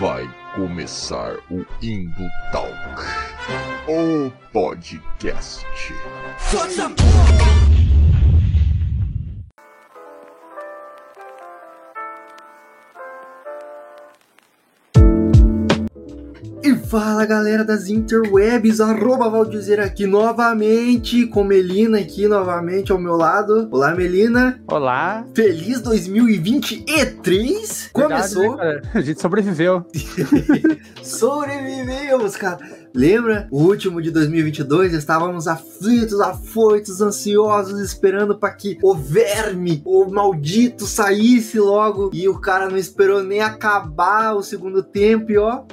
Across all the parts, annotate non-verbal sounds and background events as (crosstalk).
Vai começar o Indo Talk, o podcast. Fala galera das interwebs, arroba Valdizer aqui novamente, com Melina aqui novamente ao meu lado. Olá Melina, Olá. feliz 2023! Começou, Verdade, né, (laughs) a gente sobreviveu. (laughs) sobrevivemos, cara! Lembra? O último de 2022, estávamos aflitos, afoitos, ansiosos, esperando para que o verme, o maldito, saísse logo. E o cara não esperou nem acabar o segundo tempo e ó,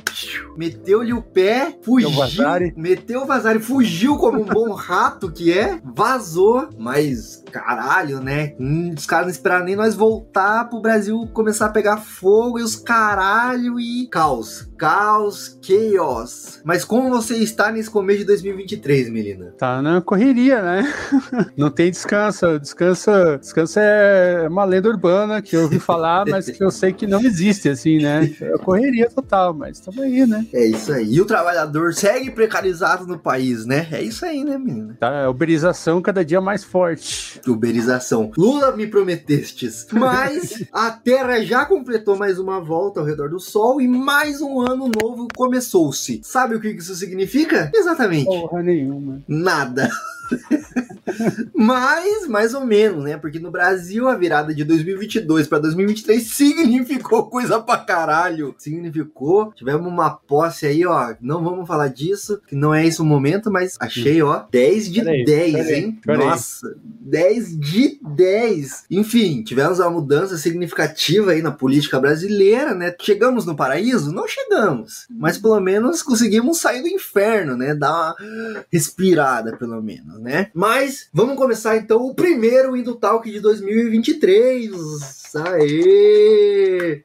meteu-lhe o pé, fugiu, vazare. meteu o vazar e fugiu como um bom rato que é, vazou, mas caralho, né? Hum, os caras não esperaram nem nós voltar pro Brasil começar a pegar fogo e os caralho e caos, caos, chaos. Mas como você está nesse começo de 2023, Melina? Tá na correria, né? (laughs) Não tem descanso. Descanso, descanso é uma lenda urbana que eu ouvi falar, (laughs) mas que eu sei que não existe, assim, né? É correria total, mas estamos aí, né? É isso aí. E o trabalhador segue precarizado no país, né? É isso aí, né, menina? Tá, a uberização cada dia mais forte. Uberização. Lula me prometestes. Mas (laughs) a Terra já completou mais uma volta ao redor do Sol e mais um ano novo começou-se. Sabe o que isso significa? Exatamente. Porra nenhuma. Nada. (laughs) Mas, mais ou menos, né? Porque no Brasil a virada de 2022 para 2023 significou coisa pra caralho. Significou. Tivemos uma posse aí, ó. Não vamos falar disso, que não é esse o momento, mas achei, ó, 10 de Peraí, 10, peraí, hein? peraí. Nossa, 10 de 10. Enfim, tivemos uma mudança significativa aí na política brasileira, né? Chegamos no paraíso? Não chegamos. Mas pelo menos conseguimos sair do inferno, né? Dar uma respirada, pelo menos, né? Mas vamos começar então o primeiro Indo Talk de 2023. Aê!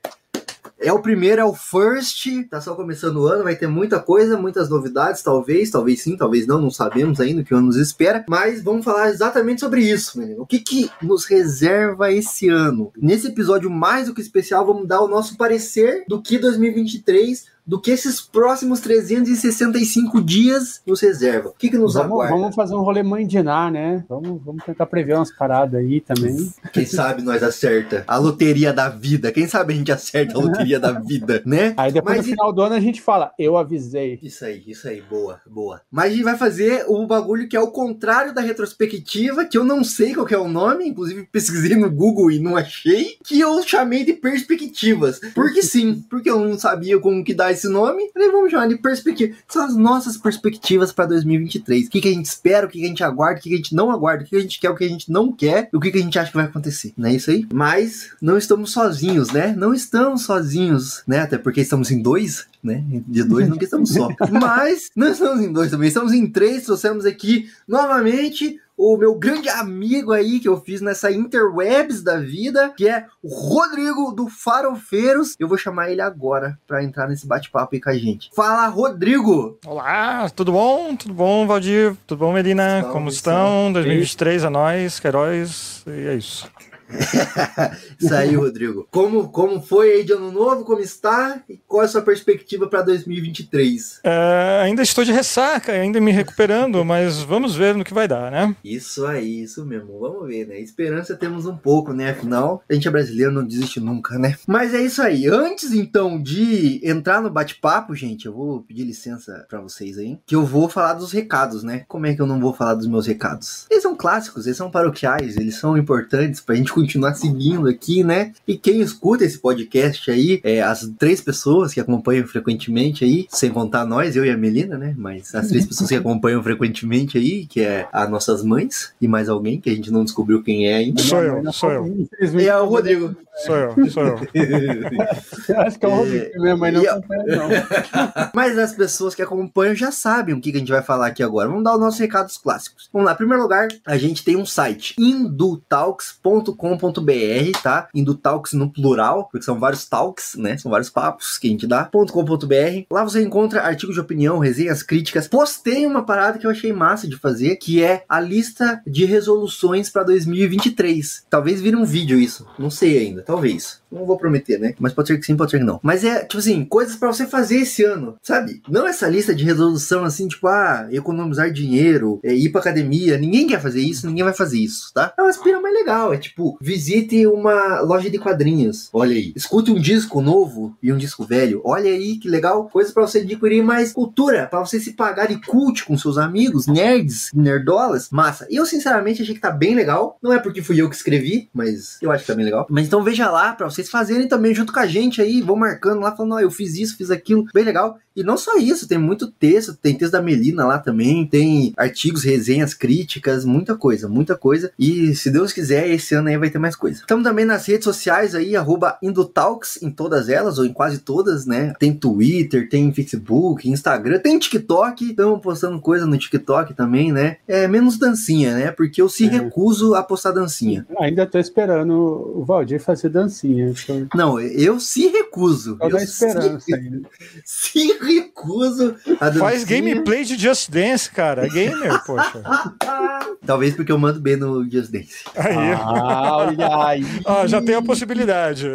É o primeiro, é o first, tá só começando o ano, vai ter muita coisa, muitas novidades, talvez, talvez sim, talvez não, não sabemos ainda o que o ano nos espera, mas vamos falar exatamente sobre isso, menino. O que que nos reserva esse ano? Nesse episódio mais do que especial, vamos dar o nosso parecer do que 2023 do que esses próximos 365 dias nos reserva. O que, que nos Vamos, aguarda? vamos fazer um rolê mandinar, né? Vamos, vamos tentar prever umas paradas aí também. (laughs) Quem sabe nós acerta a loteria da vida. Quem sabe a gente acerta a loteria da vida, (laughs) né? Aí depois Mas no e- final do ano a gente fala, eu avisei. Isso aí, isso aí, boa, boa. Mas a gente vai fazer o bagulho que é o contrário da retrospectiva, que eu não sei qual que é o nome, inclusive pesquisei no Google e não achei, que eu chamei de perspectivas. Porque sim, porque eu não sabia como que dá esse nome, falei, vamos chamar de perspectiva. São as nossas perspectivas para 2023. O que, que a gente espera, o que, que a gente aguarda, o que, que a gente não aguarda, o que, que a gente quer, o que a gente não quer, e o que, que a gente acha que vai acontecer. Não é isso aí? Mas não estamos sozinhos, né? Não estamos sozinhos, né? Até porque estamos em dois, né? De dois nunca estamos só. (laughs) Mas não estamos em dois também, estamos em três. Trouxemos aqui novamente o meu grande amigo aí que eu fiz nessa interwebs da vida, que é o Rodrigo do Farofeiros. Eu vou chamar ele agora pra entrar nesse bate-papo aí com a gente. Fala, Rodrigo! Olá, tudo bom? Tudo bom, Valdir? Tudo bom, Melina? Como estão? salve. 2023 a nós, Queiroz, e é isso. (laughs) Isso aí, Rodrigo. Como, como foi aí de ano novo? Como está? E qual é a sua perspectiva pra 2023? É, ainda estou de ressaca, ainda me recuperando, mas vamos ver no que vai dar, né? Isso aí, isso mesmo. Vamos ver, né? Esperança temos um pouco, né? Afinal, a gente é brasileiro, não desiste nunca, né? Mas é isso aí. Antes, então, de entrar no bate-papo, gente, eu vou pedir licença pra vocês aí, que eu vou falar dos recados, né? Como é que eu não vou falar dos meus recados? Eles são clássicos, eles são paroquiais, eles são importantes pra gente continuar seguindo aqui, né? E quem escuta esse podcast aí, é, as três pessoas que acompanham frequentemente aí, sem contar nós, eu e a Melina, né? Mas as três (laughs) pessoas que acompanham frequentemente aí, que é as nossas mães e mais alguém que a gente não descobriu quem é ainda. Sou eu, não sou eu. E é o Rodrigo. Sou eu, sou eu. (laughs) Acho que é o Rodrigo, que minha mãe não E- acompanha, não. (laughs) Mas as pessoas que acompanham já sabem o que a gente vai falar aqui agora. Vamos dar os nossos recados clássicos. Vamos lá, em primeiro lugar, a gente tem um site, indutalks.com.br. .com.br, tá? Indo talks no plural, porque são vários talks, né? São vários papos que a gente dá. .com.br. Lá você encontra artigos de opinião, resenhas, críticas. Postei uma parada que eu achei massa de fazer, que é a lista de resoluções para 2023. Talvez vire um vídeo isso. Não sei ainda, talvez. Não vou prometer, né? Mas pode ser que sim, pode ser que não. Mas é, tipo assim, coisas para você fazer esse ano, sabe? Não essa lista de resolução assim, tipo, ah, economizar dinheiro, é, ir pra academia. Ninguém quer fazer isso, ninguém vai fazer isso, tá? É uma aspira mais legal. É tipo, visite uma loja de quadrinhos. Olha aí. Escute um disco novo e um disco velho. Olha aí que legal. Coisas para você adquirir mais cultura, para você se pagar de cult com seus amigos, nerds, nerdolas. Massa. E eu, sinceramente, achei que tá bem legal. Não é porque fui eu que escrevi, mas eu acho que tá bem legal. Mas então veja lá pra vocês fazerem também junto com a gente aí. Vão marcando lá, falando, ó, oh, eu fiz isso, fiz aquilo. Bem legal. E não só isso, tem muito texto, tem texto da Melina lá também, tem artigos, resenhas, críticas, muita coisa, muita coisa. E se Deus quiser, esse ano aí vai ter mais coisa. Estamos também nas redes sociais aí, arroba Indotalks, em todas elas, ou em quase todas, né? Tem Twitter, tem Facebook, Instagram, tem TikTok. Estamos postando coisa no TikTok também, né? É menos dancinha, né? Porque eu se é. recuso a postar dancinha. Ainda tô esperando o Valdir fazer dancinha. Então... Não, eu se recuso. Eu, tô esperando se... ainda. Se recuso a Faz gameplay de Just Dance, cara. É gamer, poxa. (laughs) Talvez porque eu mando bem no Just Dance. Aí. Ah, olha aí. Ah, já tem a possibilidade.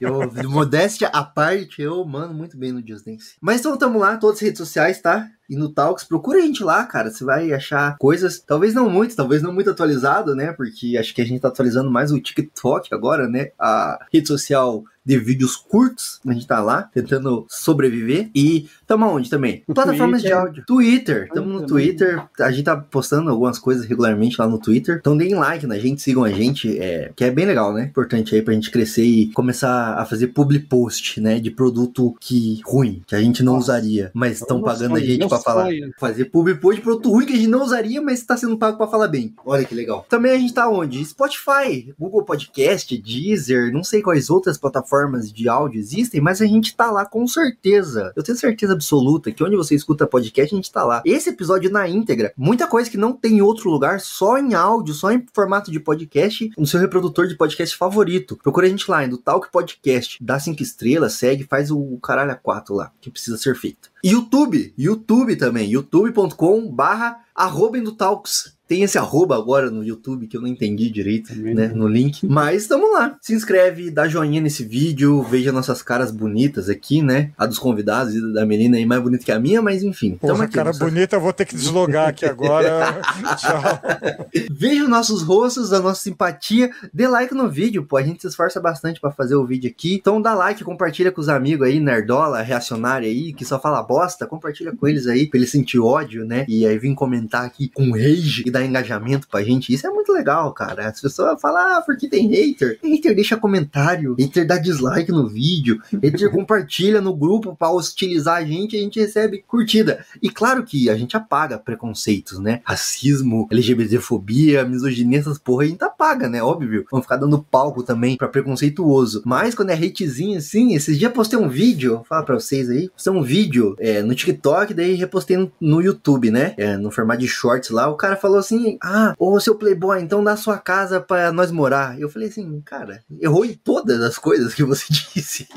Eu, modéstia à parte, eu mando muito bem no Just Dance. Mas então tamo lá, todas as redes sociais, tá? e no Talks, procura a gente lá, cara. Você vai achar coisas, talvez não muito, talvez não muito atualizado, né? Porque acho que a gente tá atualizando mais o TikTok agora, né? A rede social de vídeos curtos. A gente tá lá tentando sobreviver. E tamo onde também? Plataformas Twitter. de áudio. Twitter. Tamo no Twitter. A gente tá postando algumas coisas regularmente lá no Twitter. Então deem like na gente, sigam a gente. É, que é bem legal, né? Importante aí pra gente crescer e começar a fazer public post, né? De produto que ruim, que a gente não Nossa. usaria. Mas estão pagando a sonho, gente meu pra falar. sonho. Fazer public post de produto ruim que a gente não usaria, mas tá sendo pago pra falar bem. Olha que legal. Também a gente tá onde? Spotify, Google Podcast, Deezer, não sei quais outras plataformas de áudio existem, mas a gente tá lá com certeza. Eu tenho certeza absoluta que onde você escuta podcast, a gente tá lá. Esse episódio na íntegra, muita coisa que não tem em outro lugar, só em áudio, só em formato de podcast, no seu reprodutor de podcast favorito. Procura a gente lá, do Talk Podcast, dá cinco estrelas, segue, faz o caralho a quatro lá, que precisa ser feito. YouTube, YouTube também, youtube.com barra arroba Talks. Tem esse arroba agora no YouTube que eu não entendi direito, Também né, no link. Mas tamo lá. Se inscreve, dá joinha nesse vídeo, veja nossas caras bonitas aqui, né? A dos convidados e da Melina aí mais bonita que a minha, mas enfim. tamo Porra, aqui, cara nossa- bonita, eu vou ter que deslogar aqui agora. (laughs) Tchau. Veja os nossos rostos, a nossa simpatia. Dê like no vídeo, pô. A gente se esforça bastante pra fazer o vídeo aqui. Então dá like, compartilha com os amigos aí, nerdola, reacionária aí, que só fala bosta. Compartilha com eles aí, pra eles sentir ódio, né? E aí vir comentar aqui com rage e dar engajamento pra gente. Isso é muito legal, cara. As pessoas falam, ah, porque tem hater. Hater deixa comentário, hater dá dislike no vídeo, hater compartilha no grupo pra hostilizar a gente e a gente recebe curtida. E claro que a gente apaga preconceitos, né? Racismo, LGBTfobia, misoginia, essas porra a gente apaga, né? Óbvio. Vamos ficar dando palco também pra preconceituoso. Mas quando é hatezinho assim, esses dias postei um vídeo, vou falar pra vocês aí, postei um vídeo é, no TikTok, daí repostei no, no YouTube, né? É, no formato de shorts lá, o cara falou assim: Ah, ô seu Playboy, então dá sua casa pra nós morar. Eu falei assim, cara, errou em todas as coisas que você (laughs) disse.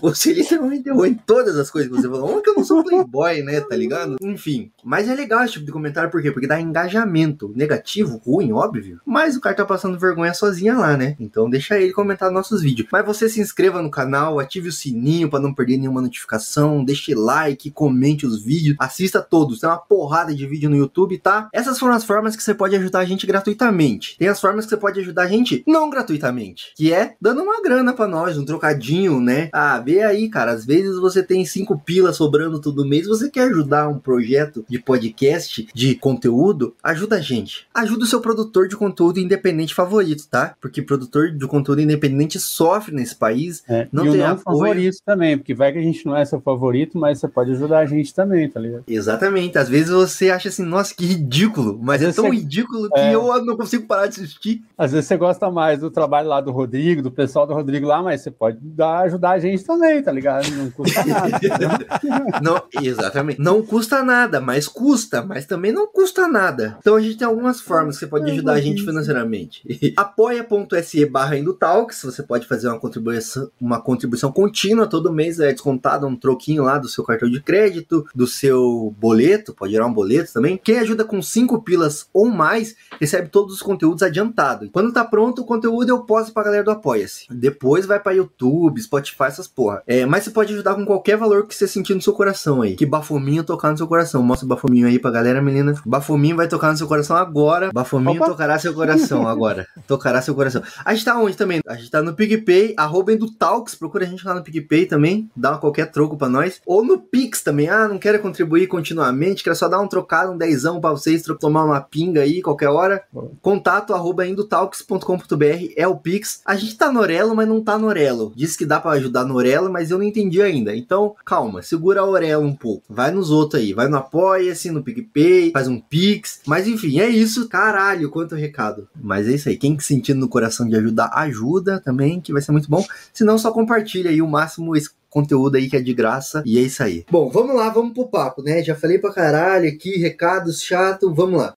você literalmente errou em todas as coisas que você falou. Como que eu não sou Playboy, né? Tá ligado? Enfim. Mas é legal esse tipo de comentário, por quê? Porque dá engajamento. Negativo, ruim, óbvio. Mas o cara tá passando vergonha sozinha lá, né? Então deixa ele comentar nossos vídeos. Mas você se inscreva no canal, ative o sininho pra não perder nenhuma notificação, deixe like, comente os vídeos, assista todos. Tem uma porrada de vídeo no YouTube, tá? Essas foram as formas que você pode ajudar a gente gratuitamente. Tem as formas que você pode ajudar a gente não gratuitamente, que é dando uma grana pra nós, um trocadinho, né? Ah, vê aí, cara, às vezes você tem cinco pilas sobrando todo mês, você quer ajudar um projeto de podcast, de conteúdo, ajuda a gente. Ajuda o seu produtor de conteúdo independente favorito, tá? Porque produtor de conteúdo independente sofre nesse país, É, Não e tem não apoio. favorito também, porque vai que a gente não é seu favorito, mas você pode ajudar a gente também, tá ligado? Exatamente. Às vezes você acha assim, nossa, que ridículo mas é tão ridículo que é. eu não consigo parar de assistir. Às vezes você gosta mais do trabalho lá do Rodrigo, do pessoal do Rodrigo lá, mas você pode dar, ajudar a gente também, tá ligado? Não custa nada. (laughs) não, exatamente. Não custa nada, mas custa, mas também não custa nada. Então a gente tem algumas formas que você pode ajudar a gente financeiramente. (laughs) Apoia.se barra Indutalks, você pode fazer uma contribuição, uma contribuição contínua todo mês, é descontado um troquinho lá do seu cartão de crédito, do seu boleto, pode gerar um boleto também. Quem ajuda com 5 pilas ou mais, recebe todos os conteúdos adiantados. Quando tá pronto o conteúdo, eu posto pra galera do Apoia-se. Depois vai pra YouTube, Spotify, essas porra. É, mas você pode ajudar com qualquer valor que você sentir no seu coração aí. Que bafominho tocar no seu coração. Mostra o bafominho aí pra galera, menina. Bafominho vai tocar no seu coração agora. Bafominho Opa. tocará seu coração (laughs) agora. tocará seu coração. A gente tá onde também? A gente tá no PicPay, arroba Talks. Procura a gente lá no PicPay também. Dá qualquer troco pra nós. Ou no Pix também. Ah, não quero contribuir continuamente. Quero só dar um trocado, um dezão pra vocês tomar uma pinga aí qualquer hora. Contato arroba indotalks.com.br é o Pix. A gente tá no Orelo, mas não tá no Orelo. Diz que dá para ajudar no Orelo, mas eu não entendi ainda. Então, calma, segura a Orelo um pouco. Vai nos outros aí. Vai no Apoia-se, no PicPay, faz um Pix. Mas enfim, é isso. Caralho, quanto recado. Mas é isso aí. Quem sentindo no coração de ajudar, ajuda também, que vai ser muito bom. Se não, só compartilha aí o máximo conteúdo aí que é de graça. E é isso aí. Bom, vamos lá, vamos pro papo, né? Já falei pra caralho aqui, recados chato, vamos lá.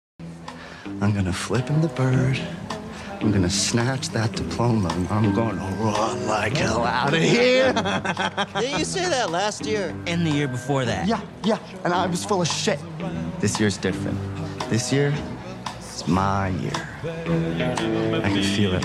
I'm gonna flip him the bird. I'm gonna snatch that diploma. I'm gonna run like hell out of here. (laughs) Didn't you say that last year and the year before that? Yeah, yeah, and I was full of shit. This year's different. This year, it's my year. I can feel it.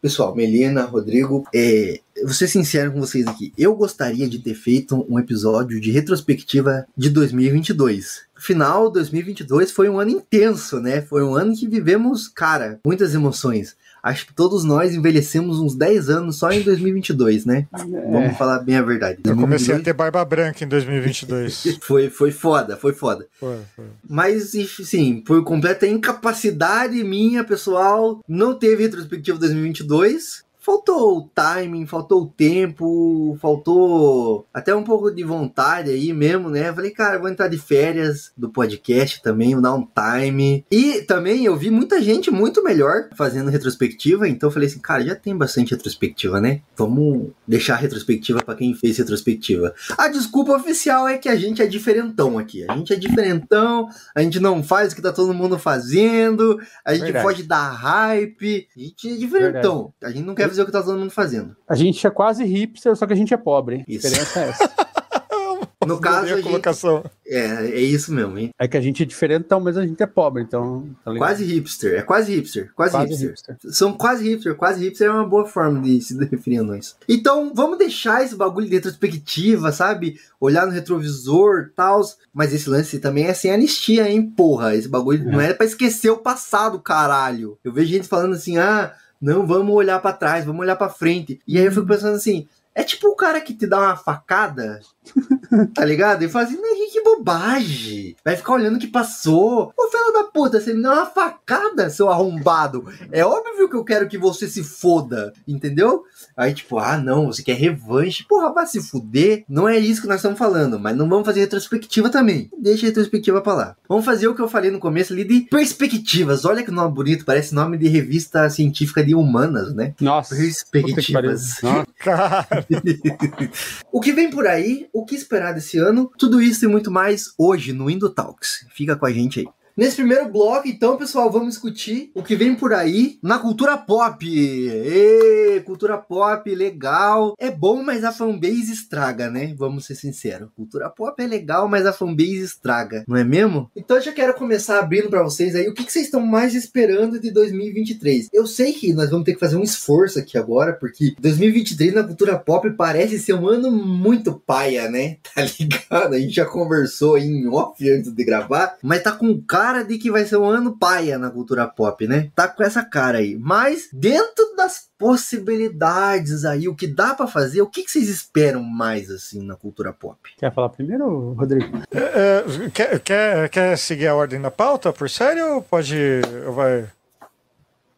Pessoal, Melina, Rodrigo, é, vou ser sincero com vocês aqui. Eu gostaria de ter feito um episódio de retrospectiva de 2022. Final 2022 foi um ano intenso, né? Foi um ano que vivemos, cara, muitas emoções. Acho que todos nós envelhecemos uns 10 anos só em 2022, né? É. Vamos falar bem a verdade. Eu 2022... comecei a ter barba branca em 2022. (laughs) foi, foi foda, foi foda. Foi, foi. Mas, sim, por completa incapacidade minha, pessoal, não teve retrospectiva 2022 faltou o timing, faltou o tempo, faltou até um pouco de vontade aí mesmo, né? falei, cara, vou entrar de férias do podcast também, vou dar um time. E também eu vi muita gente muito melhor fazendo retrospectiva, então eu falei assim, cara, já tem bastante retrospectiva, né? Vamos deixar a retrospectiva para quem fez retrospectiva. A desculpa oficial é que a gente é diferentão aqui. A gente é diferentão, a gente não faz o que tá todo mundo fazendo, a gente Verdade. pode dar hype, a gente é diferentão. Verdade. A gente não quer fazer o que tá todo mundo fazendo. A gente é quase hipster, só que a gente é pobre. Isso. A diferença é essa. (laughs) no caso, a colocação. é, é isso mesmo, hein? É que a gente é diferentão, mas a gente é pobre, então. Tá quase hipster, é quase hipster, quase, quase hipster. hipster. São quase hipster, quase hipster é uma boa forma de se referir a nós. Então, vamos deixar esse bagulho de retrospectiva, sabe? Olhar no retrovisor tal. Mas esse lance também é sem anistia, hein, porra? Esse bagulho é. não é pra esquecer o passado, caralho. Eu vejo gente falando assim, ah não, vamos olhar para trás, vamos olhar para frente. E aí eu fico pensando assim, é tipo o cara que te dá uma facada, (laughs) tá ligado? E fala assim, que bobagem. Vai ficar olhando o que passou. Ô, filho da puta, você me deu uma facada, seu arrombado. É óbvio que eu quero que você se foda, entendeu? Aí, tipo, ah, não, você quer revanche. Porra, vai se fuder. Não é isso que nós estamos falando, mas não vamos fazer retrospectiva também. Deixa a retrospectiva pra lá. Vamos fazer o que eu falei no começo ali de perspectivas. Olha que nome bonito, parece nome de revista científica de humanas, né? Nossa. Perspectivas. Nossa. (laughs) o que vem por aí, o que esperar desse ano, tudo isso e muito mais hoje no Indo Talks. Fica com a gente aí. Nesse primeiro bloco, então, pessoal, vamos discutir o que vem por aí na cultura pop. Cultura pop, legal. É bom, mas a fanbase estraga, né? Vamos ser sinceros. Cultura pop é legal, mas a fanbase estraga, não é mesmo? Então eu já quero começar abrindo para vocês aí o que, que vocês estão mais esperando de 2023. Eu sei que nós vamos ter que fazer um esforço aqui agora, porque 2023 na cultura pop parece ser um ano muito paia, né? (laughs) Tá ligado? A gente já conversou em off antes de gravar, mas tá com cara cara de que vai ser um ano paia na cultura pop, né? Tá com essa cara aí. Mas dentro das possibilidades aí, o que dá para fazer, o que, que, vocês esperam mais assim na cultura pop? Quer falar primeiro, Rodrigo? É, é, quer, quer, quer seguir a ordem da pauta por sério ou pode. Vai...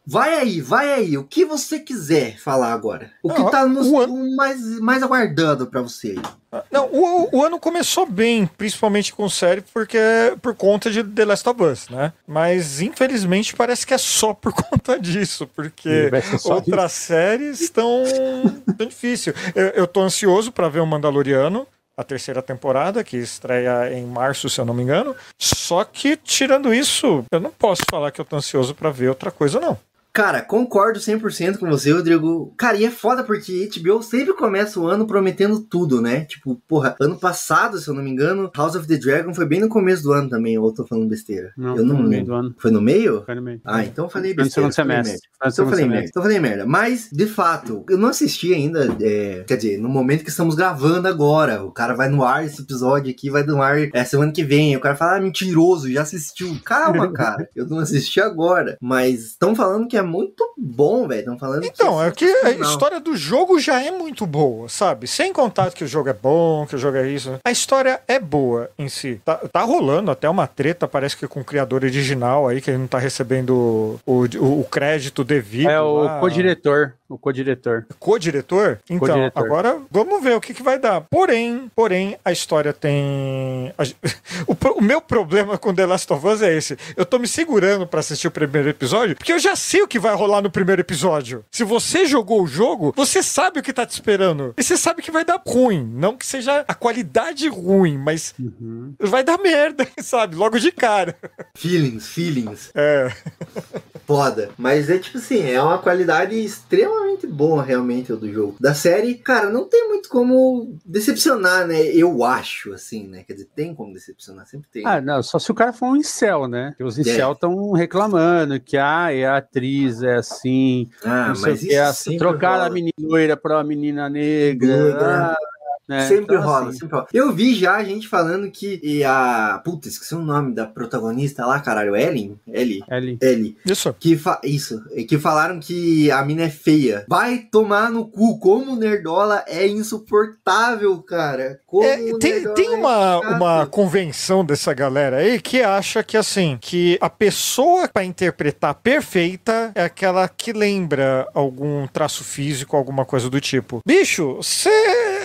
Vai aí, vai aí. O que você quiser falar agora. O que Não, tá no, o an- o mais, mais aguardando pra você aí. Não, o, o ano começou bem, principalmente com série, porque por conta de The Last of Us, né? Mas infelizmente parece que é só (laughs) por conta disso, porque outras séries estão tão difícil. Eu, eu tô ansioso pra ver o Mandaloriano. A terceira temporada, que estreia em março, se eu não me engano. Só que, tirando isso, eu não posso falar que eu tô ansioso pra ver outra coisa, não. Cara, concordo 100% com você, Rodrigo. Cara, e é foda porque HBO sempre começa o ano prometendo tudo, né? Tipo, porra, ano passado, se eu não me engano, House of the Dragon foi bem no começo do ano também, ou eu tô falando besteira? Não, eu não foi no meio do ano. Foi no meio? Foi no meio. Ah, então eu falei Foi no besteira. segundo semestre. Então eu falei merda. Então eu falei merda. Mas, de fato, eu não assisti ainda. é, quer dizer, no momento que estamos gravando agora. O cara vai no ar, esse episódio aqui vai no ar é, semana que vem. O cara fala, ah, mentiroso, já assistiu. Calma, (laughs) cara. Eu não assisti agora. Mas estão falando que é muito bom, velho. Estão falando Então, é que a história do jogo já é muito boa, sabe? Sem contar que o jogo é bom, que o jogo é isso. A história é boa em si. Tá, tá rolando até uma treta, parece que com o criador original aí, que ele não tá recebendo o, o, o crédito devido. É o co-diretor. O co-diretor. Co-diretor? Então, Co-diretor. agora vamos ver o que, que vai dar. Porém, porém, a história tem. (laughs) O, o meu problema com The Last of Us é esse. Eu tô me segurando pra assistir o primeiro episódio, porque eu já sei o que vai rolar no primeiro episódio. Se você jogou o jogo, você sabe o que tá te esperando. E você sabe que vai dar ruim. Não que seja a qualidade ruim, mas Uhum. vai dar merda, (laughs) sabe? Logo de cara. Feelings, feelings. É. Foda. Mas é tipo assim, é uma qualidade extremamente boa, realmente, o do jogo. Da série, cara, não tem muito como decepcionar, né? Eu acho, assim, né? Quer dizer, tem como decepcionar, sempre tem. Ah, não, só se o cara for um incel, né? Que os incel É. estão reclamando que ah, é a atriz, é assim, Ah, não sei o que, é, sempre trocar a rola. menina loira pra uma menina negra. Negra. ah, né? Sempre Então, rola, assim, sempre rola. Eu vi já gente falando que e a. Puta, esqueci o nome da protagonista lá, caralho. Ellen? Ellie? Ellie. Ellie. Isso. Que fa... Isso, é que falaram que a mina é feia. Vai tomar no cu, como Nerdola é insuportável, cara. Como É, tem, Nerdola tem é uma, chato. uma convenção dessa galera aí que acha que assim, que a pessoa pra interpretar perfeita é aquela que lembra algum traço físico, alguma coisa do tipo. Bicho, você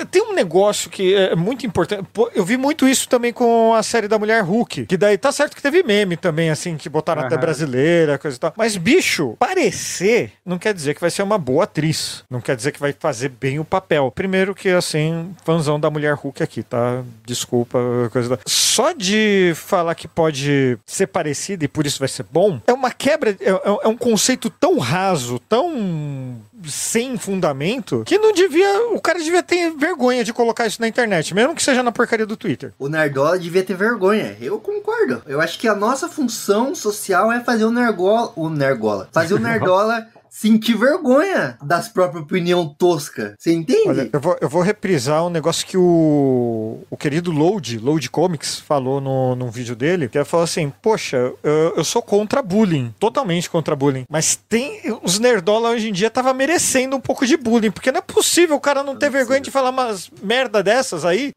tem um negócio que é muito importante. Eu vi muito isso também com a série da Mulher Hulk, que daí tá certo que teve meme também, assim, que botaram até Aham. brasileira, coisa e tal. Mas, bicho, parecer não quer dizer que vai ser uma boa atriz. Não quer dizer que vai fazer bem o papel. Primeiro que, assim, fãzão da Mulher Hulk aqui, tá? Desculpa, coisa da... Só de falar que pode ser parecido e por isso vai ser bom, é uma quebra, é, é- é um conceito tão raso, tão sem fundamento, que não devia, o cara devia ter vergonha de colocar isso na internet, mesmo que seja na porcaria do Twitter. O Nerdola devia ter vergonha. Eu concordo. Eu acho que a nossa função social é fazer o Nergola. O Nergola. Fazer o (laughs) Nerdola sentir vergonha das próprias opinião tosca. Você entende? Olha, eu vou, eu vou reprisar um negócio que o, o querido Load, Load Comics, falou no, num vídeo dele, que ele falou assim, poxa, eu, eu sou contra bullying, totalmente contra bullying, mas tem, os nerdola hoje em dia tava merecendo um pouco de bullying, porque não é possível o cara não ter vergonha de falar umas merda dessas aí,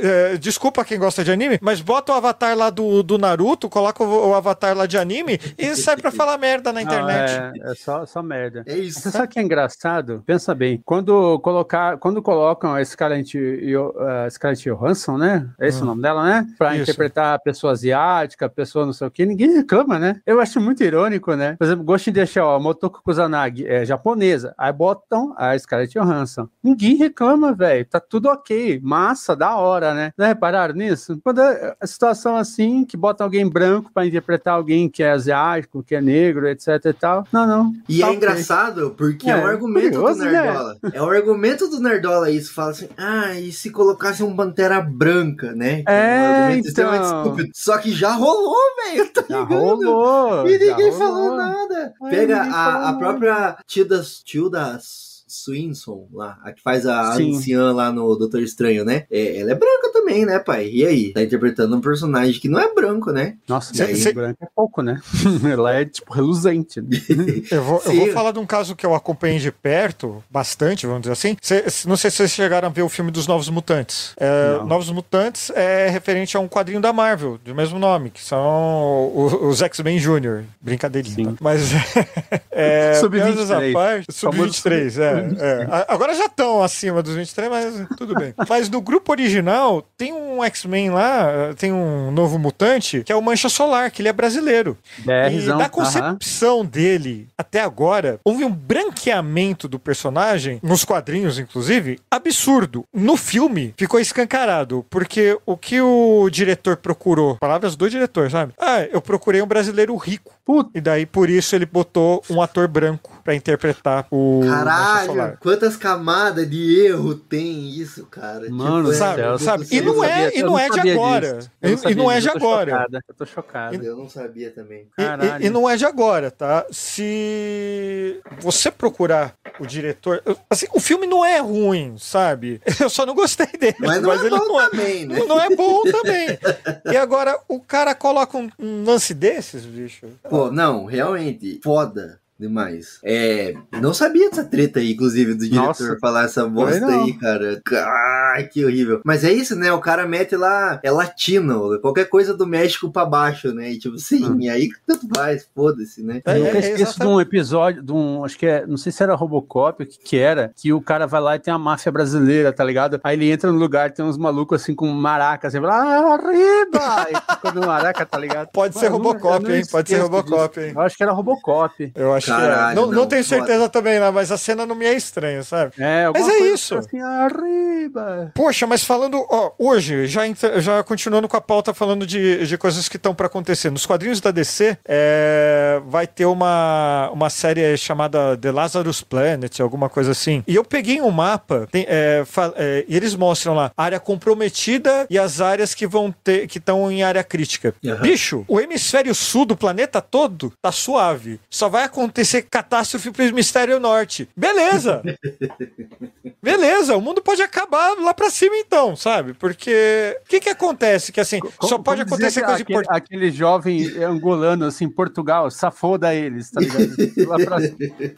é, desculpa quem gosta de anime, mas bota o avatar lá do, do Naruto, coloca o, o avatar lá de anime e sai pra falar merda na não, internet. é, é só, só merda. É isso. Você sabe o que é engraçado? Pensa bem, quando, colocar, quando colocam a Scarlett, a Scarlett Johansson, né? É esse Hum. o nome dela, né? Pra Isso. interpretar a pessoa asiática, a pessoa não sei o que, ninguém reclama, né? Eu acho muito irônico, né? Por exemplo, Ghost in the Shell, a Motoko Kusanagi é japonesa, aí botam a Scarlett Johansson. Ninguém reclama, velho. Tá tudo ok. Massa, da hora, né? Já repararam nisso? Quando é a situação assim, que bota alguém branco pra interpretar alguém que é asiático, que é negro, etc e tal. Não, não. E Tá é. Engraçado porque é, É, um argumento curioso, do né? Nerdola. É um argumento do Nerdola isso. Fala assim, ah, e se colocasse um Pantera Branca, né? Que É, um argumento então. extremamente estúpido. Só que já rolou, velho. Tá Já ligado? rolou. E ninguém rolou. falou nada. Ai, Pega a, a própria Tilda, Tilda Swinson lá, a que faz a Sim. anciã lá no Doutor Estranho, né? É, ela é branca também. né, pai? E aí? Tá interpretando um personagem que não é branco, né? Nossa, Cê- daí cê- branco é pouco, né? (laughs) Ela é, tipo, reluzente. né? (laughs) Eu vou, eu vou falar de um caso que eu acompanhei de perto, bastante, vamos dizer assim. Cê- não sei se vocês chegaram a ver o filme dos Novos Mutantes. É. Novos Mutantes é referente a um quadrinho da Marvel, do mesmo nome, que são os X-Men Jr. Brincadeirinha. Tá? Mas. (laughs) é, Sub-23. piadas à parte, Famoso Sub-23, é, é. A- Agora já estão acima dos 23, mas tudo bem. (laughs) Mas no grupo original, tem um X-Men lá, tem um novo mutante, que é o Mancha Solar, que ele é brasileiro. E BRzão. da aham. concepção dele até agora, houve um branqueamento do personagem, nos quadrinhos, inclusive, absurdo. No filme, ficou escancarado, porque o que o diretor procurou, palavras do diretor, sabe? Ah, eu procurei um brasileiro rico. Puta. E daí, por isso, ele botou um ator branco pra interpretar o Caralho, Solar. quantas camadas de erro tem isso, cara? Mano, é- sabe, céu, sabe? E não é- sabia- e não é de sabia agora. E- não e é de agora. Eu tô chocado. Eu não sabia também. E- E, Caralho. e não é de agora, tá? Se você procurar o diretor. Assim, o filme não é ruim, sabe? (laughs) Eu só não gostei dele. Mas não é ele bom não é, também, né? não é bom também. E agora, o cara coloca um, um lance desses, bicho. Pô, não, realmente, foda demais. É, não sabia dessa treta aí, inclusive, do diretor Nossa. falar essa bosta aí, cara. Ai, que horrível. Mas é isso, né? O cara mete lá, é latino, qualquer coisa do México pra baixo, né? E tipo, sim, Hum. e aí tanto faz, foda-se, né? É, Eu nunca é, esqueço de um episódio, de um, acho que é, não sei se era Robocop, o que que era, que o cara vai lá e tem a máfia brasileira, tá ligado? Aí ele entra no lugar, tem uns malucos assim com maracas, assim, ah, arriba! E fica no maraca, tá ligado? Pode ser eu não- Robocop, não hein? Pode ser Robocop, disso. hein? Eu acho que era Robocop. Eu acho que é. Caralho, Não, não, não, tenho foda. certeza também, não, mas a cena não me é estranha, sabe? É, Mas é isso. Assim, arriba! Poxa, mas falando, ó, hoje, já, entra- já continuando com a pauta falando de, de coisas que estão pra acontecer. Nos quadrinhos da DC, é, vai ter uma, uma série chamada The Lazarus Planet, alguma coisa assim. E eu peguei um mapa, tem, é, é, e eles mostram lá área comprometida e as áreas que vão ter, que estão em área crítica. Aham. Bicho, o hemisfério sul do planeta todo tá suave. Só vai acontecer catástrofe pro hemisfério norte. Beleza! Beleza, o mundo pode acabar lá pra cima então, sabe? Porque o que que acontece? Que assim, só Como- pode como acontecer coisa aquele, importante. aquele jovem angolano, assim, Portugal, safoda eles, tá ligado? (laughs) Lá pra...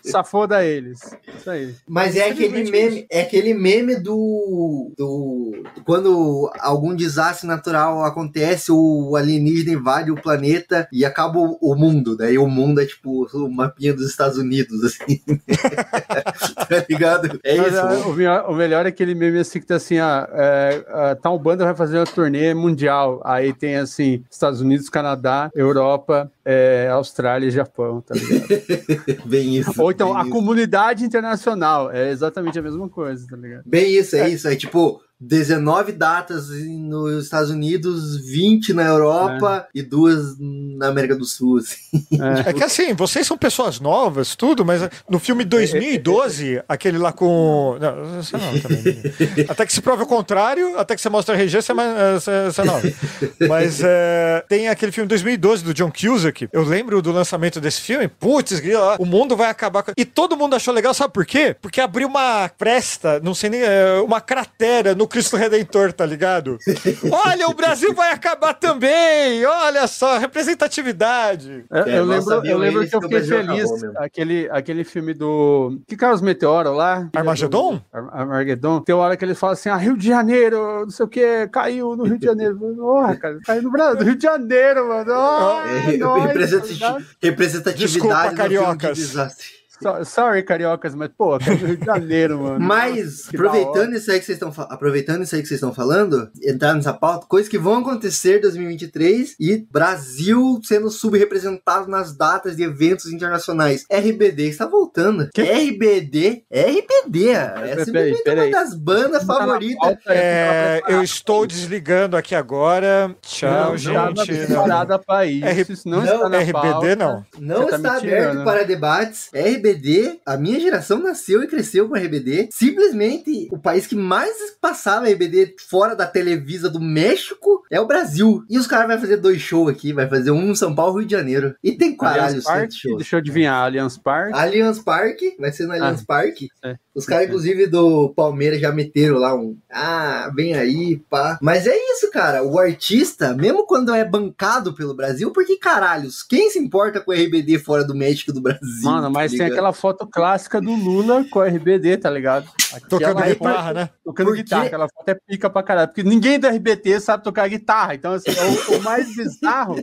Safoda eles. Isso aí. Mas é aquele Simplesmente meme, é aquele meme do, do quando algum desastre natural acontece, o alienígena invade o planeta e acaba o, o mundo. Daí o mundo é tipo o dos Estados Unidos, assim. (laughs) tá ligado? É Mas, isso. ah, o, melhor, o melhor é aquele meme assim que tá assim, ah, é, ah, tal banda vai fazer uma turnê mundial. Aí tem assim, Estados Unidos, Canadá, Europa, é, Austrália e Japão, tá ligado? (laughs) Bem isso. Ou então a isso. comunidade internacional. É exatamente a mesma coisa, tá ligado? Bem isso, é, isso. É tipo 19 datas nos Estados Unidos, 20 na Europa e duas na América do Sul. Assim. É que assim, vocês são pessoas novas, tudo, mas no filme 2012, (laughs) aquele lá com. Não, você não, também. Até que se prove o contrário, até que você mostra a RG, você é você- você não. Mas é, tem aquele filme 2012 do John Cusack. Eu lembro do lançamento desse filme. Putz, o mundo vai acabar. com- E todo mundo achou legal, sabe por quê? Porque abriu uma fresta, não sei nem, é, uma cratera no Cristo Redentor, tá ligado? Olha, o Brasil vai acabar também! Olha só, representatividade. Eu, É, eu lembro, eu lembro eles que eu fiquei feliz. Aquele, aquele filme do. Que caiu os meteoros lá? Armagedon? Ar- Armagedon. Tem uma hora que ele fala assim: ah, Rio de Janeiro, não sei o que, caiu no Rio de Janeiro. (laughs) Porra, cara, caiu no Brasil, Rio de Janeiro, mano. Oh, É, tá representatividade Desculpa, no filme de cariocas. desastre. So- Sorry, cariocas, mas, pô, no (laughs) Rio de Janeiro, mano. Mas, Que aproveitando isso aí que vocês estão aproveitando isso aí que vocês estão falando, entrar nessa pauta, coisas que vão acontecer em 2023 e Brasil sendo subrepresentado nas datas de eventos internacionais. RBD está voltando. Que? RBD, RBD, é uma das bandas Tá favoritas. pauta, É, tá eu estou desligando aqui agora. Tchau, não, gente. Não, Não. preparada pra isso. R- Isso não, não, está na RBD pauta. não. Não Você tá está aberto tirando, para debates. RBD RBD, a minha geração nasceu e cresceu com RBD. Simplesmente o país que mais passava RBD fora da Televisa do México é o Brasil. E os caras vão fazer dois shows aqui, vai fazer um em São Paulo e Rio de Janeiro. E tem caralho Parque, shows. deixa eu adivinhar, Allianz Parque. Allianz Parque, vai ser no Allianz Parque. é. Os caras, inclusive, do Palmeiras já meteram lá um. Ah, vem aí, pá. Mas é isso, cara. O artista, mesmo quando é bancado pelo Brasil, porque caralhos, quem se importa com o RBD fora do México do Brasil? Mano, mas tá tem? Aquela foto clássica do Lula com a RBD, tá ligado? Tocando guitarra, né? Tocando Porque- guitarra, aquela foto é pica pra caralho. Porque ninguém do RBT sabe tocar guitarra. Então, assim, o, o mais bizarro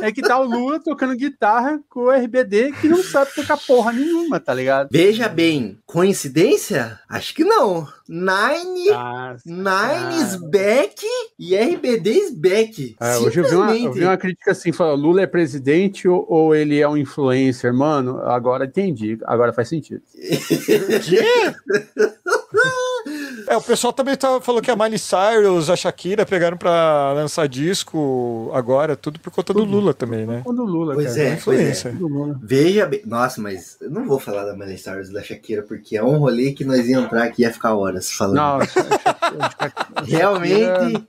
é que tá o Lula tocando guitarra com o RBD que não sabe tocar porra nenhuma, tá ligado? Veja bem, coincidência? Acho que não. Nine. Ah, Nine is back e RBD is back. É, hoje eu vi, uma, eu vi uma crítica assim, falando, Lula é presidente ou, ou ele é um influencer? Mano, agora entendi, agora faz sentido. Quê? (laughs) É, o pessoal também tá, falou que a Miley Cyrus, a Shakira pegaram pra lançar disco agora, tudo por conta do Tudo. Lula também, né? Quando o Lula, Pois cara. é, pois é. Do Lula. Veja bem. Nossa, mas eu não vou falar da Miley Cyrus e da Shakira, porque é um rolê que nós ia entrar aqui e ia ficar horas falando. Não, (laughs) realmente,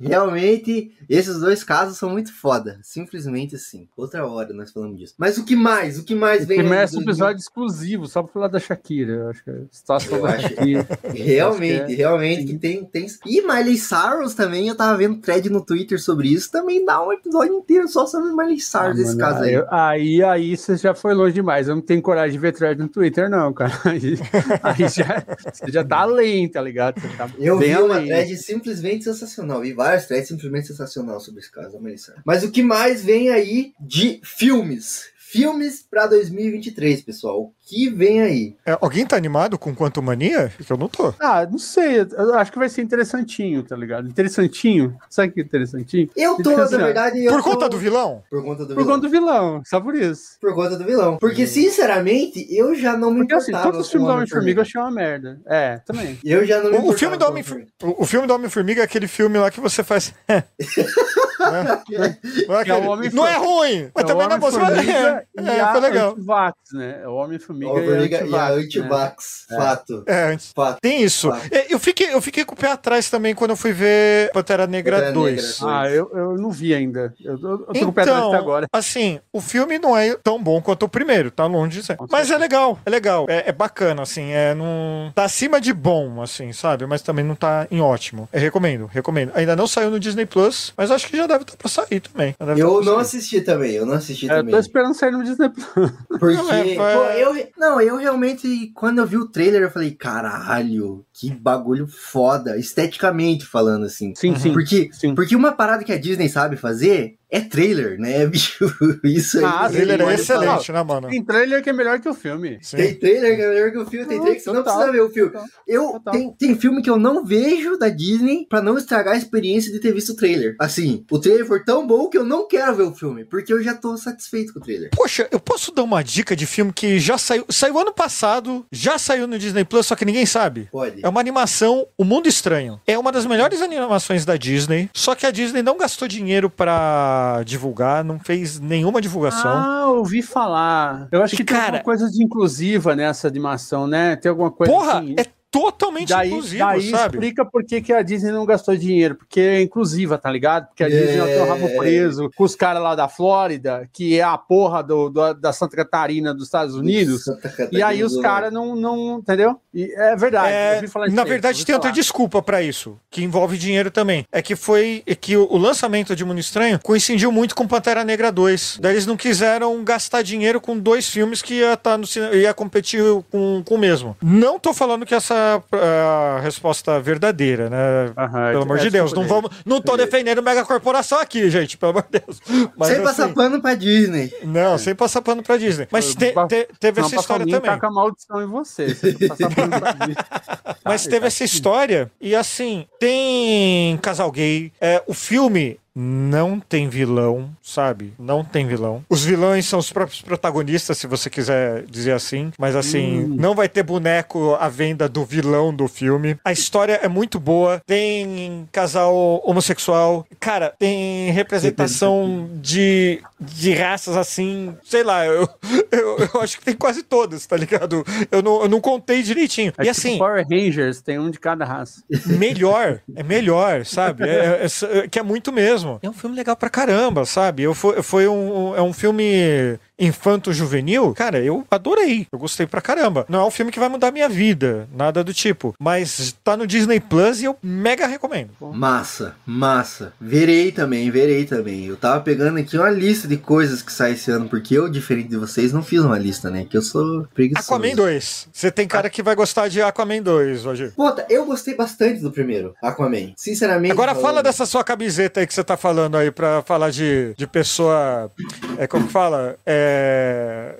realmente, esses dois casos são muito foda. Simplesmente assim. Outra hora nós falamos disso. Mas o que mais? O que mais vem Começa de um episódio exclusivo, só pra falar da Shakira. Eu acho que é a situação Eu da acho- Shakira. Realmente, Acho que é. realmente que tem, tem. E Miley Cyrus também, eu tava vendo thread no Twitter sobre isso, também dá um episódio inteiro só sobre Miley Cyrus, Ah, esse mano, caso aí. aí. Aí, aí você já foi longe demais. Eu não tenho coragem de ver thread no Twitter, não, cara. (laughs) Aí, aí já, você já tá além, tá ligado? Tá Eu vi uma além. thread simplesmente sensacional. Vi várias threads simplesmente sensacional sobre esse caso, Cyrus. Mas o que mais vem aí de filmes? Filmes pra 2023, pessoal. O que vem aí? É, alguém tá animado com Quanto Mania? Porque eu não tô. Ah, não sei. Eu acho que vai ser interessantinho, tá ligado? Interessantinho. Sabe que é interessantinho? Eu tô, na verdade. eu Por tô- conta do vilão? Por conta do Por vilão. conta do vilão, só por isso. Por conta do vilão. Porque, sinceramente, eu já não me Porque assim, todos os filmes do Homem-Formiga eu achei uma merda. É, também. Eu já não me O, o filme do Homem o, o filme do Homem-Formiga é aquele filme lá que você faz. (laughs) Né? Não, é Que é Homem- não é ruim, mas É também não é bom. Homem-Formiga É, e é, foi legal. Antivax, né? É O Homem-Formiga e a e Antivax. né? Antivax. Fato. É. Fato. Tem isso. É, Eu fiquei, eu fiquei com o pé atrás também quando eu fui ver Pantera Negra Pantera 2. Negra. Ah, eu, eu não vi ainda. Eu, eu, eu tô com o pé atrás até Então, agora. assim, o filme não é tão bom quanto o primeiro, tá longe de ser. Com Mas é legal, é legal, é, é bacana, assim, é num... Tá acima de bom, assim, sabe? Mas também não tá em ótimo. Eu recomendo, recomendo. Ainda não saiu no Disney Plus, mas acho que já deve estar pra sair também. Tá Eu não sair. assisti também, eu não assisti É, eu também. tô esperando sair no Disney Plus. (laughs) Porque, Não, é, pô, é- eu, não, eu realmente, quando eu vi o trailer, eu falei, caralho, que bagulho foda, esteticamente falando assim. Sim, sim. Porque, Sim. porque uma parada que a Disney sabe fazer é trailer, né, (laughs) bicho? Isso aí. Ah, O trailer é excelente, né, mano? Tem trailer que é melhor que o filme. Sim. Tem trailer que é melhor que o filme, tem Não, trailer que você não precisa ver o filme. Eu, tem, tem filme que eu não vejo da Disney pra não estragar a experiência de ter visto o trailer. Assim, o trailer for tão bom que eu não quero ver o filme, porque eu já tô satisfeito com o trailer. Poxa, eu posso dar uma dica de filme que já saiu, saiu ano passado, já saiu no Disney Plus, só que ninguém sabe. Pode. É uma animação O Mundo Estranho. É uma das melhores animações da Disney, só que a Disney não gastou dinheiro pra divulgar, não fez nenhuma divulgação. Ah, ouvi falar. Eu acho E, que tem cara- alguma coisa de inclusiva nessa animação, né? Tem alguma coisa Porra, assim. é totalmente Daí, inclusivo, daí sabe? explica por que, que a Disney não gastou dinheiro, porque é inclusiva, tá ligado? Porque a Disney ela tem o rabo É. preso com os caras lá da Flórida, que é a porra do, do- da Santa Catarina dos Estados Unidos. E aí os caras não, não. Entendeu? E é verdade. É, na verdade, tem outra desculpa pra isso, que envolve dinheiro também. É que foi é que o, lançamento de Mundo Estranho coincidiu muito com Pantera Negra 2. Daí eles não quiseram gastar dinheiro com dois filmes que ia, tá no, ia competir com, com o mesmo. Não tô falando que essa é a resposta verdadeira, né? Aham, Pelo amor é, de Deus, não vamos, não tô defendendo mega corporação aqui, gente, pelo amor de Deus. Mas, Sem passar assim, pano pra Disney. não, sem passar pano pra Disney. Mas te- te- teve Não, essa história também. Taca a maldição em você. tá. (laughs) Mas teve tá essa história, e assim, tem casal gay. É, o filme não tem vilão, sabe? Não tem vilão. Os vilões são os próprios protagonistas, se você quiser dizer assim. Mas assim, Hum. não vai ter boneco à venda do vilão do filme. A história é muito boa. Tem casal homossexual. Cara, tem representação de, de raças assim. Sei lá, eu, eu, eu acho que tem quase todas, tá ligado? Eu não, eu não contei direitinho. É e tipo assim, Power Rangers, tem um de cada raça. melhor, é melhor, sabe? É, é- é- que é muito mesmo. É um filme legal pra caramba, sabe? Eu foi, foi um, é um filme infanto-juvenil. Cara, eu adorei. Eu gostei pra caramba. Não é um filme que vai mudar minha vida, nada do tipo. Mas tá no Disney Plus e eu mega recomendo. Massa, massa. Verei também, verei também. Eu tava pegando aqui uma lista de coisas que sai esse ano, porque eu, diferente de vocês, não fiz uma lista, né? Que eu sou preguiçoso. Aquaman 2. Você tem cara que vai gostar de Aquaman 2, Roger. Puta, eu gostei bastante do primeiro, Aquaman. Sinceramente. Agora falando. fala dessa sua camiseta aí que você tá falando aí pra falar de, de pessoa. É, como que fala? É,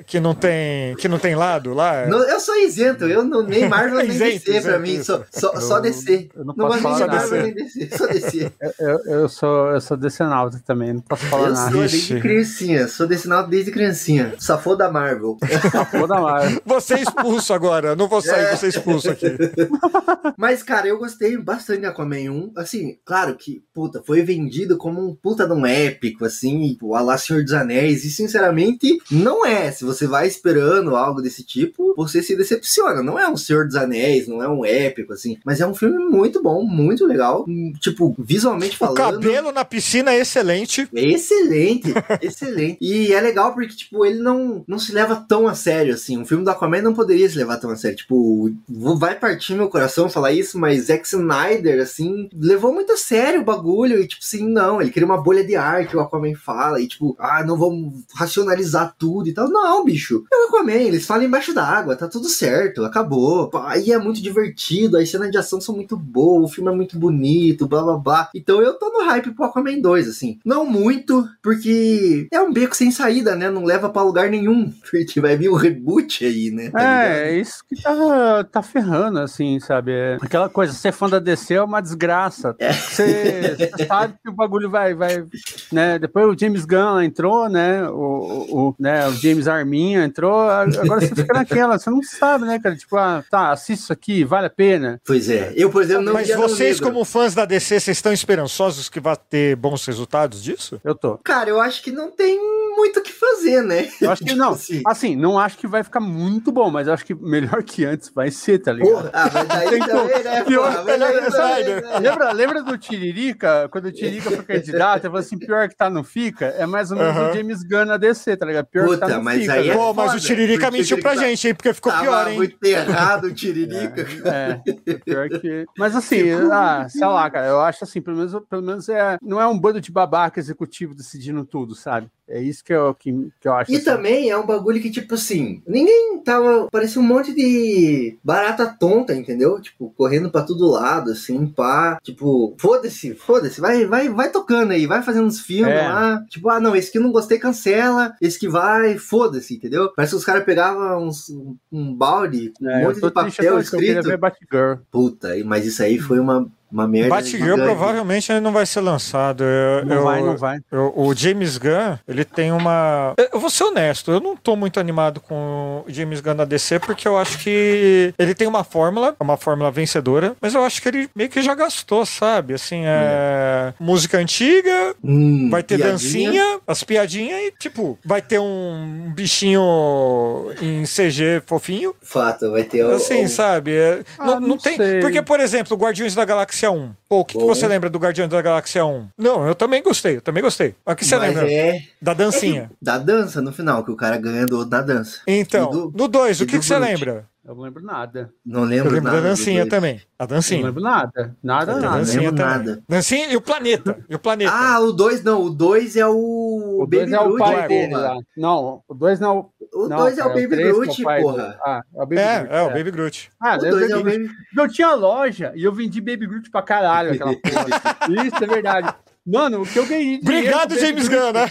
que não tem. Que não tem lado lá. Não, eu sou isento, eu não, nem Marvel (laughs) nem Isento, DC pra isento, mim, só, só, só Eu- DC. eu não Não posso gosto nem de falar Marvel nada. nem DC, só DC. (laughs) Eu, eu sou, eu sou decenalta também, não posso falar Eu nada. sou Vixe. desde criancinha, sou sinal desde criancinha. Safou da Marvel. Vou dar mais. Você é expulso agora. Não vou sair, você é expulso aqui. (laughs) Mas, cara, eu gostei bastante de Aquaman 1. Assim, claro que, puta, foi vendido como um puta de um épico, assim, tipo, a lá Senhor dos Anéis. E, sinceramente, não é. Se você vai esperando algo desse tipo, você se decepciona. Não é um Senhor dos Anéis, não é um épico, assim. Mas é um filme muito bom, muito legal. Hum, Tipo, visualmente O falando. cabelo na piscina é excelente. Excelente, (laughs) excelente. E é legal porque, tipo, ele não, não se leva tão a sério, assim. Um filme do Aquaman não poderia se levar tão a sério. Tipo, vai partir meu coração falar isso, mas Zack Snyder, assim, levou muito a sério o bagulho. E, tipo, assim, não, ele queria uma bolha de ar que o Aquaman fala. E, tipo, ah, não vamos racionalizar tudo e tal. Não, bicho. É o Aquaman, eles falam embaixo d'água, tá tudo certo, acabou. Aí é muito divertido, as cenas de ação são muito boas, o filme é muito bonito, blá blá blá. Então eu tô no hype pro Aquaman 2, assim. Não muito, porque é um beco sem saída, né? Não leva pra lugar nenhum. (laughs) Porque vai vir o reboot aí, né? Tá? É, é isso que tá, tá ferrando, assim, sabe? É aquela coisa, ser fã da DC é uma desgraça. Você você sabe que o bagulho vai, vai, né? Depois o James Gunn entrou, né? O, o, né? o James Arminha entrou, agora você fica naquela, você não sabe, né, cara? Tipo, ah, tá, assiste isso aqui, vale a pena. Pois é. Eu, por exemplo, não Mas vocês, como fãs da DC, vocês estão esperançosos que vai ter bons resultados disso? Eu tô. Cara, eu acho que não tem muito o que fazer, né? Eu acho que (laughs) não. Assim. Assim, não acho que vai ficar muito bom, mas eu acho que melhor que antes vai ser, tá ligado? Porra, ah, mas daí também, né? Pior que melhor Snyder. também, né? Lembra, lembra do Tiririca? Quando o Tiririca foi candidato, ele falou assim: pior que tá, não fica? É mais ou menos Aham. o James Gunn na DC, tá ligado? Pior que Puta, tá, mas fica. aí é né? Pô, mas foda, o Tiririca mentiu pra tá- gente, hein? Porque ficou Tava pior, hein? muito errado o Tiririca. (laughs) É, pior que. Mas assim, ah, sei lá, cara, eu acho assim, pelo menos, pelo menos é, não é um bando de babaca executivo decidindo tudo, sabe? É isso que eu, que, que eu acho. E assim. também é um bagulho que, tipo assim, ninguém tava. Parecia um monte de barata tonta, entendeu? Tipo, correndo pra todo lado, assim, pá. Tipo, foda-se, foda-se, vai, vai, vai tocando aí, vai fazendo uns filmes É. lá. Tipo, ah, não, esse que eu não gostei, cancela. Esse que vai, foda-se, entendeu? Parece que os caras pegavam uns- um, um balde com É, um eu monte de papel até porque eu escrito. ver Batgirl. Puta, mas isso aí foi uma, uma merda. Batgirl provavelmente ele não vai ser lançado. Eu- Não eu- vai, não vai. eu- o James Gunn, ele tem uma. Eu vou ser honesto, eu não tô muito animado com o James Gunn na DC, porque eu acho que ele tem uma fórmula, uma fórmula vencedora, mas eu acho que ele meio que já gastou, sabe? Assim, é. Música antiga, Hum, vai ter piadinha. dancinha, as piadinhas e, tipo, vai ter um bichinho em CG fofinho. Fato, vai ter Assim, o- sabe? É, Ah, não, não não tem. sei. Porque, por exemplo, Guardiões da Galáxia 1. Pô, o que, que você lembra do Guardiões da Galáxia 1? Não, eu também gostei, eu também gostei. O que você mas lembra? é Da É que dancinha. (laughs) da dança no final, que o cara ganha do outro na dança. Então, do- no 2, o que, do que você lembra? Eu não lembro nada. Não Eu lembro, lembro nada da dancinha também. A Eu não dancinha. lembro nada. Nada, Não nada. dancinha lembro também. nada. Dancinha e o planeta. E o planeta. Ah, o 2 não. O 2 é o. O 2 Baby é o Groot, pai porra. dele lá. Não, o 2 não. O não, 2 é o Baby é o Groot, pai porra. do- Ah, é o Baby é, Groot. é, o Baby Groot. Ah, O lembra 2 é o Baby eu tinha loja e eu vendi Baby Groot pra caralho aquela porra. (laughs) Isso é verdade. Mano, o que eu ganhei. Obrigado, James Gunn, né?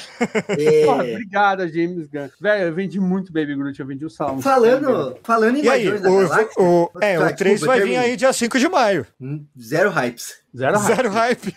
Porra, É, obrigado, James Gunn. Velho, eu vendi muito Baby Groot, eu vendi o salmo. falando, falando em E aí, o, Galáxia, o, é, o 3 desculpa, vai vir aí dia 5 de maio. hum, zero hypes. Zero hype. Zero hype.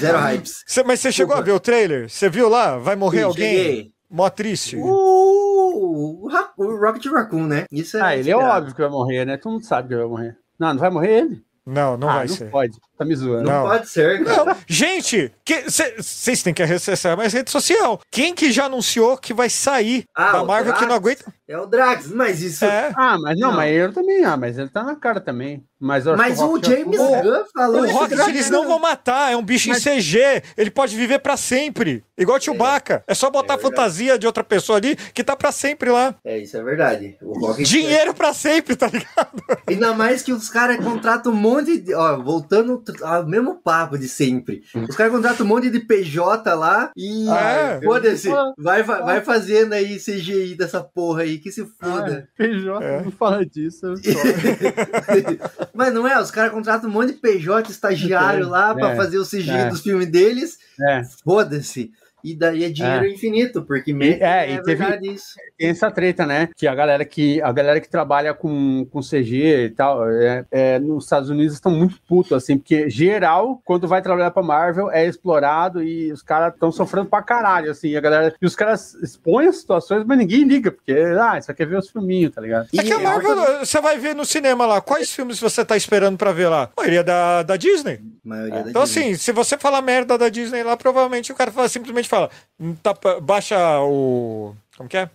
Zero hypes. Cê- mas você chegou a ver o trailer? Você viu lá? Vai morrer Sim, alguém? cheguei. Mó triste. O, o, Ra- o Rocket Raccoon, né? Isso é Ah, ele é óbvio que vai morrer, né? Todo mundo sabe que vai morrer. Não, não vai morrer ele? Não, não ah, vai não ser. pode. Tá me zoando. Não, Não. pode ser, cara. Não, gente, vocês têm que acessar mais rede social. Quem que já anunciou que vai sair Ah, da o Marvel que não aguenta? É o Drax, mas isso. É. Ah, mas não, Não. mas ele também, ah, mas ele tá na cara também. Mas, eu Mas o Rocket James Raccoon- Gunn falou O Rocket eles não vão matar, é um bicho Mas- em CG. Ele pode viver pra sempre. Igual Chewbacca. É só botar É a fantasia de outra pessoa ali que tá pra sempre lá. É, isso é verdade. O Rocket Dinheiro pra sempre, tá ligado? Ainda mais que os caras contratam um monte de. Ó, voltando ao mesmo papo de sempre. Os caras contratam um monte de PJ lá e. É. Foda-se. Ah. Vai, vai, vai fazendo aí CGI dessa porra aí, que se foda. Ah, PJ, É. não fala disso. (laughs) Mas não é, os caras contratam um monte de PJ estagiário lá pra É, fazer o CGI é. dos filmes deles. é, Foda-se. E daí é dinheiro infinito, porque mesmo é, é, e teve- isso. tem essa treta, né? Que a galera que, a galera que trabalha com, com CG e tal, é, é, nos Estados Unidos estão muito putos, assim, porque geral, quando vai trabalhar pra Marvel, é explorado e os caras estão sofrendo pra caralho, assim, a galera. E os caras expõem as situações, mas ninguém liga, porque, ah, só quer ver os filminhos, tá ligado? É que a E- Marvel, você vai ver no cinema lá. Quais filmes você tá esperando pra ver lá? A maioria da, da Disney. maioria da Então, Disney. assim, se você falar merda da Disney lá, provavelmente o cara fala, simplesmente fala: "Hum, tá, baixa o. Como que é?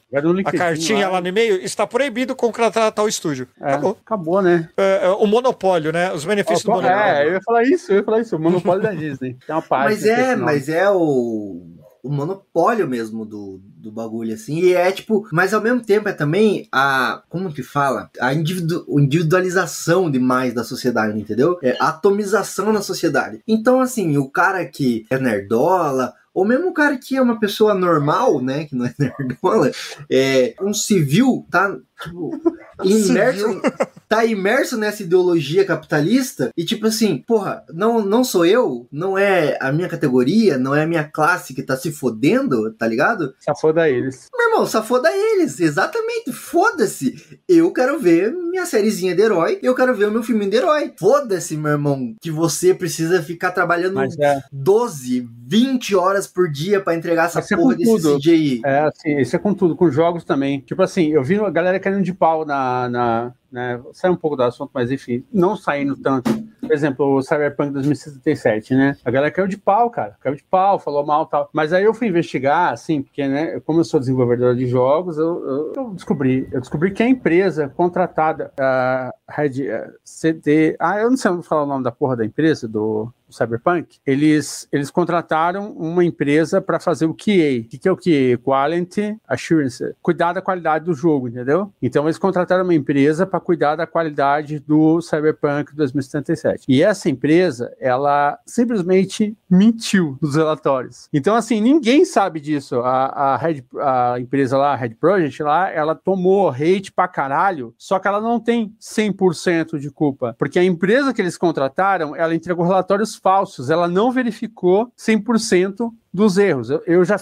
A cartinha lá no e-mail. Está proibido contratar tal estúdio. É, Acabou. acabou, né? É, é, o monopólio, né? Os benefícios do é, monopólio. eu ia falar isso, eu ia falar isso, o monopólio da (laughs) Disney. Tem uma parte. Mas é, mas é o, o monopólio mesmo do, do bagulho, assim. E é tipo, mas ao mesmo tempo é também a. Como que fala? A individu, individualização demais da sociedade, entendeu? É a atomização na sociedade. Então, assim, o cara que é nerdola. Ou mesmo o cara que é uma pessoa normal, né? Que não é (laughs) nerdola, é um civil, tá? Tipo, (laughs) imerso, (laughs) tá imerso nessa ideologia capitalista e tipo assim, porra, não, não sou eu, não é a minha categoria, não é a minha classe que tá se fodendo, tá ligado? Só foda eles. Meu irmão, só foda eles, exatamente, foda-se. Eu quero ver minha sériezinha de herói, eu quero ver o meu filme de herói. Foda-se, meu irmão, que você precisa ficar trabalhando Mas é, 12, 20 horas por dia pra entregar essa Mas é porra com desse tudo. CGI. É, assim, isso é com tudo, com jogos também. Tipo assim, eu vi a galera caindo de pau na. na né, sai um pouco do assunto, mas enfim, não saindo tanto. Por exemplo, o Cyberpunk 2077, né? A galera caiu de pau, cara. Caiu de pau, falou mal tal. Mas aí eu fui investigar, assim, porque, né, como eu sou desenvolvedor de jogos, eu, eu- eu descobri. Eu descobri que a empresa contratada, a Red a CD. Ah, eu não sei falar o nome da porra da empresa, do. Cyberpunk, eles, eles contrataram uma empresa para fazer o QA. O que, é o QA? Quality Assurance. Cuidar da qualidade do jogo, entendeu? Então eles contrataram uma empresa para cuidar da qualidade do Cyberpunk 2077. E essa empresa, ela simplesmente mentiu nos relatórios. Então, assim, ninguém sabe disso. A, a, Red, a empresa lá, a Red Project lá, ela tomou hate pra caralho, só que ela não tem 100% de culpa. Porque a empresa que eles contrataram, ela entregou relatórios falsos, ela não verificou 100% dos erros. Eu, eu já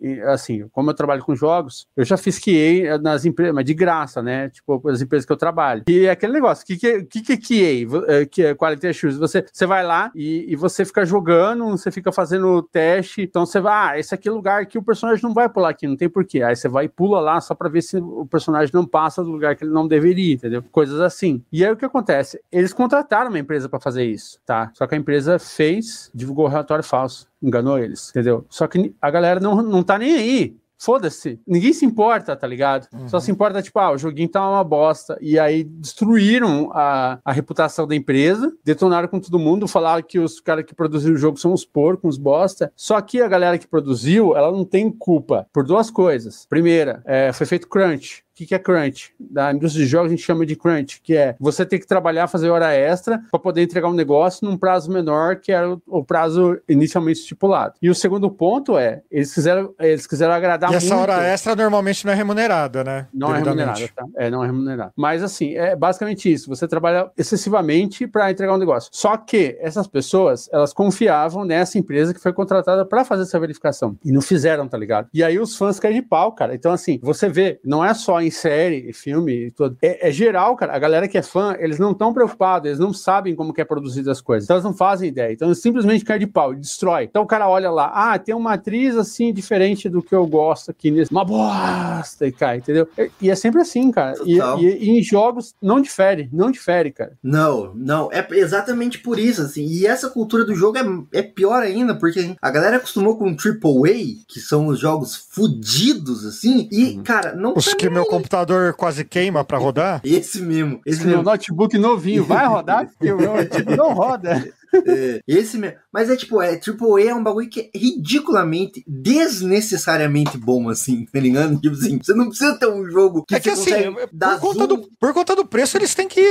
e, assim, como eu trabalho com jogos, eu já fiz QA nas empresas, mas de graça, né? Tipo, as empresas que eu trabalho. E é aquele negócio, o que, que, que, que é? Vo- é, Que é Quality Assurance? Você, você vai lá e, e você fica jogando, você fica fazendo teste, então você vai, ah, esse aqui é lugar que o personagem não vai pular aqui, não tem porquê. Aí você vai e pula lá só pra ver se o personagem não passa do lugar que ele não deveria, entendeu? Coisas assim. E aí o que acontece? Eles contrataram uma empresa pra fazer isso, tá? Só que a empresa fez, divulgou o relatório falso, enganou eles, entendeu? Só que a galera não, não tá nem aí. Foda-se, ninguém se importa, tá ligado? Só se importa, tipo, ah, o joguinho tá uma bosta. E aí destruíram a, a reputação da empresa, detonaram com todo mundo, falaram que os caras que produziram o jogo são os porcos, os bosta. Só que a galera que produziu, ela não tem culpa por duas coisas. Primeira, é, foi feito crunch. Que, que é crunch? Da indústria de jogos a gente chama de crunch, que é você ter que trabalhar, fazer hora extra para poder entregar um negócio num prazo menor que era o, prazo inicialmente estipulado. E o segundo ponto é, eles quiseram, eles quiseram agradar E muito. essa hora extra normalmente não é remunerada, né? Não é remunerada, tá? É, não é remunerada. Mas assim, é basicamente isso. Você trabalha excessivamente para entregar um negócio. Só que essas pessoas, elas confiavam nessa empresa que foi contratada para fazer essa verificação. E não fizeram, tá ligado? E aí os fãs caem de pau, cara. Então, assim, você vê, não é só em série, filme e tudo. É, é geral, cara. A galera que é fã, eles não estão preocupados, eles não sabem como que é produzido as coisas. Então, eles não fazem ideia. Então, eles simplesmente caem de pau e destrói. Então, o cara olha lá, ah, tem uma atriz assim, diferente do que eu gosto aqui nesse. Uma bosta! E cai, entendeu? E, e é sempre assim, cara. E, Total. e- e em jogos não difere, não difere, cara. Não, não, é exatamente por isso, assim. E essa cultura do jogo é, é pior ainda, porque a galera acostumou com AAA, que são os jogos fudidos, assim, e, cara, não Os tá que meu computador quase queima pra rodar. (laughs) esse mesmo, esse meu mesmo, notebook novinho vai rodar? (laughs) Porque o meu antigo não roda. é, esse mesmo. Mas é tipo, é, AAA é um bagulho que é ridiculamente, desnecessariamente bom, assim, tá ligado? (laughs) Tipo assim, você não precisa ter um jogo que, É que você assim, por conta, zoom. do, por conta do preço, eles têm que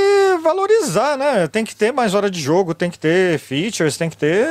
valorizar, né? Tem que ter mais hora de jogo, tem que ter features, tem que ter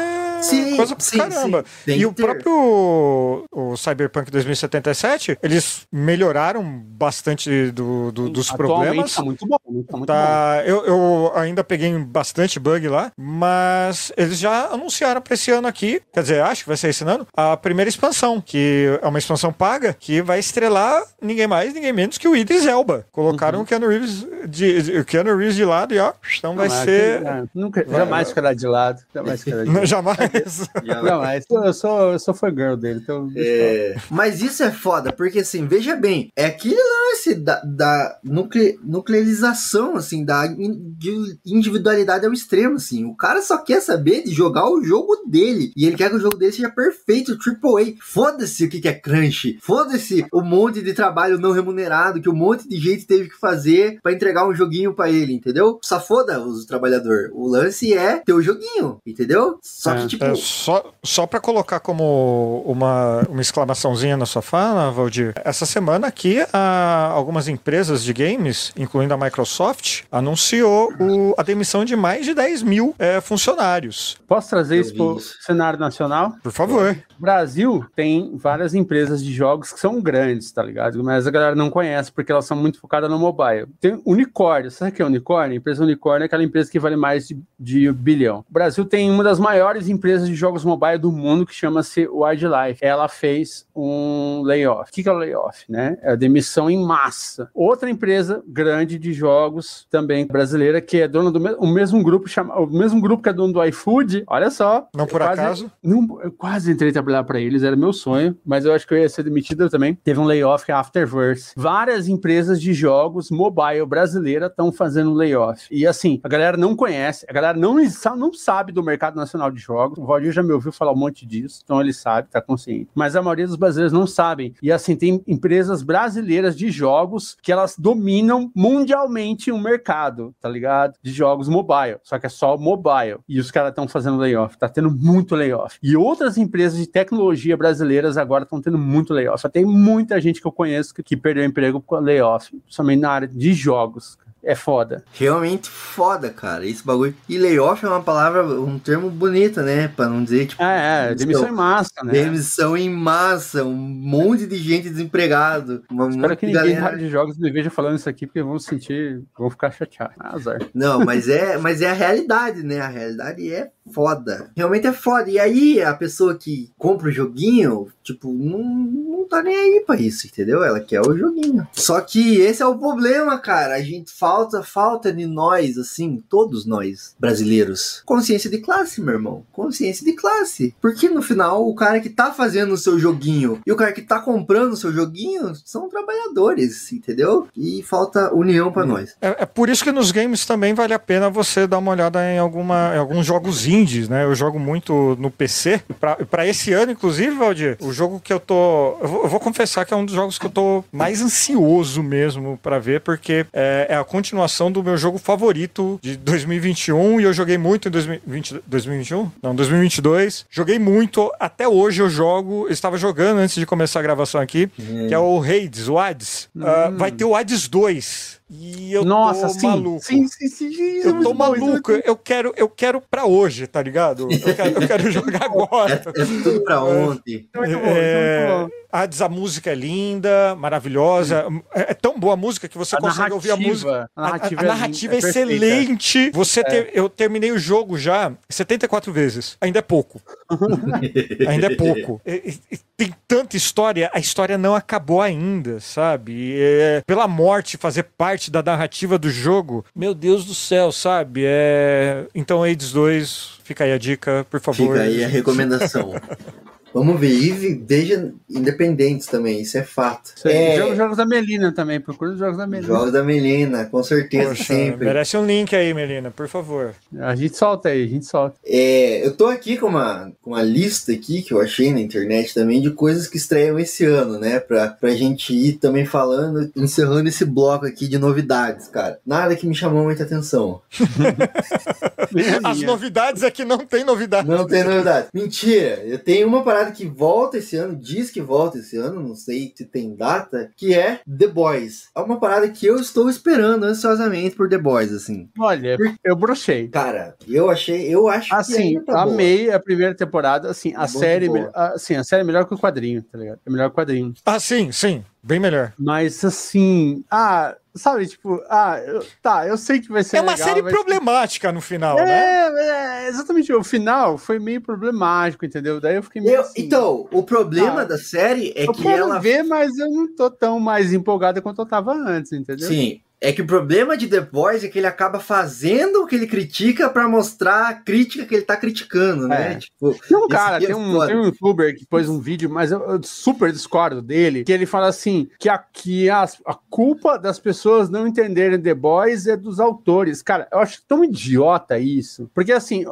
Sim, coisa pra sim, caramba. sim. E o ter. próprio o Cyberpunk 2077, eles melhoraram bastante do, do- dos Atualmente problemas. tá muito bom, tá muito bom. Tá, eu, eu ainda peguei bastante bug lá, mas eles já anunciaram pra esse ano aqui, quer dizer, acho que vai ser esse ano, a primeira expansão, que é uma expansão paga, que vai estrelar ninguém mais, ninguém menos que o Idris Elba. Colocaram o Keanu Reeves de, de- o Keanu Reeves de lado e ó, então vai ser... aqui, é, nunca, jamais ficará de lado. Jamais ficará de (laughs) lado. Jamais. Já- Jamais. Eu sou, eu sou fã girl dele, então. É, mas isso é foda, porque assim, veja bem, é aquele lance da, da nucle- nuclearização, assim, da in- de individualidade ao extremo, assim. O cara só quer saber de jogar o jogo dele. E ele quer que o jogo dele seja perfeito, AAA. Foda-se o que que é crunch. Foda-se o monte de trabalho não remunerado que um monte de gente teve que fazer pra entregar um joguinho pra ele, entendeu? Só foda os trabalhadores. O lance é ter o joguinho, entendeu? Só É, que, tipo, É, só, só para colocar como uma, uma exclamaçãozinha na sua fala, Valdir, essa semana aqui a- algumas empresas de games, incluindo a Microsoft, anunciou o- a demissão de mais de 10 mil é, funcionários. Posso trazer Eu isso pro isso. cenário nacional? Por favor. O Brasil tem várias empresas de jogos que são grandes, tá ligado? Mas a galera não conhece porque elas são muito focadas no mobile. Tem unicórnio. Sabe o que é unicórnio? A empresa unicórnio é aquela empresa que vale mais de, de bilhão. O Brasil tem uma das maiores empresas de jogos mobile do mundo que chama-se Wildlife. Ela fez um layoff. O que é o layoff, né? É a demissão em massa. Outra empresa grande de jogos também brasileira que é dona do me- o mesmo grupo chama o mesmo grupo que é dono do iFood. Olha só. Não por Quase- acaso. não, eu quase entrei a trabalhar para eles, era meu sonho, mas eu acho que eu ia ser demitido também. Teve um layoff que é Afterverse. Várias empresas de jogos mobile brasileira estão fazendo layoff. E assim, a galera não conhece, a galera não, não sabe do mercado nacional de jogos. O Valdir já me ouviu falar um monte disso, então ele sabe, tá consciente. Mas a maioria dos brasileiros não sabem. E assim, tem empresas brasileiras de jogos que elas dominam mundialmente o mercado, tá ligado? De jogos mobile. Só que é só mobile. E os caras estão fazendo layoff. Tá tendo muito layoff. E outras empresas de tecnologia brasileiras agora estão tendo muito layoff. Só tem muita gente que eu conheço que, que perdeu emprego por layoff. Somente na área de jogos. É foda. Realmente foda, cara. Esse bagulho. E layoff é uma palavra, um termo bonito, né? Pra não dizer, tipo. É, é demissão em massa, né? Demissão em massa, um monte de gente desempregado. Uma Espero que ninguém galera. de jogos me veja falando isso aqui, porque vão se sentir, vão ficar chateados. Ah, Azar. Não, mas é, mas é a realidade, né? A realidade é foda. Realmente é foda. E aí, a pessoa que compra o joguinho, tipo, não, não tá nem aí pra isso, entendeu? Ela quer o joguinho. Só que esse é o problema, cara. A gente falta, falta de nós, assim, todos nós, brasileiros. Consciência de classe, meu irmão. Consciência de classe. Porque no final, o cara que tá fazendo o seu joguinho e o cara que tá comprando o seu joguinho são trabalhadores, entendeu? E falta união pra nós. É, é por isso que nos games também vale a pena você dar uma olhada em, alguma, em alguns jogos indie indies, né? Eu jogo muito no PC. Pra, pra esse ano, inclusive, Valdir, o jogo que eu tô. Eu vou, eu vou confessar que é um dos jogos que eu tô mais ansioso mesmo pra ver, porque é, é a continuação do meu jogo favorito de 2021 e eu joguei muito em 2020, 2021? Não, 2022. Joguei muito, até hoje eu jogo. Eu estava jogando antes de começar a gravação aqui, que é o Hades, o Hades. Ah, vai ter o Hades 2. E eu Nossa, tô sim, maluco. sim, sim, sim, é Eu tô é maluco, muito eu quero, eu quero pra hoje, tá ligado? Eu quero, eu quero (laughs) jogar agora. É, é tudo pra ontem. bom, isso é muito bom. É, Hades, a música é linda, maravilhosa. É, é tão boa a música que você A consegue ouvir a música. narrativa, a A, a- narrativa, a é narrativa é, é excelente. Você ter- eu terminei o jogo já 74 vezes. Ainda é pouco. (laughs) ainda é pouco. E- e- e tem tanta história, a história não acabou ainda, sabe? É, pela morte fazer parte da narrativa do jogo. Meu Deus do céu, sabe? É, então, Hades 2, fica aí a dica, por favor. Fica aí a recomendação. (laughs) Vamos ver, e veja independentes também, isso é fato. Isso. É, Joga- Jogos da Melina também, procura os jogos da Melina. Jogos da Melina, com certeza, Poxa, sempre. merece um link aí, Melina, por favor. A gente solta aí, a gente solta. É, eu tô aqui com uma, com uma lista aqui que eu achei na internet também de coisas que estreiam esse ano, né? Pra, pra gente ir também falando, encerrando esse bloco aqui de novidades, cara. Nada que me chamou muita atenção. (laughs) As novidades é que não tem novidade. Não tem novidade. Mentira, eu tenho uma parada que volta esse ano, diz que volta esse ano, não sei se tem data, que é The Boys. É uma parada que eu estou esperando ansiosamente por The Boys, assim. Olha, eu brochei. Cara, eu achei, eu acho que Assim, ainda tá boa. amei a primeira temporada. Assim, a Muito série, boa. assim, a série é melhor que o quadrinho, tá ligado? É melhor que o quadrinho. Ah, sim, sim. Bem melhor. Mas assim, ah, sabe, tipo, ah, eu- tá, eu sei que vai ser É uma legal, série vai- problemática no final, né? É, é, exatamente. O final foi meio problemático, entendeu? Daí eu fiquei meio Eu- assim. então, o problema Ah, da série é eu que quero ela ver, mas eu não tô tão mais empolgada quanto eu tava antes, entendeu? Sim. É que o problema de The Boys é que ele acaba fazendo o que ele critica pra mostrar a crítica que ele tá criticando, né? É. Tipo, Tem um cara, tem um, tem um youtuber que pôs um vídeo, mas eu, eu super discordo dele, que ele fala assim, que a, que a culpa das pessoas não entenderem The Boys é dos autores. Cara, eu acho tão idiota isso. Porque assim,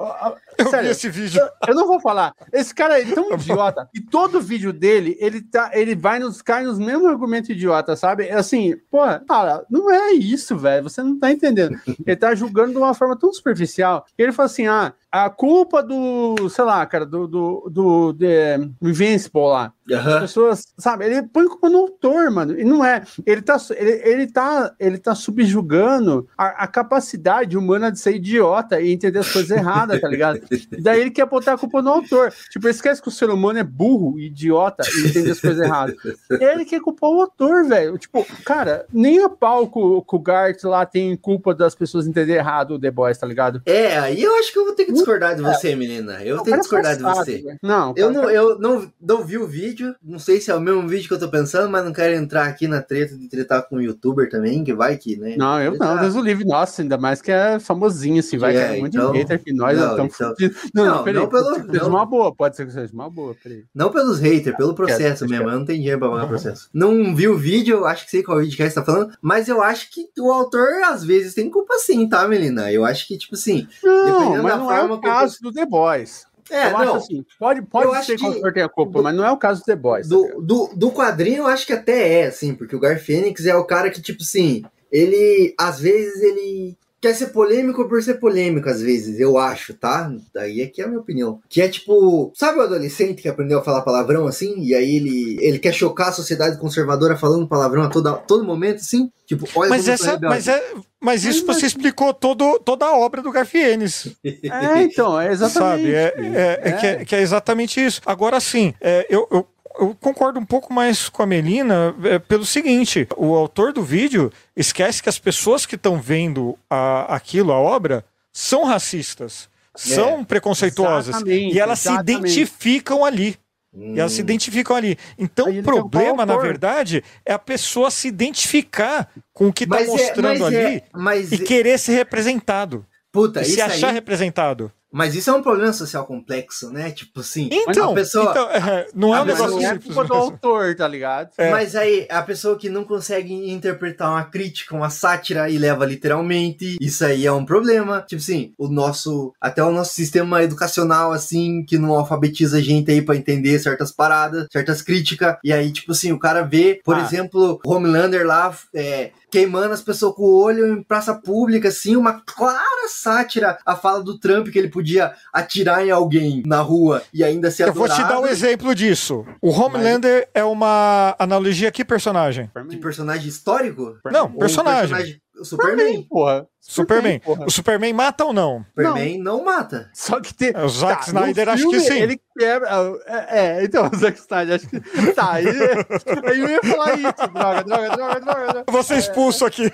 Eu sério, vi esse vídeo. eu não vou falar. Esse cara é tão (laughs) idiota. E todo vídeo dele, ele, tá, ele vai nos, cai nos mesmos argumentos idiota, sabe? É Assim, porra, cara, não é isso, velho. Você não tá entendendo. Ele tá julgando de uma forma tão superficial. Ele fala assim: ah, a culpa do, sei lá, cara, do, do, do The Invincible lá. As aham. pessoas, sabe, ele põe culpa no autor, mano. E não é. Ele tá, ele, ele tá, ele tá subjugando a, a capacidade humana de ser idiota e entender as coisas erradas, tá ligado? (laughs) Daí ele quer botar a culpa no autor. Tipo, ele esquece que o ser humano é burro, idiota e entende as coisas erradas. Ele quer culpar o autor, velho. Tipo, cara, nem a pau com, o Gart lá tem culpa das pessoas entenderem errado o The Boys, tá ligado? É, aí eu acho que eu vou ter que discordar de você, menina. Eu Não, tenho que discordar de você. velho. Não, Eu não, eu não, não vi o vídeo, não sei se é o mesmo vídeo que eu tô pensando, mas não quero entrar aqui na treta de tretar com o youtuber também, que vai que, né? Não, eu não. Deus o livre, nossa, ainda mais que é famosinho, assim, vai É, cair um monte então- hater que nós não, estamos então- fudidos. Não, (laughs) Não, não, peraí, não pelo- que seja não. uma boa, pode ser que seja uma boa, peraí. Não pelos haters, pelo processo mesmo. Eu não tenho dinheiro pra pagar processo. Não vi o vídeo, acho que sei qual vídeo que você tá falando, mas eu acho que o autor às vezes tem culpa sim, tá, Melina? Eu acho que, tipo assim. Não, Dependendo mas da é o eu caso do The Boys. É, eu acho não. assim, pode, pode acho ser que tenha culpa, do- mas não é o caso do The Boys. tá Do, ligado? do, do quadrinho eu acho que até é, assim, porque o Gar Fênix é o cara que, tipo assim, ele, às vezes, ele quer ser polêmico por ser polêmico, às vezes, eu acho, tá? Daí é que é a minha opinião. Que é tipo, sabe o adolescente que aprendeu a falar palavrão assim? E aí ele, ele quer chocar a sociedade conservadora falando palavrão a todo, todo momento, assim? Tipo, olha Mas, essa, mas, é, mas isso você explicou todo, toda a obra do Garfienes. É, então, é exatamente. Sabe? É, é- é Que, é, que é exatamente isso. Agora, sim, é, eu, eu, eu concordo um pouco mais com a Melina é, pelo seguinte: o autor do vídeo esquece que as pessoas que estão vendo a, aquilo, a obra, são racistas, são preconceituosas. E elas se exatamente. identificam ali. Hum, E elas se identificam ali. Então, o problema, na verdade, é a pessoa se identificar com o que está é- mostrando ali é- mas e querer ser representado. puta, e se achar aí, representado. Mas isso é um problema social complexo, né? Tipo assim, Então, a pessoa- então, é, não é um negócio não é culpa do autor, tá ligado? É. Mas aí, a pessoa que não consegue interpretar uma crítica, uma sátira e leva literalmente, isso aí é um problema. Tipo assim, o nosso, até o nosso sistema educacional, assim, que não alfabetiza a gente aí pra entender certas paradas, certas críticas, e aí, tipo assim, o cara vê, por Ah. exemplo, Homelander lá, é, queimando as pessoas com o olho em praça pública, assim, uma clara sátira à fala do Trump que ele podia atirar em alguém na rua e ainda ser Eu vou te dar um exemplo disso. O Homelander é uma analogia que personagem? De personagem histórico? Não, personagem. O Superman. Porra. Superman. porra. O Superman mata ou não? Superman não, mata. Só que tem. O Zack Tá, Snyder acho que sim. Ele quebra. É, é, então, (laughs) o Zack Snyder, acho que. Tá, aí, aí eu ia falar isso. Droga, droga, droga, droga. droga. Eu vou ser expulso aqui.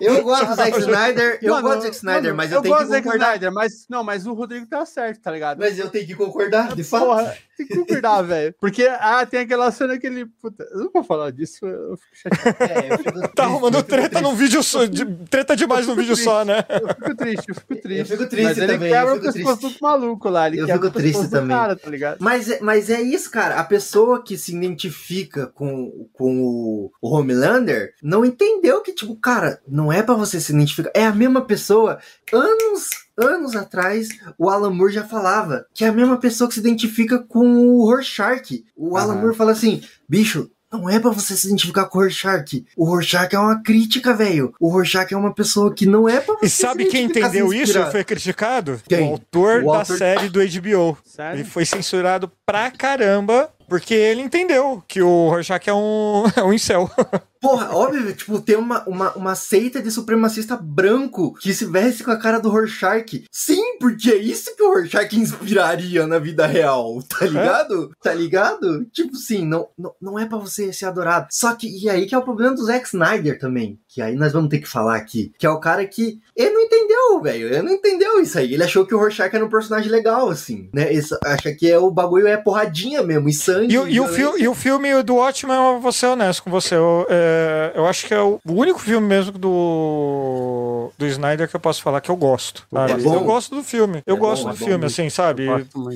Eu gosto do Zack Snyder, eu Mano, gosto do Zack Snyder, mano, mas eu, tenho gosto que do Zack concordar. Snyder, mas. Não, mas o Rodrigo tá certo, tá ligado? Mas eu tenho que concordar, de fato. Porra, tem que concordar, (laughs) velho. Porque, ah, tem aquela cena que ele. Puta, eu não vou falar disso, eu fico chateado. É, eu fico Tá eu arrumando treta num vídeo só. de- treta demais num vídeo só, né? Eu fico triste, eu fico triste. Eu fico triste mas ele também, eu quebra o fico pescoço triste. do maluco lá. Ele Eu fico o triste também. cara, tá ligado? Mas, é- mas é isso, cara. A pessoa que se identifica com, com o, o Homelander não entendeu que, tipo, cara, não é pra você se identificar. É a mesma pessoa. Anos, anos atrás, o Alan Moore já falava que é a mesma pessoa que se identifica com o Rorschach. O Alan. Moore fala assim, bicho. Não é pra você se identificar com o Rorschach. O Rorschach é uma crítica, velho. O Rorschach é uma pessoa que não é pra você E sabe se quem entendeu isso e foi criticado? Quem? O autor O da autor- série do HBO. Sério? Ele foi censurado pra caramba porque ele entendeu que o Rorschach é um, (laughs) é um incel. (laughs) Porra, óbvio, tipo, tem uma, uma, uma seita de supremacista branco que se veste com a cara do Rorschach. Sim, porque é isso que o Rorschach inspiraria na vida real, tá ligado? Tá ligado? Tipo assim, não, não, não é pra você ser adorado. Só que, e aí que é o problema do Zack Snyder também, que aí nós vamos ter que falar aqui, que é o cara que, ele não entendeu, velho, ele não entendeu isso aí. Ele achou que o Rorschach era um personagem legal, assim, né? Esse, acha que é o bagulho é porradinha mesmo, e sangue. E, o- e o, fil- e o filme do Watchmen, eu vou ser honesto com você. Eu, é, eu acho que é o único filme mesmo do, do Snyder que eu posso falar que eu gosto. sabe? É? Eu gosto do filme. Eu É gosto bom, do é bom filme, mesmo. assim, sabe?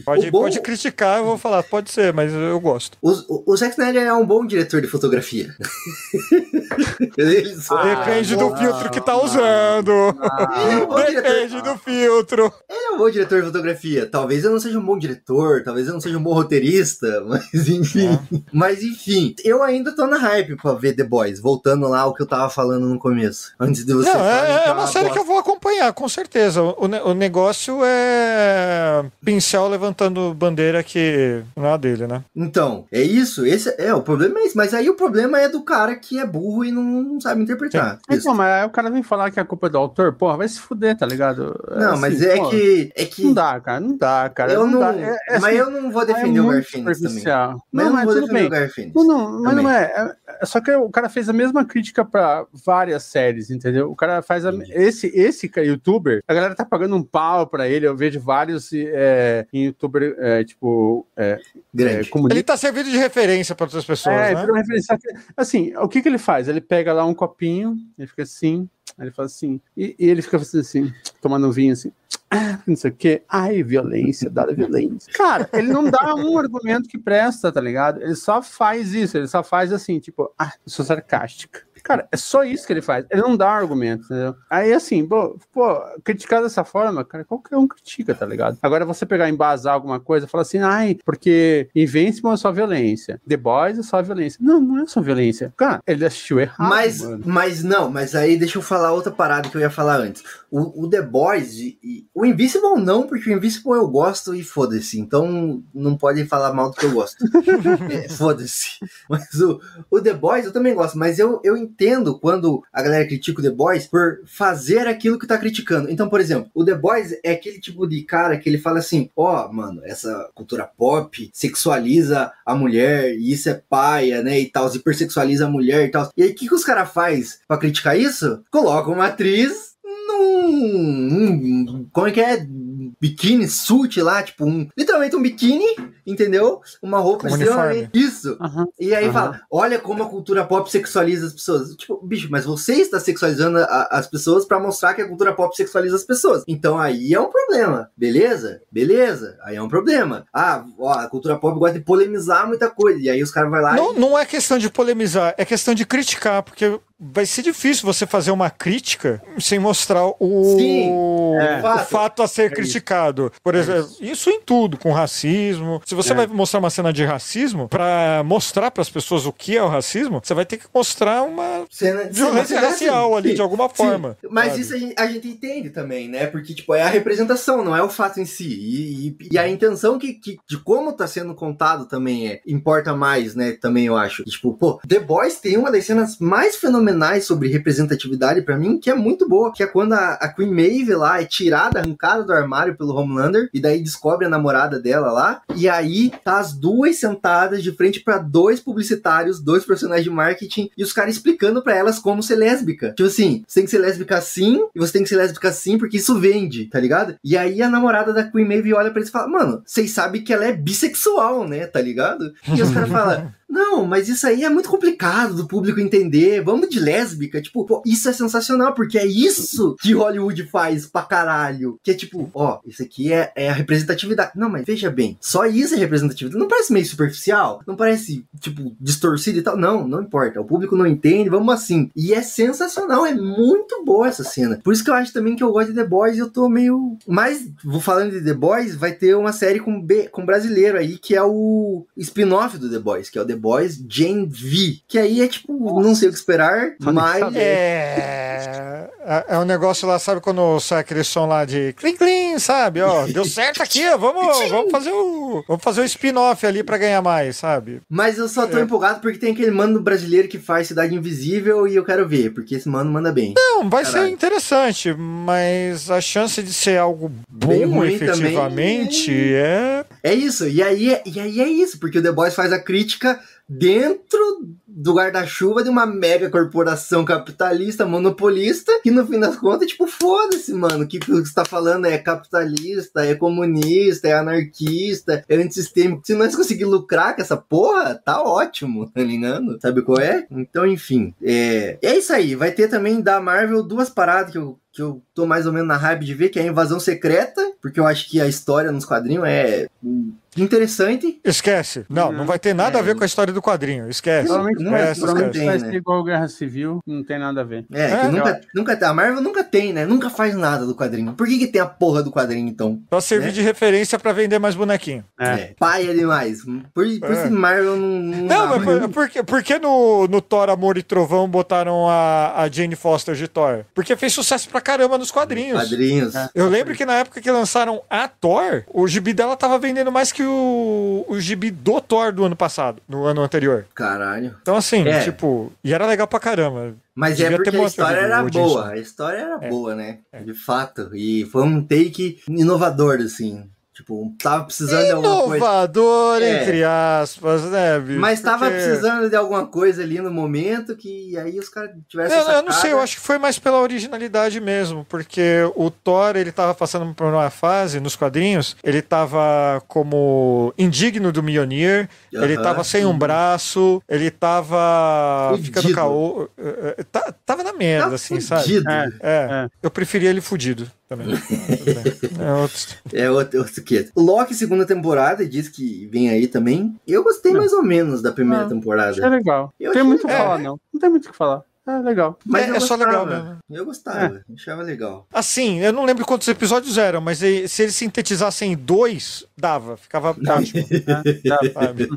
Pode, bom- pode criticar, eu vou falar, pode ser, mas eu gosto. O, o, Zack Snyder é um bom diretor de fotografia. (laughs) Ele só- Depende do não, filtro que tá não. usando. Ele é. Depende do filtro. Ele é um bom diretor de fotografia. Talvez eu não seja um bom diretor, talvez eu não seja um bom roteirista, (laughs) mas enfim. Mas enfim, eu ainda tô na hype pra ver The Boys, voltando lá ao que eu tava falando no começo. Antes de você Não, falar é, que é uma série que eu vou acompanhar, com certeza. O, ne- o negócio é pincel levantando bandeira que não é dele, né? Então, é isso, esse é o problema é esse, mas aí o problema é do cara que é burro e não, não sabe interpretar. Isso. Então, mas aí o cara vem falar que a culpa é do autor, porra, vai se fuder, tá ligado? Não, Assim, mas é que é que Não dá, cara, não dá, cara. eu não, dá. É- é mas assim, eu não vou é defender o muito Garfinis também. Mas Não, não mas tudo defender bem. o. Não, não, mas Também. não é, é- é Só que o cara fez a mesma crítica pra várias séries, entendeu? O cara faz a, esse esse youtuber, a galera tá pagando um pau pra ele. Eu vejo vários é, youtuber é, tipo é, é, Grande. comunistas. Ele tá servindo de referência para outras pessoas, É, né? referência. Assim, o que que ele faz? Ele pega lá um copinho, ele fica assim, aí ele faz assim, e, e ele fica fazendo assim, tomando um vinho assim, ah, não sei o quê, ai, violência, dada violência. Cara, ele não dá um argumento que presta, tá ligado? Ele só faz isso, ele só faz assim, tipo, ah, sou sarcástica. Cara, é só isso que ele faz. Ele não dá argumento, entendeu? Aí, assim, pô, pô, criticar dessa forma, cara, qualquer um critica, tá ligado? Agora, você pegar e embasar alguma coisa, falar assim, ai, porque Invincible é só violência, The Boys é só violência. Não, não é só violência. Cara, ele assistiu errado, Mas, mano. mas não, mas aí deixa eu falar outra parada que eu ia falar antes. O, o The Boys, e, e- o Invisible não, porque o Invisible eu gosto e foda-se. Então não pode falar mal do que eu gosto. (laughs) É, foda-se. Mas o, o The Boys eu também gosto, mas eu, eu entendo quando a galera critica o The Boys por fazer aquilo que tá criticando. Então, por exemplo, o The Boys é aquele tipo de cara que ele fala assim: ó, mano, essa cultura pop sexualiza a mulher e isso é paia, né? E tal, hipersexualiza a mulher e tal. E aí, o que, que os caras faz pra criticar isso? Coloca uma atriz Como é que é? Biquíni suit lá, tipo um. Literalmente um biquíni, entendeu? Uma roupa Um extremamente. Isso. Aham. E aí Aham. fala, olha como a cultura pop sexualiza as pessoas. Tipo, bicho, mas você está sexualizando a- as pessoas pra mostrar que a cultura pop sexualiza as pessoas. Então aí é um problema, beleza? Beleza? Aí é um problema. Ah, ó, a cultura pop gosta de polemizar muita coisa. E aí os caras vão lá Não, e... não é questão de polemizar, é questão de criticar, porque vai ser difícil você fazer uma crítica sem mostrar o, Sim, é. o Fato. fato a ser isso. criticado. Por exemplo, isso em tudo, com racismo. Se você É. vai mostrar uma cena de racismo, pra mostrar pras pessoas o que é o racismo, você vai ter que mostrar uma Cena, violência racial ali, Sim, de alguma sim. forma. Mas sabe? isso a gente, a gente entende também, né? Porque, tipo, é a representação, não é o fato em si. E, e- e a intenção que, que- de como tá sendo contado também é, importa mais, né? Também eu acho. E, tipo, pô, The Boys tem uma das cenas mais fenomenais sobre representatividade pra mim, que é muito boa, que é quando a, a Queen Maeve lá é tirada, arrancada do armário pelo Homelander, e daí descobre a namorada dela lá, e aí tá as duas sentadas de frente pra dois publicitários, dois profissionais de marketing, e os caras explicando pra elas como ser lésbica. Tipo assim, você tem que ser lésbica assim, e você tem que ser lésbica assim, porque isso vende, tá ligado? E aí a namorada da Queen Maeve olha pra eles e fala, mano, vocês sabem que ela é bissexual, né, tá ligado? E os caras falam, não, mas isso aí é muito complicado do público entender. Vamos de lésbica. Tipo, pô, isso é sensacional, porque é isso que Hollywood faz pra caralho. Que é tipo, ó, isso aqui é, é a representatividade. Não, mas veja bem, só isso é representatividade. Não parece meio superficial? Não parece, tipo, distorcido e tal? Não, não importa. O público não entende, vamos assim. E é sensacional, é muito boa essa cena. Por isso que eu acho também que eu gosto de The Boys e eu tô meio. Mas, vou falando de The Boys, vai ter uma série com, B, com brasileiro aí, que é o spin-off do The Boys, que é o The Boys Gen V. Que aí é tipo, não sei o que esperar, mas. É, é é um negócio lá, sabe quando sai aquele som lá de clim clim, sabe? Ó, deu (laughs) certo aqui, ó, vamos, vamos fazer o vamos fazer o spin-off ali pra ganhar mais, sabe? Mas eu só tô É. empolgado porque tem aquele mano brasileiro que faz Cidade Invisível e eu quero ver, porque esse mano manda bem. Não, vai ser Caralho. interessante, mas a chance de ser algo bom efetivamente também. é É isso, e aí é, e aí é isso, porque o The Boys faz a crítica dentro do guarda-chuva de uma mega corporação capitalista, monopolista, que no fim das contas, tipo, foda-se, mano, o que você tá falando é capitalista, é comunista, é anarquista, é antissistêmico. Se nós conseguir lucrar com essa porra, tá ótimo, tá ligado? Sabe qual é? Então, enfim, é, é isso aí. Vai ter também da Marvel duas paradas que eu que eu tô mais ou menos na hype de ver, que é a Invasão Secreta, porque eu acho que a história nos quadrinhos é interessante. esquece. Não, não vai ter nada É. a ver com a história do quadrinho, esquece. Provavelmente Não, é, provavelmente tem, vai né? ser igual Guerra Civil, não tem nada a ver. É, É, que nunca, nunca a Marvel nunca tem, né? Nunca faz nada do quadrinho. Por que, que tem a porra do quadrinho, então? Pra servir né? de referência pra vender mais bonequinho. É. paia demais. Por, por É. isso Marvel não. Não, Não, mas por, por, que- por que no, no Thor Amor e Trovão botaram a, a Jane Foster de Thor? Porque fez sucesso pra caramba nos quadrinhos. Quadrinhos. É. Eu lembro que na época que lançaram a Thor, o gibi dela tava vendendo mais que o, o gibi do Thor do ano passado, no ano anterior. Caralho. Então, assim, É. tipo, e era legal pra caramba. Mas Devia é porque a história era boa. A história era É. boa, né? De fato. E foi um take inovador, assim. Tipo, tava precisando de alguma coisa. Inovador, É. entre aspas, né, bicho? Mas tava Porque- precisando de alguma coisa ali no momento que aí os caras tivessem Eu, eu não sei, eu acho que foi mais pela originalidade mesmo, porque o Thor, ele tava passando por uma fase nos quadrinhos, ele tava como indigno do Mjolnir, ele Aham. tava sem um braço, ele tava Fudido. ficando caô, eh, eh, tá- tava na merda, Tá assim, sabe? fudido. É. É, É. eu preferia ele fudido também. (laughs) é outro... É outro, outro que. Loki, segunda temporada, diz que vem aí também. Eu gostei Não. mais ou menos da primeira Não. temporada. É legal. Eu Não tem achei muito o que falar, não. Não tem muito o que falar. É legal. Mas É, é só legal mesmo. Eu gostava, achava legal. Assim, eu não lembro quantos episódios eram, mas se eles sintetizassem em dois, dava, ficava (laughs) ótimo. É, sabe?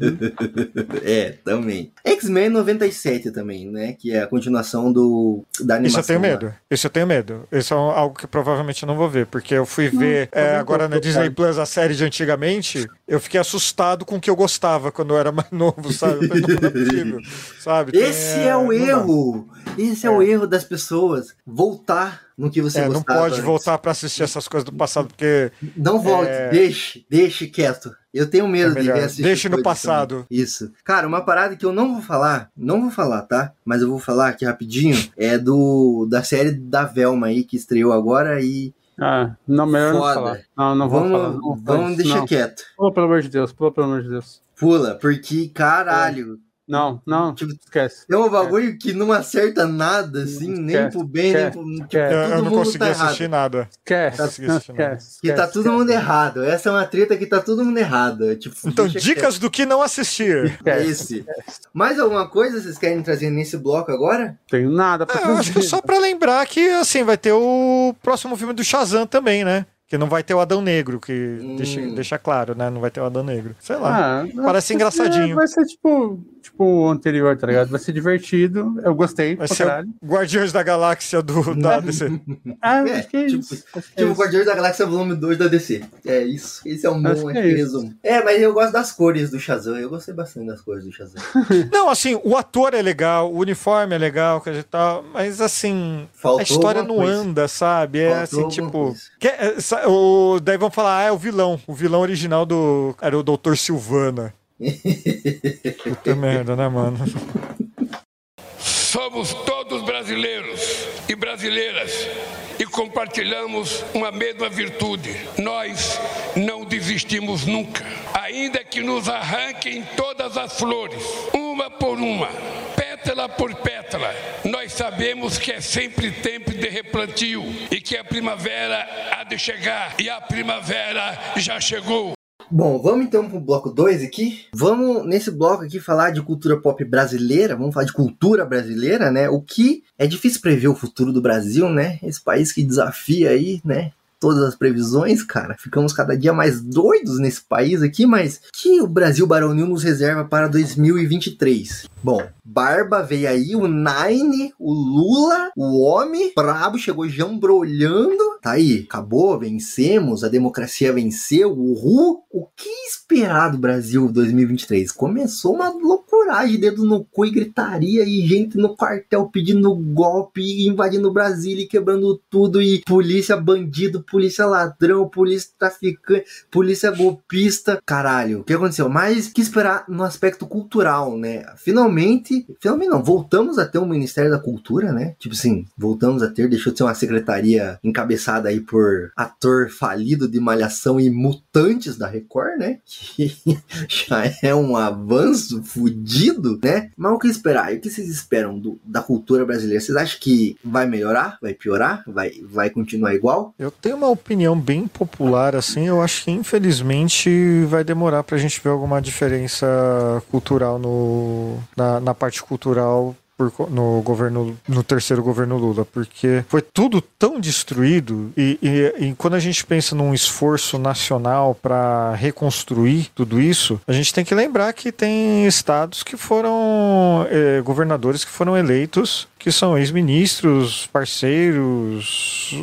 é, também. X-Men 97 também, né? Que é a continuação do da Isso animação. eu tenho lá. medo. Isso eu tenho medo. Isso é algo que provavelmente eu não vou ver, porque eu fui ver é, não agora na Disney. Plus a série de antigamente. Eu fiquei assustado com o que eu gostava quando eu era (laughs) mais novo, sabe? Eu falei, não, não é possível, sabe? Esse é, o não dá. Esse é. o erro das pessoas. Voltar no que você É, não pode antes. voltar pra assistir essas coisas do passado, porque Não volte, É. deixe, deixe quieto. Eu tenho medo É de reassistir. Deixe no passado. também. Isso. Cara, uma parada que eu não vou falar, não vou falar, tá? Mas eu vou falar aqui rapidinho, é do da série da Velma aí, que estreou agora e Ah, não, melhor não Foda. falar. Não, não vou vamos falar. Não vamos deixar não. quieto. Pula, pelo amor de Deus, pula, pelo amor de Deus. Pula, porque caralho. Não, não, Tipo, esquece. É um bagulho que não acerta nada, assim, nem Esquece, pro bem, nem esquece, pro. Tipo. Eu, eu não mundo consegui tá assistir errado. nada. Esquece, consegui assistir nada. esquece. Que tá esquece, todo mundo errado. Essa é uma treta que tá todo mundo errado. Tipo, Então, dicas do que não assistir. É esse. Mais alguma coisa vocês querem trazer nesse bloco agora? Tenho nada pra É, eu acho que só pra lembrar que, assim, vai ter o próximo filme do Shazam também, né? Que não vai ter o Adão Negro, que Hum. deixa, deixa claro, né? Não vai ter o Adão Negro. Sei lá. Ah, Parece ser- engraçadinho. Vai ser tipo, tipo o anterior, tá ligado? Vai ser divertido. Eu gostei Vai ser caralho. Guardiões da Galáxia do, da DC. (laughs) Ah, É, acho que é tipo- isso. Acho que é Tipo, isso. Guardiões da Galáxia Volume 2 da DC. É isso. Esse é um Acho bom que é isso. resumo. É, mas eu gosto das cores do Shazam. Eu gostei bastante das cores do Shazam. (laughs) Não, assim, o ator é legal, o uniforme é legal, coisa e tal, mas assim, Faltou a história não coisa. anda, sabe? É Faltou assim, tipo. que- é, o, daí vão falar, ah, é o vilão. O vilão original do. Era o Dr. Silvana. Puta merda, né, mano? Somos todos brasileiros e brasileiras e compartilhamos uma mesma virtude. Nós não desistimos nunca, ainda que nos arranquem todas as flores, uma por uma, pétala por pétala. Nós sabemos que é sempre tempo de replantio e que a primavera há de chegar e a primavera já chegou. Bom, vamos então pro bloco 2 aqui. Vamos nesse bloco aqui falar de cultura pop brasileira, vamos falar de cultura brasileira, né? O que é difícil prever o futuro do Brasil, né? Esse país que desafia aí, né? Todas as previsões, cara. Ficamos cada dia mais doidos nesse país aqui, mas que o Brasil Baronil nos reserva para 2023? Bom, Barba veio aí, o Nine, o Lula, o homem brabo chegou jambrolhando. Tá aí, acabou, vencemos, a democracia venceu, o. O que esperar do Brasil 2023? Começou uma loucuragem, dedo no cu e gritaria e gente no quartel pedindo golpe, invadindo Brasília e quebrando tudo e polícia bandido, polícia ladrão, polícia traficante, polícia golpista. Caralho, o que aconteceu? Mas que esperar no aspecto cultural, né? Finalmente, finalmente não, voltamos a ter um Ministério da Cultura, né? Tipo assim, voltamos a ter, deixou de ser uma secretaria encabeçada aí por ator falido de Malhação e Mutantes da Record, né? (laughs) Que já é um avanço fudido, né? Mas o que esperar? E o que vocês esperam do- da cultura brasileira? Vocês acham que vai melhorar? Vai piorar? Vai, vai continuar igual? Eu tenho uma opinião bem popular, assim. Eu acho que infelizmente vai demorar pra gente ver alguma diferença cultural no, na, na parte cultural no governo no terceiro governo Lula porque foi tudo tão destruído e, e- e quando a gente pensa num esforço nacional para reconstruir tudo isso a gente tem que lembrar que tem estados que foram eh, governadores que foram eleitos que são ex-ministros parceiros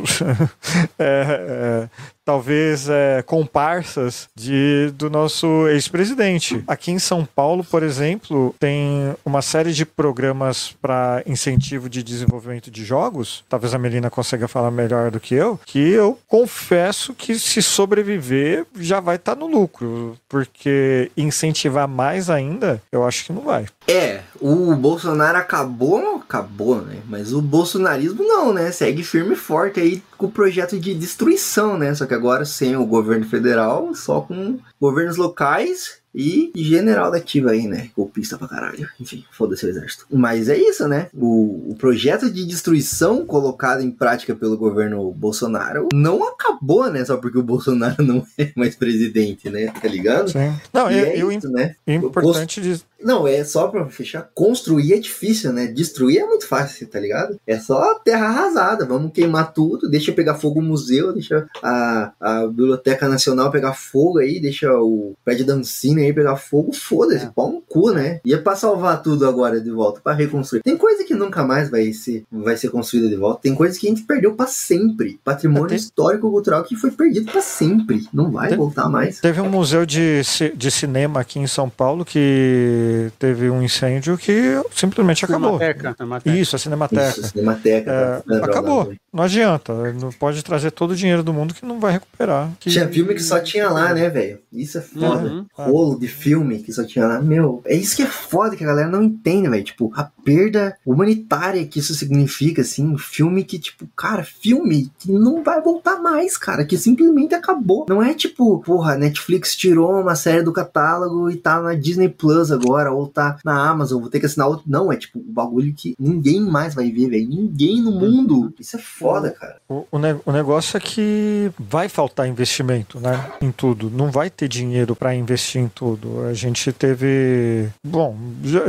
(laughs) é, é, talvez é, comparsas de, do nosso ex-presidente. Aqui em São Paulo, por exemplo, tem uma série de programas para incentivo de desenvolvimento de jogos. Talvez a Melina consiga falar melhor do que eu. Que eu confesso que se sobreviver já vai estar no lucro, porque incentivar mais ainda, eu acho que não vai. É, o Bolsonaro acabou, acabou, né? Mas o bolsonarismo não, né? Segue firme e forte aí com o projeto de destruição, né? Só que agora sem o governo federal, só com governos locais e general da ativa aí, né? Golpista pra caralho. Enfim, foda-se o exército. Mas é isso, né? O, o projeto de destruição colocado em prática pelo governo Bolsonaro não acabou, né? Só porque o Bolsonaro (laughs) não é mais presidente, né? Tá ligado? Sim. Não, E eu, é eu- isso, né? importante de, Não, é só pra fechar. Construir é difícil, né? Destruir é muito fácil, tá ligado? É só terra arrasada. Vamos queimar tudo, deixa pegar fogo o museu, deixa a, a Biblioteca Nacional pegar fogo aí, deixa o prédio da Ancine aí pegar fogo. Foda-se, É. pau no cu, né? E é pra salvar tudo agora de volta, pra reconstruir. Tem coisa que nunca mais vai ser, vai ser construída de volta. Tem coisa que a gente perdeu pra sempre. Patrimônio Tem- histórico-cultural que foi perdido pra sempre. Não vai Tem- voltar mais. Teve um museu de, de cinema aqui em São Paulo que teve um incêndio que simplesmente acabou. Cinemateca, Cinemateca. Isso, a Cinemateca. Isso, Cinemateca. É, tá acabou. Não adianta. Não pode trazer todo o dinheiro do mundo que não vai recuperar. Que- Tinha filme que só tinha lá, né, velho? Isso é foda. Uhum. Rolo de filme que só tinha lá. Meu, é isso que é foda que a galera não entende, velho. Tipo, a perda humanitária que isso significa, assim, um filme que, tipo, cara, filme que não vai voltar mais, cara, que simplesmente acabou. Não é tipo, porra, Netflix tirou uma série do catálogo e tá na Disney Plus agora, ou tá na Amazon, vou ter que assinar outro. Não, é tipo, um bagulho que ninguém mais vai ver, velho. Ninguém no mundo. Isso é foda, cara. O, o, ne- o negócio é que vai faltar investimento, né? Em tudo. Não vai ter dinheiro para investir em tudo. A gente teve. Bom,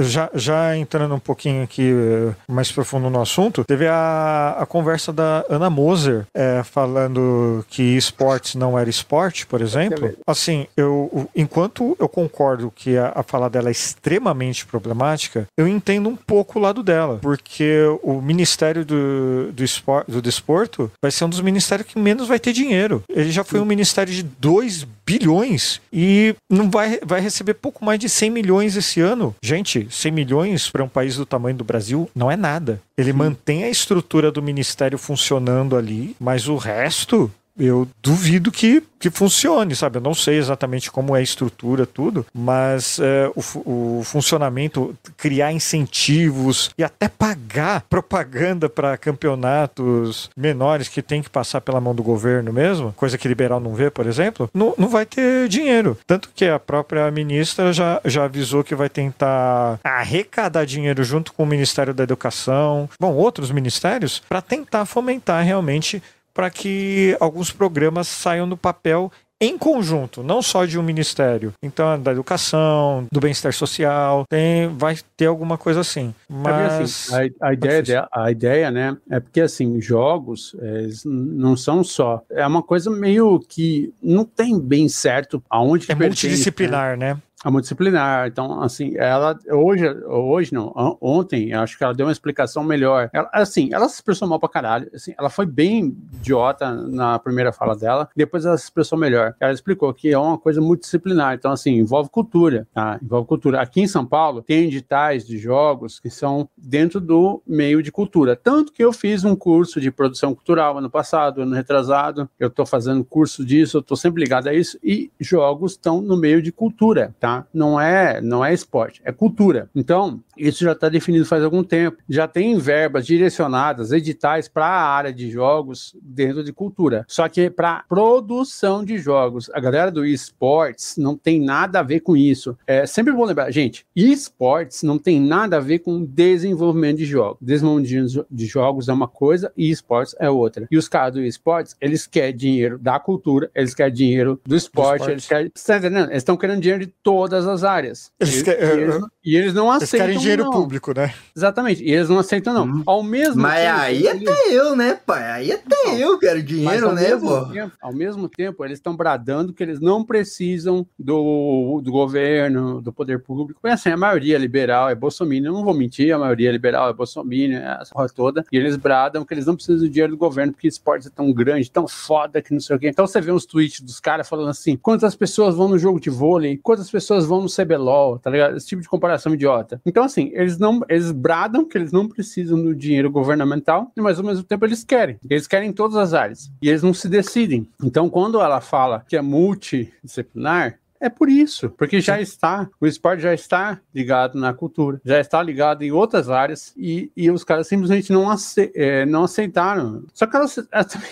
já, já, entrando um pouquinho aqui eh, mais profundo no assunto, teve a, a conversa da Ana Moser eh, falando que esportes não era esporte, por exemplo. Assim, eu, o- enquanto eu concordo que a, a fala dela é extremamente problemática, eu entendo um pouco o lado dela, porque o Ministério do, do, espor, do Desporto vai ser um dos ministérios que menos vai ter dinheiro. Ele já foi um ministério de 2 bilhões e não vai, vai receber pouco mais de 100 milhões esse ano. Gente, 100 milhões para um país do tamanho do Brasil não é nada. Ele mantém a estrutura do ministério funcionando ali, mas o resto eu duvido que, que funcione, sabe? Eu não sei exatamente como é a estrutura, tudo, mas é, o, o funcionamento, criar incentivos e até pagar propaganda para campeonatos menores que tem que passar pela mão do governo mesmo, coisa que liberal não vê, por exemplo, não, não vai ter dinheiro. Tanto que a própria ministra já, já avisou que vai tentar arrecadar dinheiro junto com o Ministério da Educação, bom, outros ministérios, para tentar fomentar realmente para que alguns programas saiam do papel em conjunto, não só de um ministério. Então, da educação, do bem-estar social, tem, vai ter alguma coisa assim. É porque, Mas assim, a, a ideia, a ideia, né, é porque assim, jogos é, não são só. É uma coisa meio que não tem bem certo aonde que é pertence, né? multidisciplinar, né? É multidisciplinar. Então, assim, ela hoje, hoje não, on- ontem, acho que ela deu uma explicação melhor. Ela, assim, ela se expressou mal pra caralho. Assim, ela foi bem idiota na primeira fala dela, depois ela se expressou melhor. Ela explicou que é uma coisa multidisciplinar. Então, assim, envolve cultura, tá? Envolve cultura. Aqui em São Paulo, tem editais de jogos que são dentro do meio de cultura. Tanto que eu fiz um curso de produção cultural ano passado, ano retrasado. Eu tô fazendo curso disso, eu tô sempre ligado a isso. E jogos estão no meio de cultura, tá? Não é, não é esporte, é cultura. Então, isso já está definido faz algum tempo. Já tem verbas direcionadas, editais para a área de jogos dentro de cultura. Só que para produção de jogos, a galera do esportes não tem nada a ver com isso. É sempre bom lembrar, gente, esportes não tem nada a ver com desenvolvimento de jogos. Desenvolvimento de- jogos é uma coisa e esportes é outra. E os caras do esportes, eles querem dinheiro da cultura, eles querem dinheiro do esporte, esporte. eles querem. Você tá entendendo? Eles estão querendo dinheiro de todas as áreas. Eles e, e eles, e eles não Eles aceitam. querem dinheiro não. público, né? Exatamente. E eles não aceitam, não. Hum. Ao mesmo Mas tempo. aí eles- até eu, né, pai? Aí até Não. eu quero dinheiro, né, pô? tempo, ao mesmo tempo, eles estão bradando que eles não precisam do, do governo, do poder público. Mas assim, a maioria é liberal é bolsominion. Eu não vou mentir, a maioria é liberal é bolsominion, é essa porra toda. E eles bradam que eles não precisam do dinheiro do governo porque esportes é tão grande, tão foda que não sei o quê. Então você vê uns tweets dos caras falando assim: quantas pessoas vão no jogo de vôlei, quantas pessoas vão no CBLOL, tá ligado? Esse tipo de comparação idiota. Então, assim, eles não eles bradam que eles não precisam do dinheiro governamental, mas ao mesmo tempo eles querem. Eles querem em todas as áreas. E eles não se decidem. Então, quando ela fala que é multidisciplinar, é por isso, porque já está, o esporte já está ligado na cultura, já está ligado em outras áreas e, e os caras simplesmente não, ace- é, não aceitaram. Só que ela,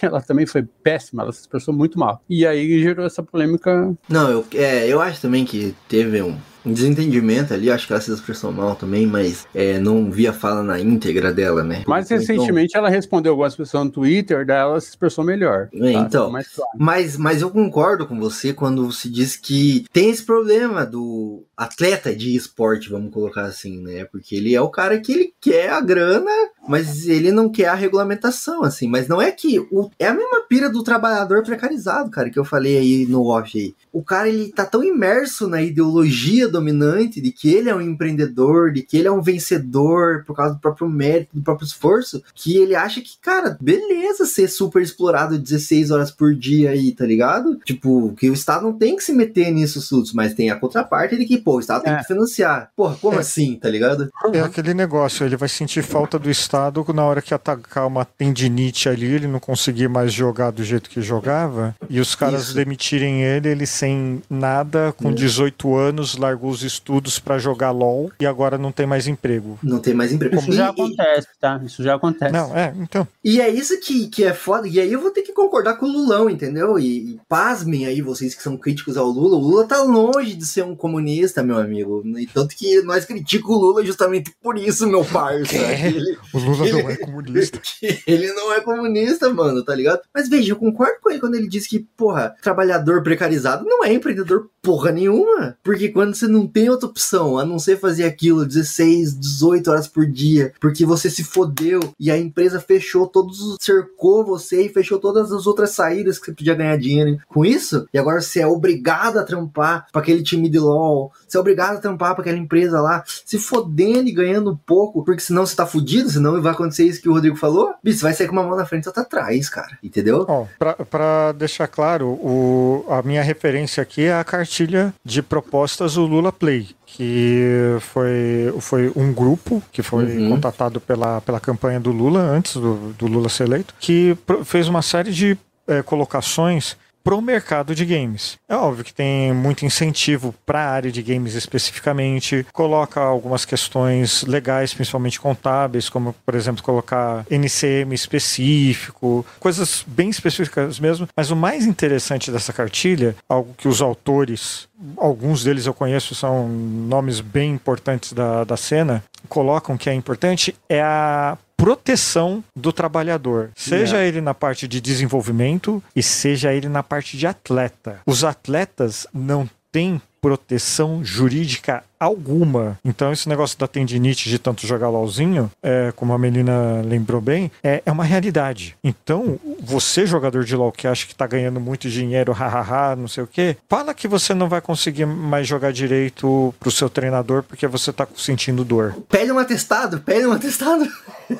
ela também foi péssima, ela se expressou muito mal. E aí gerou essa polêmica. Não, eu, é, eu acho também que teve um, um desentendimento ali, acho que ela se expressou mal também, mas é, não vi a fala na íntegra dela, né? Mais Então, recentemente ela respondeu algumas pessoas no Twitter, daí ela se expressou melhor. É, tá? então. Mais claro. Mas, mas eu concordo com você quando se diz que tem esse problema do atleta de esporte, vamos colocar assim, né? Porque ele é o cara que ele quer a grana, mas ele não quer a regulamentação, assim. Mas não é que. O, é a mesma pira do trabalhador precarizado, cara, que eu falei aí no off aí. O cara, ele tá tão imerso na ideologia dominante de que ele é um empreendedor, de que ele é um vencedor por causa do próprio mérito, do próprio esforço, que ele acha que, cara, beleza ser super explorado 16 horas por dia aí, tá ligado? Tipo, que o Estado não tem que se meter nisso tudo, mas tem a contraparte de que, pô, o Estado tem É. que financiar. Porra, como É. assim, tá ligado? É aquele negócio, ele vai sentir falta do Estado assustado na hora que atacar uma tendinite ali, ele não conseguir mais jogar do jeito que jogava, e os caras Isso. demitirem ele, ele sem nada, com 18 anos, largou os estudos pra jogar LOL e agora não tem mais emprego. Não tem mais emprego. Isso já E- e- acontece, tá? Isso já acontece. Não, é, então. E é isso que, que é foda. E aí eu vou ter que concordar com o Lulão, entendeu? E, e pasmem aí vocês que são críticos ao Lula. O Lula tá longe de ser um comunista, meu amigo. E tanto que nós criticamos o Lula justamente por isso, meu parça. (laughs) É. Ele, O Lula não Ele- é comunista. (laughs) ele não é comunista, mano, tá ligado? Mas veja, eu concordo com ele quando ele diz que, porra, trabalhador precarizado não é empreendedor porra nenhuma. Porque quando você não tem outra opção a não ser fazer aquilo 16, 18 horas por dia, porque você se fodeu e a empresa fechou todos os. cercou você e fechou todas as outras saídas que você podia ganhar dinheiro com isso, e agora você é obrigado a trampar pra aquele time de LOL, você é obrigado a trampar pra aquela empresa lá, se fodendo e ganhando pouco, porque senão você tá fudido, senão vai acontecer isso que o Rodrigo falou, bicho, vai sair com uma mão na frente e outra atrás, cara, entendeu? Ó, pra, pra deixar claro, o, a minha referência aqui é a cartilha de propostas do Lula Play, que foi, foi um grupo que foi Uhum. contatado pela, pela campanha do Lula, antes do, do Lula ser eleito, que fez uma série de eh, colocações pro mercado de games. É óbvio que tem muito incentivo para a área de games especificamente, coloca algumas questões legais, principalmente contábeis, como por exemplo colocar NCM específico, coisas bem específicas mesmo, mas o mais interessante dessa cartilha, algo que os autores, alguns deles eu conheço, são nomes bem importantes da, da cena, colocam que é importante é a proteção do trabalhador, seja ele na parte de desenvolvimento e seja ele na parte de atleta. Os atletas não têm proteção jurídica alguma. Então, esse negócio da tendinite de tanto jogar LOLzinho, é, como a Melina lembrou bem, é, é uma realidade. Então, você, jogador de LOL, que acha que tá ganhando muito dinheiro, (laughs) hahaha, não sei o quê, fala que você não vai conseguir mais jogar direito pro seu treinador porque você tá sentindo dor. Pede um atestado, pede um atestado.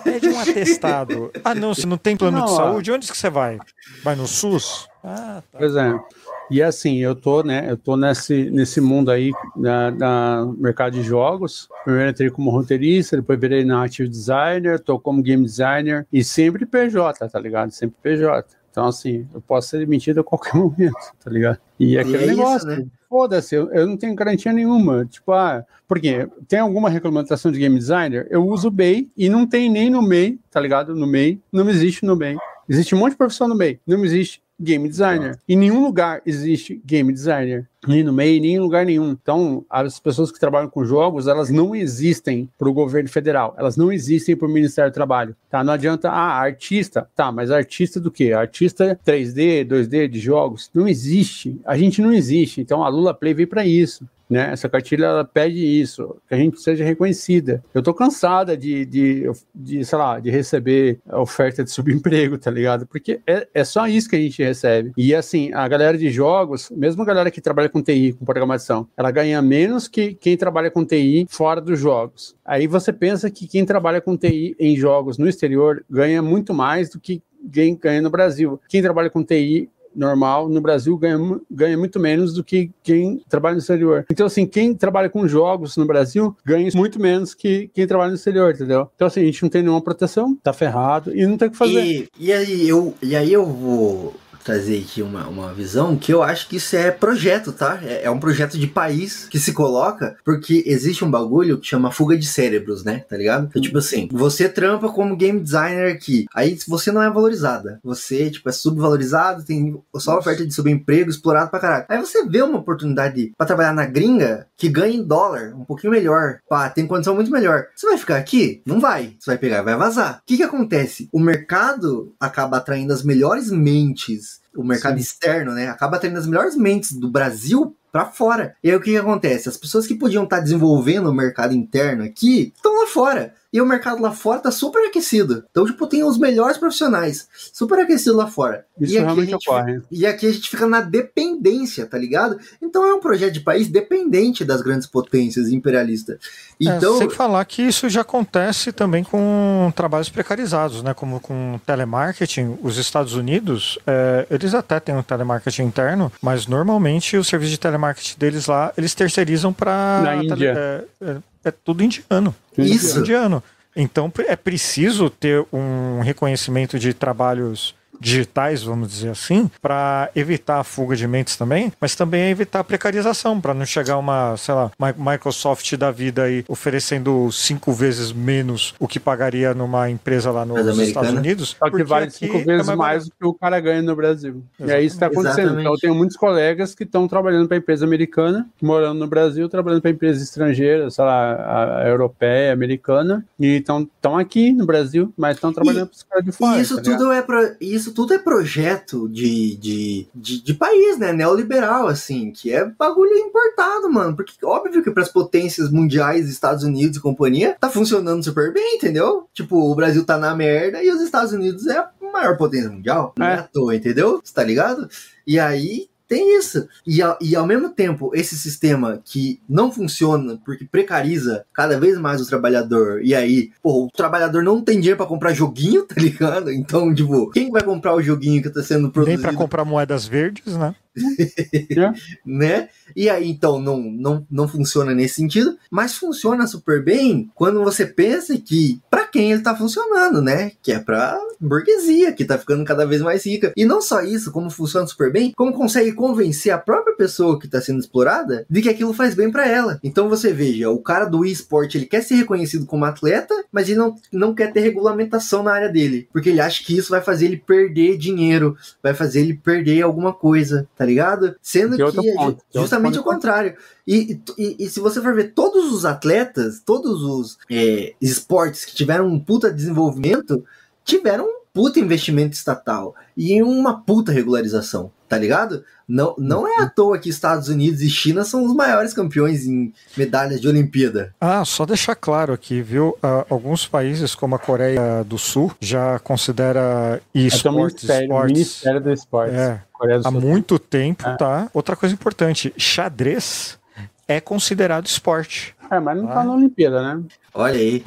Pede um atestado. (laughs) Ah, não, você não tem plano Não, de ó. saúde? Onde que você vai? Vai no SUS? Ah, tá. Por exemplo. E assim, eu tô, né? Eu tô nesse, nesse mundo aí na, na mercado de jogos. Primeiro entrei como roteirista, depois virei narrative designer, tô como game designer e sempre PJ, tá ligado? Sempre PJ. Então, assim, eu posso ser demitido a qualquer (laughs) momento, tá ligado? E aquele é isso, negócio, né? foda-se, eu, eu não tenho garantia nenhuma. Tipo, ah, porque tem alguma regulamentação de game designer? Eu uso o MEI e não tem nem no MEI, tá ligado? No MEI, não existe no MEI. Existe um monte de profissão no MEI, não existe game designer. Em nenhum lugar existe game designer. Nem no MEI, nem em lugar nenhum. Então, as pessoas que trabalham com jogos, elas não existem para o governo federal. Elas não existem para o Ministério do Trabalho. Tá? Não adianta, ah, artista. Tá, mas artista do quê? Artista 3D, 2D de jogos? Não existe. A gente não existe. Então, a Lula Play veio para isso. Né? Essa cartilha ela pede isso, que a gente seja reconhecida. Eu tô cansada de, de, de, sei lá, de receber oferta de (laughs) subemprego, tá ligado? Porque é, é só isso que a gente recebe. E assim, a galera de jogos, mesmo a galera que trabalha com TI, com programação, ela ganha menos que quem trabalha com TI fora dos jogos. Aí você pensa que quem trabalha com TI em jogos no exterior ganha muito mais do que quem ganha no Brasil. Quem trabalha com TI normal no Brasil ganha, ganha muito menos do que quem trabalha no exterior. Então, assim, quem trabalha com jogos no Brasil ganha muito menos que quem trabalha no exterior, entendeu? Então, assim, a gente não tem nenhuma proteção, tá ferrado e não tem o que fazer. E, e, aí eu, e aí eu vou trazer aqui uma, uma visão que eu acho que isso é projeto, tá? É, é um projeto de país que se coloca, porque existe um bagulho que chama fuga de cérebros, né? Tá ligado? Então, tipo assim, você trampa como game designer aqui, aí você não é valorizada. Você, tipo, é subvalorizado, tem só oferta de subemprego, explorado pra caralho. Aí você vê uma oportunidade pra trabalhar na gringa que ganha em dólar, um pouquinho melhor, pá, tem condição muito melhor. Você vai ficar aqui? Não vai. Você vai pegar vai vazar. O que que acontece? O mercado acaba atraindo as melhores mentes, o mercado Sim. externo, né? Acaba atraindo as melhores mentes do Brasil pra fora. E aí o que que acontece? As pessoas que podiam estar desenvolvendo o mercado interno aqui estão lá fora. E o mercado lá fora tá super aquecido. Então, tipo, tem os melhores profissionais super aquecido lá fora. Isso e aqui a realmente gente ocorre. e aqui a gente fica na dependência, tá ligado? Então é um projeto de país dependente das grandes potências imperialistas. Então, É, sem falar que isso já acontece também com trabalhos precarizados, né? Como com telemarketing. Os Estados Unidos, é, eles até têm um telemarketing interno, mas normalmente o serviço de telemarketing deles lá, eles terceirizam para Na Índia. é, é- tudo indiano. Isso. Indiano. Então é preciso ter um reconhecimento de trabalhos digitais, vamos dizer assim, para evitar a fuga de mentes também, mas também evitar a precarização, para não chegar uma, sei lá, Microsoft da vida aí oferecendo cinco vezes menos o que pagaria numa empresa lá nos Estados Unidos. Só que vale cinco vezes é mais do que o cara ganha no Brasil. Exatamente. E é isso que está acontecendo. Exatamente. Então eu tenho muitos colegas que estão trabalhando para empresa americana, morando no Brasil, trabalhando para empresa estrangeira, sei lá, a europeia, americana, e estão aqui no Brasil, mas estão trabalhando para os caras de fora. Isso tá tudo é para isso tudo é projeto de, de, de, de, país, né? Neoliberal, assim, que é bagulho importado, mano. Porque óbvio que para as potências mundiais, Estados Unidos e companhia, tá funcionando super bem, entendeu? Tipo, o Brasil tá na merda e os Estados Unidos é a maior potência mundial. Não é, é à toa, entendeu? Você tá ligado? E aí tem isso. E, e ao mesmo tempo, esse sistema que não funciona porque precariza cada vez mais o trabalhador. E aí, pô, o trabalhador não tem dinheiro para comprar joguinho, (laughs) tá ligado? Então, tipo, quem vai comprar o joguinho que tá sendo produzido? Nem pra comprar moedas verdes, né? (laughs) né? E aí, então, não, não, não funciona nesse sentido, mas funciona super bem quando você pensa que para quem ele tá funcionando, né? Que é pra burguesia, que tá ficando cada vez mais rica. E não só isso, como funciona super bem, como consegue convencer a própria pessoa que tá sendo explorada de que aquilo faz bem para ela. Então você veja, o cara do esporte, ele quer ser reconhecido como atleta, mas ele não, não quer ter regulamentação na área dele, porque ele acha que isso vai fazer ele perder dinheiro, vai fazer ele perder alguma coisa, tá ligado? Sendo que, que ponto, justamente o contrário. E, e, e, se você for ver todos os atletas, todos os é, esportes que tiveram um puta desenvolvimento, tiveram puta investimento estatal e uma puta regularização, tá ligado? Não, não é à toa que Estados Unidos e China são os maiores campeões em medalhas de Olimpíada. Ah, só deixar claro aqui, viu? Uh, alguns países, como a Coreia do Sul, já considera esportes. É o Ministério do Esporte. É, há muito tempo, é. tá? Outra coisa importante, xadrez é considerado esporte. É, mas não tá na Olimpíada, né? Olha aí.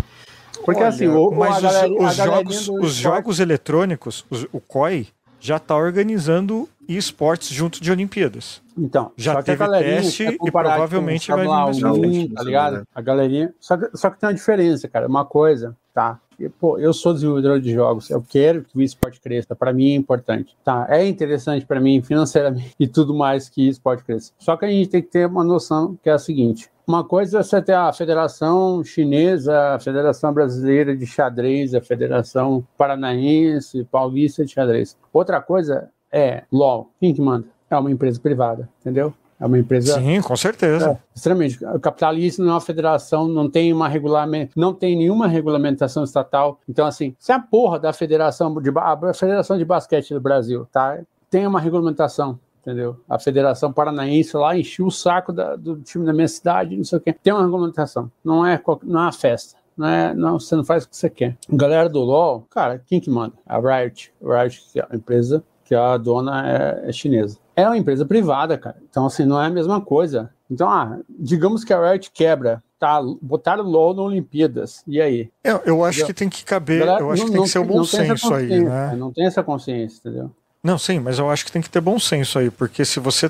Porque Olha, assim, o, mas os, os jogos, os jogos eletrônicos, os, o COI, já está organizando esportes junto de Olimpíadas. Então, já teve teste e provavelmente vai vir mais pra frente. Tá ligado? A galerinha. Só que, só que tem uma diferença, cara. Uma coisa, tá? Pô, eu sou desenvolvedor de jogos, eu quero que o esporte cresça, para mim é importante. Tá, é interessante para mim financeiramente e tudo mais que esporte cresça. Só que a gente tem que ter uma noção que é a seguinte: uma coisa é você ter a Federação Chinesa, a Federação Brasileira de Xadrez, a Federação Paranaense, Paulista de Xadrez. Outra coisa é LOL. Quem que manda? É uma empresa privada, entendeu? É uma empresa. Sim, com certeza. É, extremamente. O capitalismo não é uma federação, não tem uma regulamento, não tem nenhuma regulamentação estatal. Então, assim, se a porra da federação de a Federação de Basquete do Brasil, tá? Tem uma regulamentação entendeu? A Federação Paranaense lá encheu o saco da, do time da minha cidade, não sei o quê. Tem uma regulamentação, não é, não é uma festa. Não é, não, você não faz o que você quer. Galera do LoL, cara, quem que manda? A Riot. A Riot, que é a empresa que a dona é, é chinesa. É uma empresa privada, cara. Então, assim, não é a mesma coisa. Então, ah, digamos que a Riot quebra tá, botaram LOL na Olimpíadas. E aí? Eu, eu acho entendeu? que tem que caber, Galera, eu acho não, que tem que ser o bom senso aí, né? Não tem essa consciência, entendeu? Não, sim, mas eu acho que tem que ter bom senso aí, porque se você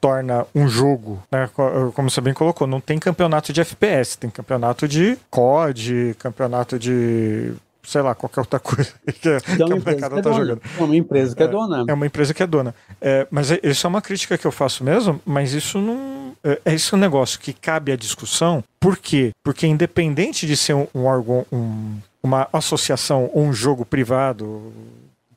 torna um jogo, né, como você bem colocou, não tem campeonato de FPS, tem campeonato de COD, campeonato de sei lá, qualquer outra coisa (laughs) que, a, então, que a molecada tá jogando. É uma empresa que é, é dona. É uma empresa que é dona. É, mas é, isso é uma crítica que eu faço mesmo, mas isso não. É, é isso um negócio que cabe à discussão. Por quê? Porque independente de ser um, um órgão, um, uma associação ou um jogo privado,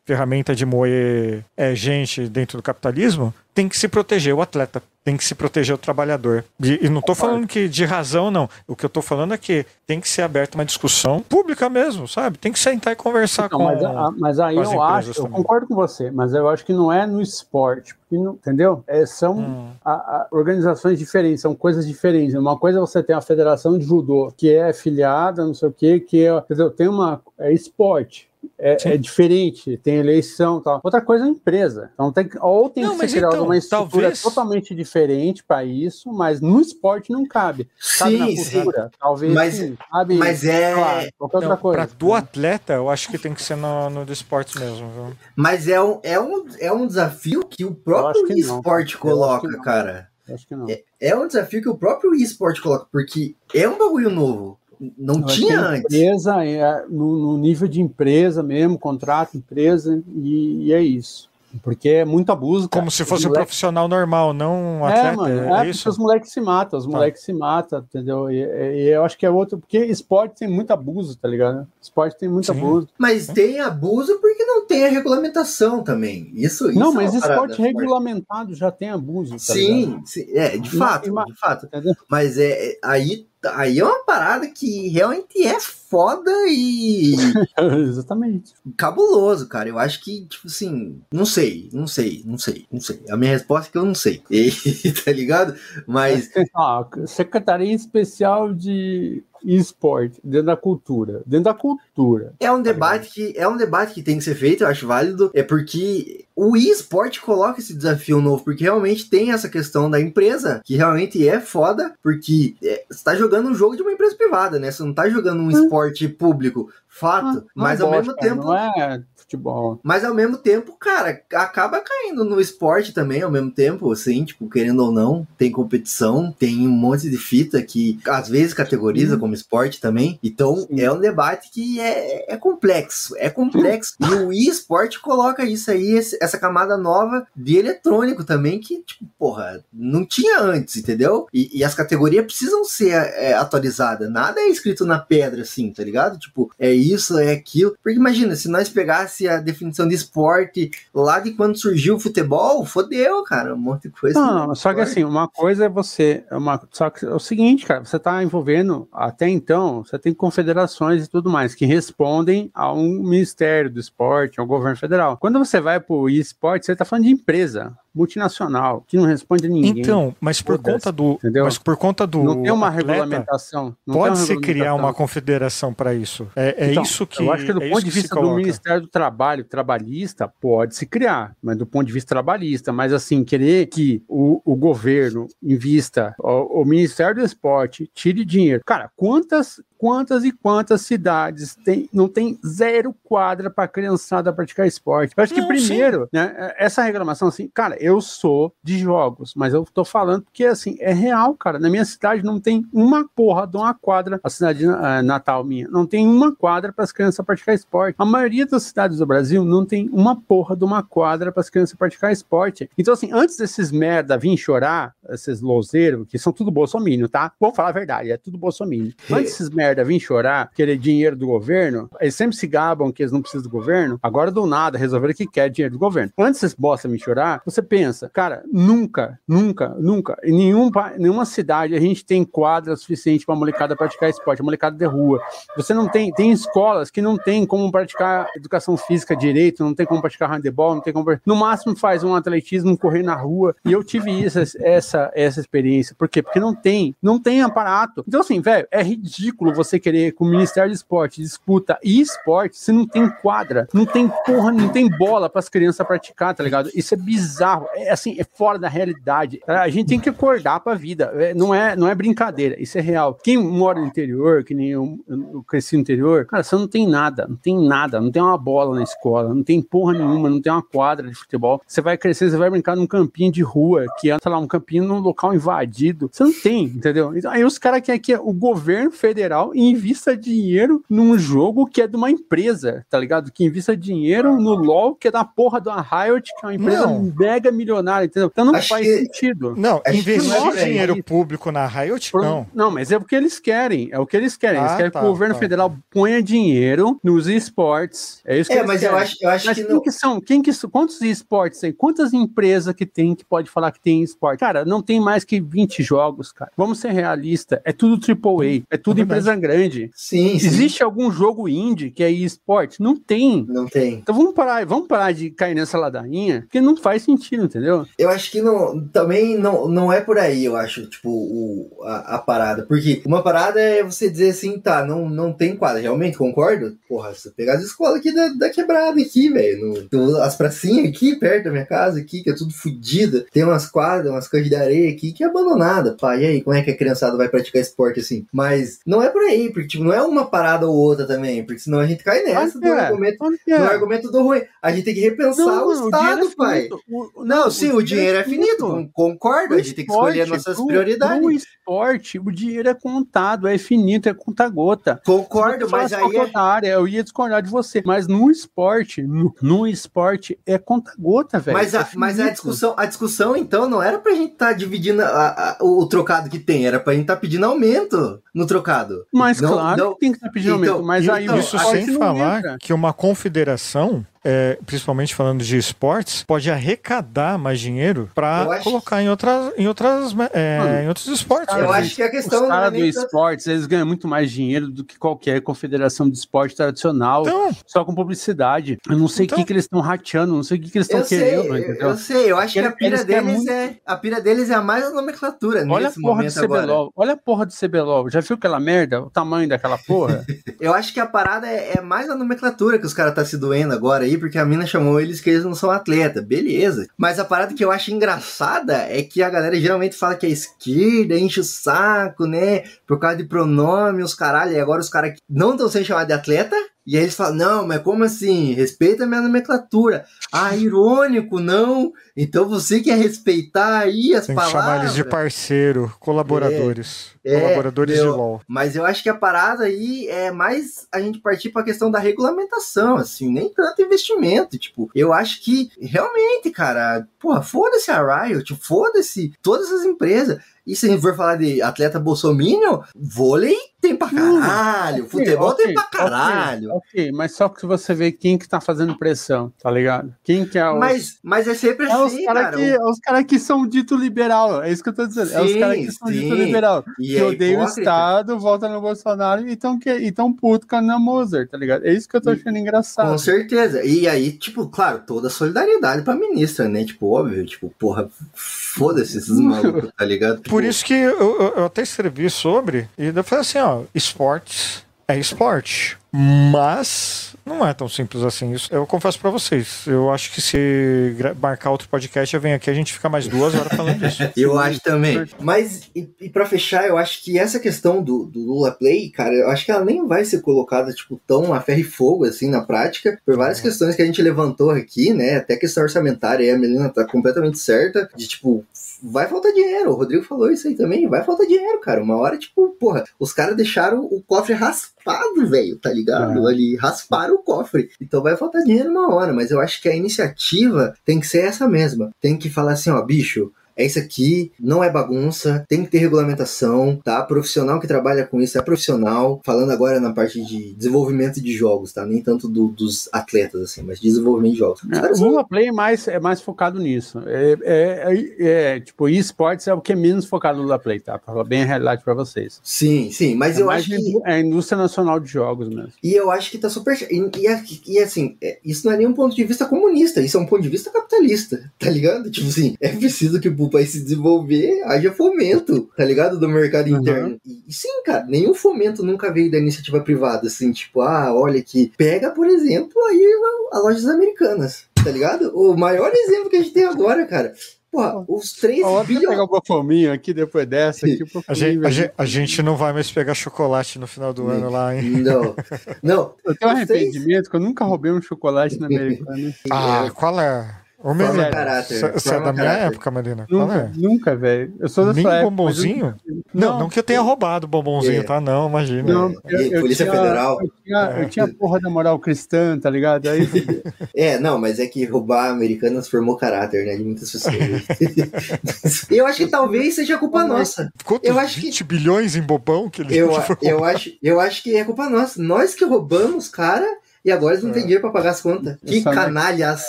ferramenta de moer é, gente dentro do capitalismo, tem que se proteger o atleta, tem que se proteger o trabalhar. E, e não estou falando que de razão, não. O que eu estou falando é que tem que ser aberta uma discussão pública mesmo, sabe? Tem que sentar e conversar então, com mas, a, mas aí eu acho, também. eu concordo com você, mas eu acho que não é no esporte, não, entendeu? É, são hum. a, a, organizações diferentes, são coisas diferentes. Uma coisa é você tem a Federação de Judô, que é afiliada, não sei o quê, que é, entendeu? tem uma é esporte é, é, diferente, tem eleição e tal. Outra coisa é a empresa. Então tem, ou tem não, que ser criada então, uma estrutura talvez... totalmente diferente para isso, mas no esporte não cabe. Cabe sim, na cultura, sim. talvez mas, sim, cabe, mas é claro, qualquer outra coisa. Para do atleta, eu acho que tem que ser no, no do esporte mesmo. Viu? Mas é um, é, um, é um desafio que o próprio que esporte não. coloca, cara. Acho que não. É, é um desafio que o próprio esporte coloca, porque é um bagulho novo não Eu tinha antes. Empresa, é, no, no nível de empresa mesmo, contrato, empresa, e, e é isso. Porque é muito abuso. cara. Como se Os fosse um moleques- profissional normal, não um É, atleta. mano, É, é, porque isso? os moleques se matam, os moleques se matam, entendeu? E, e- e eu acho que é outro, porque esporte tem muito abuso, tá ligado? Esporte tem muito Sim. abuso. Mas tem abuso porque não tem a regulamentação também. Isso, isso Não, é mas parada esporte forte. regulamentado já tem abuso, tá? Sim, sim, é, de fato, de fato. Entendeu? Mas é, é- aí, aí é uma parada que realmente é foda e (laughs) Exatamente. cabuloso, cara. Eu acho que, tipo assim, não sei, não sei, não sei, não sei. A minha resposta é que eu não sei. (laughs) E, tá ligado? Mas Ah, Secretaria Especial de Esporte, dentro da cultura. Dentro da cultura. é um debate que é um debate que tem que ser feito, eu acho válido, é porque o eSport coloca esse desafio novo, porque realmente tem essa questão da empresa, que realmente é foda, porque é, você tá jogando um jogo de uma empresa privada, né? Você não tá jogando um esporte público, fato, Não mas é ao mesmo cara, tempo Não é futebol. Mas ao mesmo tempo, cara, acaba caindo no esporte também, ao mesmo tempo, assim, tipo, querendo ou não, tem competição, tem um monte de fita que às vezes categoriza como esporte também. Então Sim. é um debate que é, é complexo, é complexo. e o esporte coloca isso aí, esse- essa camada nova de eletrônico também, que, tipo, porra, não tinha antes, entendeu? E, e as categorias precisam ser é, atualizadas. Nada é escrito na pedra, assim, tá ligado? Tipo, é isso, é aquilo. Porque imagina, se nós pegasse a definição de esporte lá de quando surgiu o futebol, fodeu, cara, um monte de coisa. Não, não, só que assim, uma coisa é você. é Uma, só que é o seguinte, cara, você está envolvendo, até então, você tem confederações e tudo mais que respondem a um Ministério do Esporte, ao governo federal. Quando você vai para o esporte, você está falando de empresa multinacional, que não responde a ninguém. Então, mas por conta do. entendeu? Mas por conta do. não tem uma atleta, regulamentação. Pode se criar uma confederação para isso. É, é Então, isso que. Eu acho que do é ponto de vista do. Ministério do Trabalho trabalhista, pode se criar, mas do ponto de vista trabalhista, mas assim, querer que o, o governo invista, o, o Ministério do Esporte tire dinheiro. Cara, quantas, quantas e quantas cidades tem, não tem zero quadra para criançada praticar esporte? Eu acho que Não, primeiro, né, essa reclamação assim, cara, eu sou de jogos, mas eu tô falando porque assim, é real, cara. Na minha cidade não tem uma porra de uma quadra, a cidade eh, natal minha, não tem uma quadra para as crianças praticar esporte. A maioria das cidades do Brasil não tem uma porra de uma quadra para as crianças praticar esporte. Então, assim, antes desses merda virem chorar, esses louzeiros, que são tudo bolsomínio, tá? Vou falar a verdade, é tudo bolsomínio. Antes desses merda virem chorar, querer dinheiro do governo, eles sempre se gabam que eles não precisam do governo, agora do nada resolveram que quer dinheiro do governo. Antes desses bosta virem chorar, você pensa, cara, nunca, nunca, nunca, em nenhum, nenhuma cidade a gente tem quadra suficiente para molecada praticar esporte, a molecada de rua. Você não tem, tem escolas que não tem como praticar educação física direito, não tem como praticar handebol, não tem como. No máximo faz um atletismo, correr na rua. E eu tive essa, essa, essa experiência. Por quê? Porque não tem, não tem aparato. Então, assim, velho, é ridículo você querer que o Ministério do Esporte disputa e esporte se não tem quadra, não tem porra, não tem bola para as crianças praticar, tá ligado? Isso é bizarro. É assim, é fora da realidade. A gente tem que acordar pra vida. É, não, é, não é brincadeira, isso é real. Quem mora no interior, que nem eu, eu cresci no interior, cara, você não tem nada, não tem nada, não tem uma bola na escola, não tem porra nenhuma, não tem uma quadra de futebol. Você vai crescer, você vai brincar num campinho de rua, que é, sei lá, um campinho num local invadido. Você não tem, entendeu? Então, aí os caras querem que o governo federal invista dinheiro num jogo que é de uma empresa, tá ligado? Que invista dinheiro no LoL, que é da porra da Riot, que é uma empresa Não. mega milionária, entendeu? Então não Acho faz que- sentido. Não, que investir não é dinheiro isso. público na Riot, não. Não, mas é o que eles querem. É o que eles querem. Eles Ah, querem tá, que o governo tá. federal ponha dinheiro nos esportes. É isso que É, eles mas eu querem. acho, eu acho Mas que quem não. que são? Quem que? Quantos esportes tem? Quantas empresas que tem que pode falar que tem esporte? Cara, não tem mais que 20 jogos, cara. Vamos ser realistas. É tudo AAA. É tudo É empresa grande. Sim, sim. Existe algum jogo indie que é esporte? Não tem. Não tem. Então vamos parar, vamos parar de cair nessa ladainha, porque não faz sentido, entendeu? Eu acho que não, também não, não é por aí, eu acho, tipo, o, a, a parada. Porque uma parada é você dizer assim, tá, não, não tem quadra. Realmente, concordo? Porra, você pegar as escolas aqui da, da quebrada aqui, velho. do- As pracinhas aqui, perto da minha casa aqui, que é tudo fodida. Tem umas quadras, umas canjas de areia aqui que é abandonada. Pá, e aí, como é que a criançada vai praticar esporte assim? Mas não é por aí, porque tipo, não é uma parada ou outra também, porque senão a gente cai nessa que do é, argumento é. argumento do ruim. A gente tem que repensar o mano, dinheiro Estado, é pai. O- Não, sim, o dinheiro é finito. con- Concordo, a gente tem que escolher nossas pro, prioridades. Pro esporte, o dinheiro é contado, é finito, é conta-gota. Concordo, mas aí é... área, eu ia discordar de você. Mas no esporte, no, no esporte é conta-gota, velho. Mas a, É mas a finito. discussão, a discussão, então, não era pra gente estar dividindo a- a- o trocado que tem, era pra gente estar pedindo aumento no trocado. Mas Não- claro não- que tem que estar pedindo então, aumento. Mas aí então, o Isso sem falar entra. que uma confederação, é, principalmente falando de esportes, pode arrecadar mais dinheiro para acho- colocar em outras, em outras, é, Mano, em outros esportes. Eu acho que a questão Os é caras do nem tanto- esportes, eles ganham muito mais dinheiro do que qualquer confederação de esporte tradicional, Então, só com publicidade. Eu não sei o Então- que, que eles estão rateando, não sei o que, que eles estão Eu sei, querendo, eu, entendeu? eu sei, eu acho que a pira deles muito- é a pira deles é a mais a nomenclatura Olha a nesse porra do momento agora. CBLOL, olha a porra do CBLOL. Já viu aquela merda? O tamanho daquela porra? (laughs) Eu acho que a parada é, é mais a nomenclatura que os caras tá se doendo agora aí, porque a mina chamou eles que eles não são atleta, beleza. Mas a parada que eu acho engraçada é que a galera geralmente fala que a esquerda enche o saco, né? Por causa de pronome, os caralho, e agora os caras que não estão sendo chamados de atleta. E aí eles falam, não, mas como assim? Respeita a minha nomenclatura. Ah, irônico, não. Então você quer respeitar aí as tem que palavras. chamar eles de parceiro, colaboradores. É, colaboradores meu. de LOL. Mas eu acho que a parada aí é mais a gente partir para a questão da regulamentação, assim, nem tanto investimento. Tipo, eu acho que realmente, cara, porra, foda-se a Riot, foda-se todas as empresas. E se a gente for falar de atleta bolsominion, vôlei tem pra caralho, futebol Ok, tem pra caralho. Ok, mas só que você vê quem que tá fazendo pressão, tá ligado? Quem que é o. Mas, mas é sempre é os assim, caras cara. que, é os cara que são dito liberal, é isso que eu tô dizendo. é os Sim, caras que são dito sim. liberal. E que é odeiam o. Estado, votam no Bolsonaro e tão, que, e tão puto com a Ana Moser, tá ligado? É isso que eu tô achando engraçado. Com certeza. E aí, tipo, claro, toda a solidariedade pra ministra, né? Tipo, óbvio, tipo, porra, foda-se esses (laughs) malucos, tá ligado? Por Tipo, isso que eu, eu- eu até escrevi sobre, e eu falei assim, ó, esportes é esporte, mas não é tão simples assim. Isso, eu confesso pra vocês, eu acho que se marcar outro podcast, eu venho aqui, a gente fica mais duas horas falando disso. (laughs) Eu acho também. Mas, e, e pra fechar, eu acho que essa questão do, do Lula Play, cara, eu acho que ela nem vai ser colocada, tipo, tão a ferro e fogo, assim, na prática, por várias questões que a gente levantou aqui, né? Até questão orçamentária, a Melina tá completamente certa, de, tipo, vai faltar dinheiro. O Rodrigo falou isso aí também, vai faltar dinheiro, cara. Uma hora, tipo, porra, os caras deixaram o cofre raspado, velho, tá ligado? Ali, rasparam o cofre. Então vai faltar dinheiro uma hora, mas eu acho que a iniciativa tem que ser essa mesma. Tem que falar assim, ó, bicho, é isso aqui, não é bagunça, tem que ter regulamentação, tá? Profissional que trabalha com isso é profissional. Falando agora na parte de desenvolvimento de jogos, tá? Nem tanto do- dos atletas, assim, mas de desenvolvimento de jogos. Os É, o Lula Play é mais, é mais focado nisso. É, é, é- é, tipo, esportes é o que é menos focado no Lula Play, tá? Pra falar bem a realidade pra vocês. Sim, sim, mas é eu acho que. é a indústria nacional de jogos mesmo. E eu acho que tá super. E, e, e, assim, é- isso não é nem um ponto de vista comunista, isso é um ponto de vista capitalista, tá ligado? Tipo assim, é preciso que pro país se desenvolver haja fomento, tá ligado? Do mercado Uhum. interno. E, e sim, cara, nenhum fomento nunca veio da iniciativa privada, assim, tipo, ah, olha aqui. Pega, por exemplo, aí a, a lojas americanas, tá ligado? O maior exemplo que a gente tem agora, cara. Porra, os 3 Ó, Vou pegar bilhões. o Bofominho aqui depois dessa. Aqui, (laughs) o A gente, a, gente, a gente não vai mais pegar chocolate no final do ano lá, hein? Não, (laughs) não. Eu tenho um os três- arrependimento que eu nunca roubei um chocolate na Americana. Ah, qual é? Ô, Forma menino, caráter, você é da minha caráter. época, Marina. Qual nunca, é? nunca, velho. Eu sou da Nem sua época, bombonzinho? eu- Não, não que eu tenha roubado bombonzinho, É. tá? Não, imagina. Não, eu, eu Polícia tinha, Federal? Eu tinha, eu tinha porra da moral cristã, tá ligado? Aí (laughs) É, não, mas é que roubar americanas formou caráter, né, de muitas pessoas. (laughs) eu acho que talvez seja culpa nossa. Quantos eu acho que- 20 bilhões em bobão que ele Eu, (laughs) eu, acho, eu acho que é culpa nossa. Nós que roubamos, cara, e agora eles não têm dinheiro pra pagar as contas. Que canalhas,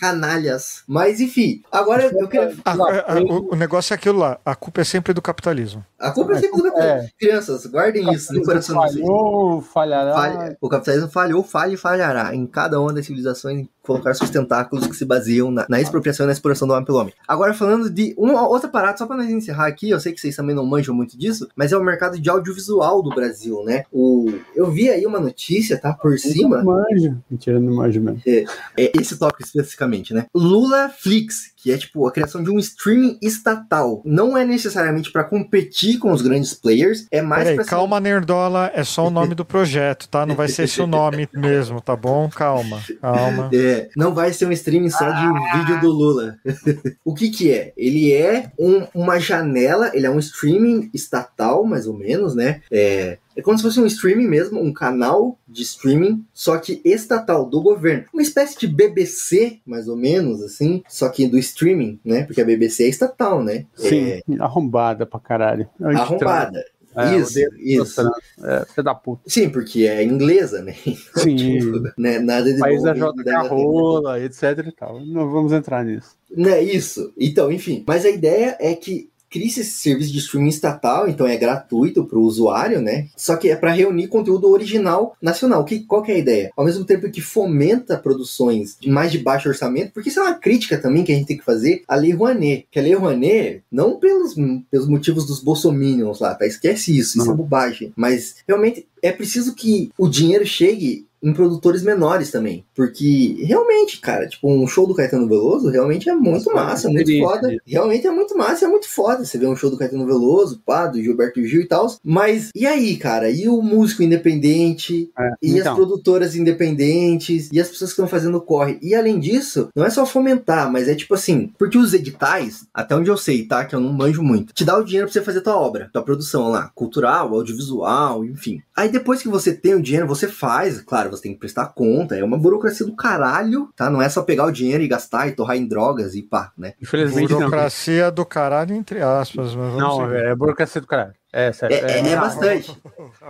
canalhas. Mas enfim, agora eu quero. Ah, ah, ah, o, o negócio é aquilo lá. A culpa é sempre do capitalismo. A culpa é sempre do capitalismo. Crianças, guardem isso no coração de vocês. falhou, falhará. Falha- o capitalismo falhou, falha e falhará em cada uma das civilizações em colocar seus tentáculos que se baseiam na, na expropriação e na exploração do homem pelo homem. Agora, falando de uma outra parada, só pra nós encerrar aqui, eu sei que vocês também não manjam muito disso, mas é o mercado de audiovisual do Brasil, né? O, eu vi aí uma notícia, tá? Por cima. Não manjo. Mentira, não manjo mesmo. É, esse tópico especificamente basicamente, né? Lula Flix, que é tipo a criação de um streaming estatal. Não é necessariamente para competir com os grandes players, é mais Peraí, calma, Nerdola, é só o nome do projeto, tá? Não vai ser esse o nome (laughs) mesmo, tá bom? Calma, calma. É, não vai ser um streaming só de vídeo do Lula. (laughs) o que que é? Ele é um- uma janela, ele é um streaming estatal, mais ou menos, né? É, é como se fosse um streaming mesmo, um canal de streaming, só que estatal, do governo. Uma espécie de BBC, mais ou menos, assim, só que do streaming, né? Porque a BBC é estatal, né? Sim, arrombada pra caralho. É, arrombada. É, isso, isso. É, filho da puta. Sim, porque é inglesa, né? (laughs) Então, Sim. tipo, né, nada de País da bom, nada- rola, etc e tal. Não vamos entrar nisso. Não é isso. Então, enfim. Mas a ideia é que cria-se esse serviço de streaming estatal, então é gratuito para o usuário, né? Só que é para reunir conteúdo original nacional. Que, qual que é a ideia? Ao mesmo tempo que fomenta produções de mais de baixo orçamento, porque isso é uma crítica também que a gente tem que fazer à Lei Rouanet. Que a Lei Rouanet, não pelos, pelos motivos dos bolsominions lá, tá? Esquece isso, isso é bobagem. Mas realmente é preciso que o dinheiro chegue em produtores menores também. Porque realmente, cara, tipo, um show do Caetano Veloso realmente é muito Nossa, massa, muito experiência foda. Realmente é muito massa, é muito foda. Você vê um show do Caetano Veloso, pá, do Gilberto Gil e tal. Mas e aí, cara? E o músico independente? É, E então, as produtoras independentes? E as pessoas que estão fazendo o corre? E além disso, não é só fomentar, mas é tipo assim, porque os editais, até onde eu sei, tá? Que eu não manjo muito, te dá o dinheiro pra você fazer tua obra, tua produção lá, cultural, audiovisual, enfim. Aí depois que você tem o dinheiro, você faz, claro, você tem que prestar conta, é uma burocracia do caralho, tá? Não é só pegar o dinheiro e gastar e torrar em drogas e pá, né? infelizmente não. Burocracia do caralho, entre aspas. Mas vamos Não, é burocracia do caralho. É, sério. É, é- é bastante.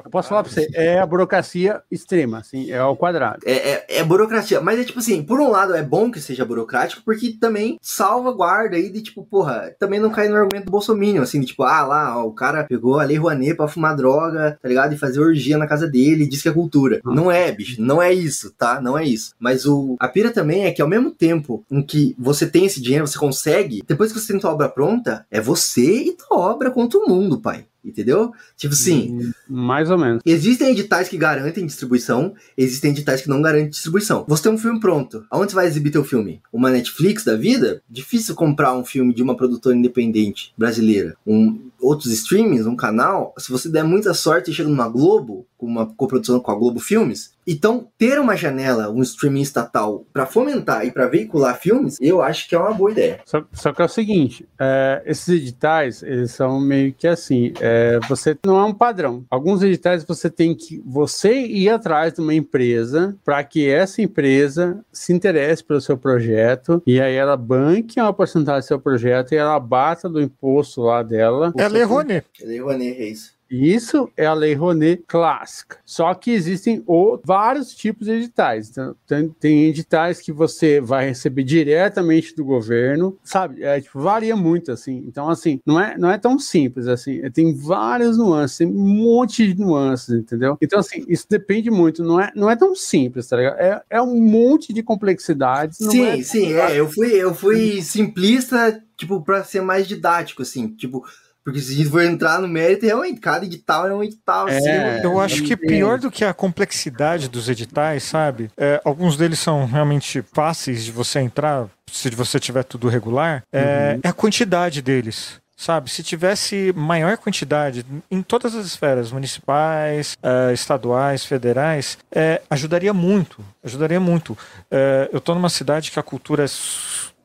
Eu posso falar pra você, é a burocracia extrema, assim, é ao quadrado. É, é, é burocracia. Mas é tipo assim, por um lado é bom que seja burocrático, porque também salvaguarda aí de tipo, porra, também não cai no argumento do Bolsonaro, assim, de tipo, ah lá, ó, o cara pegou a Lei Rouanet pra fumar droga, tá ligado? E fazer orgia na casa dele e diz que é cultura. Hum. Não é, bicho, não é isso, tá? Não é isso. Mas o, a pira também é que ao mesmo tempo em que você tem esse dinheiro, você consegue, depois que você tem tua obra pronta, é você e tua obra contra o mundo, pai. Entendeu? Tipo assim, Mais ou menos. Existem editais que garantem distribuição, existem editais que não garantem distribuição. Você tem um filme pronto. Aonde você vai exibir teu filme? Uma Netflix da vida? Difícil comprar um filme de uma produtora independente brasileira. Um, outros streamings, um canal, se você der muita sorte e chega numa Globo, com uma coprodução com a Globo Filmes, então ter uma janela, um streaming estatal pra fomentar e pra veicular filmes, eu acho que é uma boa ideia. Só, só que é o seguinte, é, esses editais, eles são meio que assim, é, você não é um padrão. Alguns editais você tem que você ir atrás de uma empresa para que essa empresa se interesse pelo seu projeto e aí ela banque uma porcentagem do seu projeto e ela bata do imposto lá dela. É Lei Rouanet. Lei Rouanet é isso. Isso é a Lei Rouanet clássica. Só que existem o- vários tipos de editais. Então, tem, tem editais que você vai receber diretamente do governo, sabe? É, tipo, varia muito, assim. Então, assim, não é, não é tão simples, assim. Tem várias nuances, tem um monte de nuances, entendeu? Então, assim, isso depende muito. Não é, não é tão simples, tá ligado? É, é um monte de complexidades. Sim, é- sim, é. Eu fui, eu fui simplista, tipo, pra ser mais didático, assim, tipo. Porque se a gente for entrar no mérito, realmente, cada edital é um edital, É, assim. Eu acho que pior do que a complexidade dos editais, sabe? É, alguns deles são realmente fáceis de você entrar, se você tiver tudo regular, é, é a quantidade deles. Sabe, se tivesse maior quantidade em todas as esferas, municipais, eh, estaduais, federais, eh, ajudaria muito. Ajudaria muito. Eh, eu tô numa cidade que a cultura é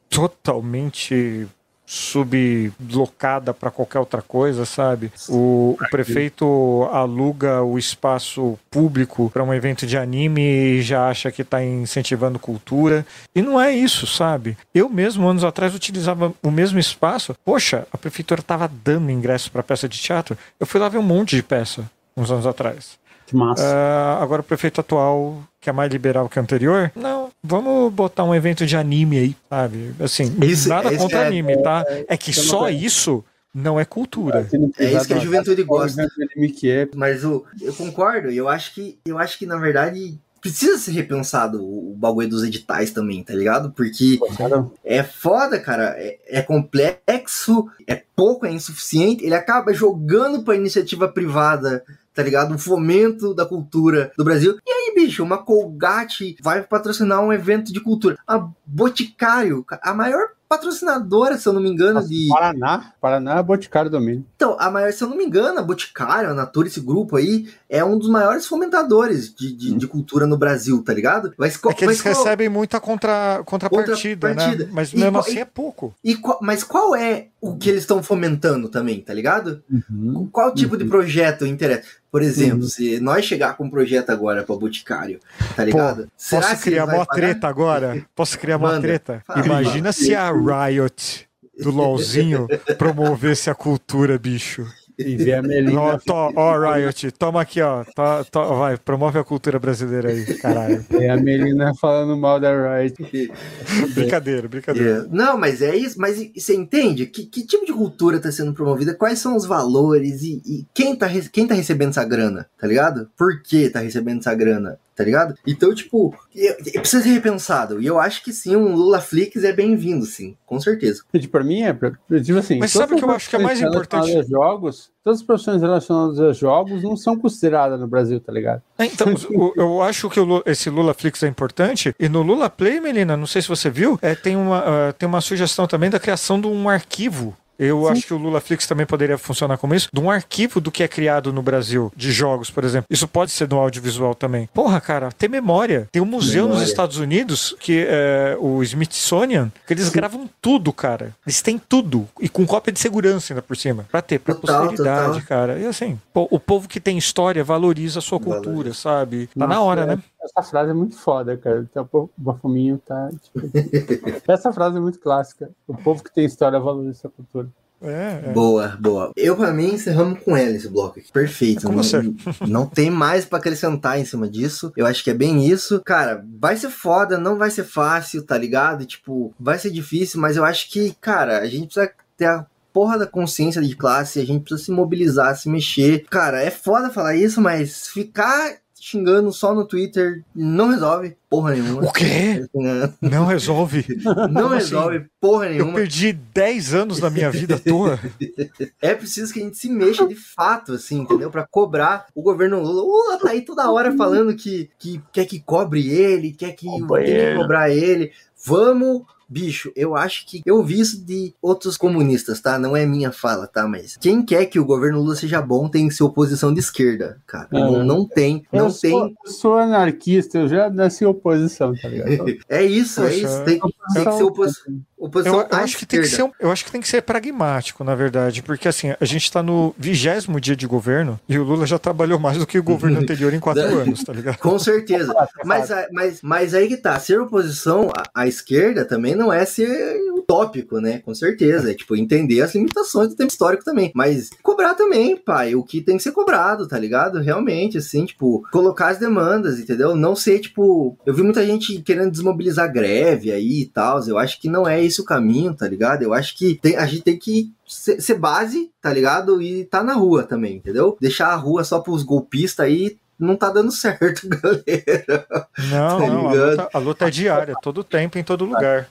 totalmente sublocada para qualquer outra coisa, sabe? O, o prefeito aluga o espaço público para um evento de anime e já acha que está incentivando cultura. E não é isso, sabe? Eu mesmo, anos atrás, utilizava o mesmo espaço. Poxa, a prefeitura estava dando ingresso para peça de teatro. Eu fui lá ver um monte de peça uns anos atrás. Que massa. Ah, agora o prefeito atual, que é mais liberal que o anterior, não, vamos botar um evento de anime aí, sabe? Assim, Isso- nada esse contra é- anime, tá? É que isso é uma só isso não é cultura. Não É isso que a juventude gosta. anime que é, Mas o, eu concordo, e eu acho que eu acho que, na verdade, precisa ser repensado o, o bagulho dos editais também, tá ligado? Porque é foda, cara. É, é complexo, é pouco, é insuficiente. Ele acaba jogando pra iniciativa privada tá ligado? O fomento da cultura do Brasil. E aí, bicho, uma Colgate vai patrocinar um evento de cultura. A Boticário, a maior patrocinadora, se eu não me engano, Nossa, de. Paraná, Paraná é Boticário domínio. Então, a maior, se eu não me engano, a Boticário, a Natura, esse grupo aí, é um dos maiores fomentadores de, de, de cultura no Brasil, tá ligado? Mas, É que eles qual- recebem muita contra, contrapartida, Contrapartida. né? Mas E mesmo qual- assim é pouco. E qual- mas qual é o que eles estão fomentando também, tá ligado? Uhum. Qual tipo de projeto interessa? Por exemplo, Uhum. se nós chegar com um projeto agora pra Boticário, tá ligado? Posso que criar uma treta agora? (laughs) Posso criar uma treta? Fala. Imagina se a Riot do LOLzinho promovesse a cultura, bicho. E ver a Ó, Melina, ó, Riot, toma aqui, ó. To- to- vai, promove a cultura brasileira aí, caralho. ver (laughs) a Melina falando mal da Riot. Brincadeira, brincadeira. É. Não, mas é isso. Mas você entende? Que, que tipo de cultura tá sendo promovida? Quais são os valores? E, e quem, tá, quem tá recebendo essa grana? Tá ligado? Por que tá recebendo essa grana? Tá ligado? Então, tipo, precisa ser repensado. E eu acho que sim, um Lula Flix é bem-vindo, sim. Com certeza. Gente, (laughs) pra mim é, pra- tipo assim. Mas sabe o que eu acho que é mais importante? Jogos, todas as profissões relacionadas a jogos não são consideradas no Brasil, tá ligado? É, Então, (laughs) o- eu acho que o esse Lula Flix é importante. E no Lula Play, Melina, não sei se você viu, é, tem, uma, ah, tem uma sugestão também da criação de um arquivo. Eu acho que o Lula Flix também poderia funcionar como isso, de um arquivo do que é criado no Brasil, de jogos, por exemplo. Isso pode ser no audiovisual também. Porra, cara, tem memória. Tem um museu nos Memória. Estados Unidos, que é o Smithsonian, que eles gravam tudo, cara. Eles têm tudo. E com cópia de segurança ainda por cima. Pra ter, pra Total, posteridade, total. cara. E assim, pô, o povo que tem história valoriza a sua cultura, sabe? Tá Nossa, na hora, é- né? Essa frase é muito foda, cara. Então, o Bafuminho tá. tipo, (laughs) essa frase é muito clássica. O povo que tem história valoriza essa cultura. É, é. Boa, boa. Eu, pra mim, encerramos com ela esse bloco aqui. Perfeito. É não, você. não tem mais pra acrescentar em cima disso. Eu acho que é bem isso. Cara, vai ser foda, não vai ser fácil, tá ligado? Tipo, vai ser difícil, mas eu acho que, cara, a gente precisa ter a porra da consciência de classe, a gente precisa se mobilizar, se mexer. Cara, é foda falar isso, mas ficar xingando só no Twitter não resolve porra nenhuma. O quê? (laughs) Não resolve. Não Como resolve porra Eu nenhuma. perdi 10 anos da minha vida à toa. (laughs) É preciso que a gente se mexa de fato, assim, entendeu? Pra cobrar o governo Lula. O Lula tá aí toda hora falando que, que quer que cobre ele, quer que tem que cobrar ele. Vamos. Bicho, eu acho que eu vi isso de outros comunistas, tá? Não é minha fala, tá? Mas quem quer que o governo Lula seja bom tem que ser oposição de esquerda, cara. É. Não, não tem, não eu, tem. Sou, eu sou anarquista, eu já nasci oposição, tá ligado? (laughs) É isso, é Poxa, isso. Tem, tem que ser oposição, oposição Eu, eu acho que tem que ser, um- eu acho que tem que ser pragmático, na verdade, porque assim, a gente tá no vigésimo dia de governo e o Lula já trabalhou mais do que o governo anterior em quatro (laughs) anos, tá ligado? Com certeza. (laughs) Mas, mas, mas aí que tá, ser oposição à, à esquerda também não é ser utópico, né? Com certeza. É tipo, entender as limitações do tempo histórico também. Mas cobrar também, pai, o que tem que ser cobrado, tá ligado? Realmente, assim, tipo, colocar as demandas, entendeu? Não ser, tipo. Eu vi muita gente querendo desmobilizar greve aí e tal. Eu acho que não é esse o caminho, tá ligado? Eu acho que tem- a gente tem que ser, base, tá ligado? E tá na rua também, entendeu? Deixar a rua só pros golpistas aí. Não tá dando (laughs) certo, galera. Não, Tá não, a luta, a luta é diária, todo tempo, em todo lugar.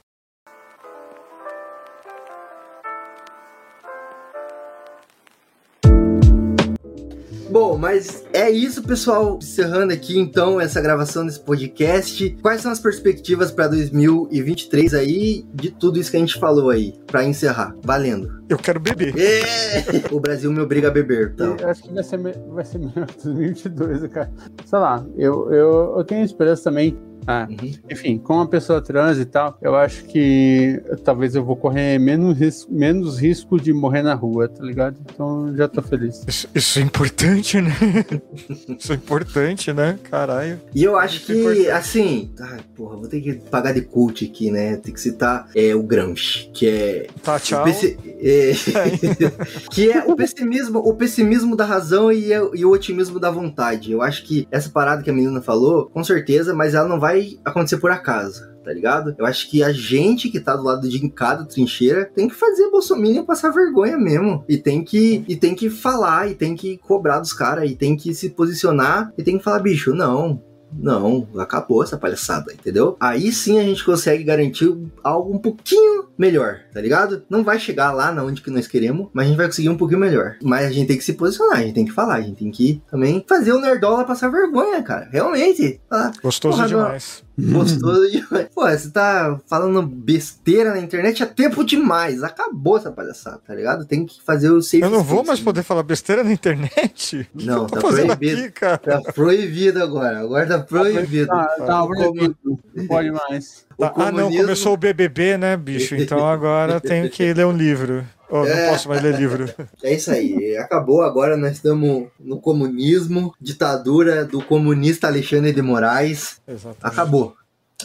Bom, mas é isso, pessoal. Encerrando aqui então essa gravação desse podcast. Quais são as perspectivas para 2023 aí de tudo isso que a gente falou aí? Pra encerrar, valendo. Eu quero beber. É! O Brasil me obriga a beber, então. Eu acho que vai ser, me- vai ser melhor (laughs) que 2022, cara. Sei lá, eu, eu, eu tenho esperança também. Ah, Uhum. enfim, com uma pessoa trans e tal, eu acho que talvez eu vou correr menos, ris- menos risco de morrer na rua, tá ligado? Então já tô feliz. Isso, isso é importante, né? (laughs) Isso é importante, né? Caralho. E eu acho Isso é que, importante. assim, ai, porra, vou ter que pagar de cult aqui, né? Tem que citar é, o Gramsci, que é Tá, tchau. O pessi- é, (laughs) que é o pessimismo, o pessimismo da razão e, é- e o otimismo da vontade. Eu acho que essa parada que a menina falou, com certeza, mas ela não vai acontecer por acaso. Tá ligado? Eu acho que a gente que tá do lado de cada trincheira tem que fazer Bolsonaro passar vergonha mesmo. E tem que, e tem que falar, e tem que cobrar dos caras, e tem que se posicionar, e tem que falar, bicho, não. Não, acabou essa palhaçada, entendeu? Aí sim a gente consegue garantir algo um pouquinho melhor, tá ligado? Não vai chegar lá na onde que nós queremos, mas a gente vai conseguir um pouquinho melhor. Mas a gente tem que se posicionar, a gente tem que falar, a gente tem que também fazer o Nerdola passar vergonha, cara. Realmente. Ah, Gostoso Porra, demais. Gostoso demais. Pô, você tá falando besteira na internet há tempo demais. Acabou essa palhaçada, tá ligado? Tem que fazer o safe Eu não vou mais né? poder falar besteira na internet? Não, tá proibido. aqui, cara? Tá proibido agora. Agora tá proibido. Tá, tá O proibido. Não pode mais. Tá, Ah, não, comunismo- começou o BBB, né, bicho? Então agora tenho que ler um livro. Oh, não É. posso mais ler livro. É isso aí. Acabou. Agora nós estamos no comunismo, ditadura do comunista Alexandre de Moraes. Exatamente. Acabou.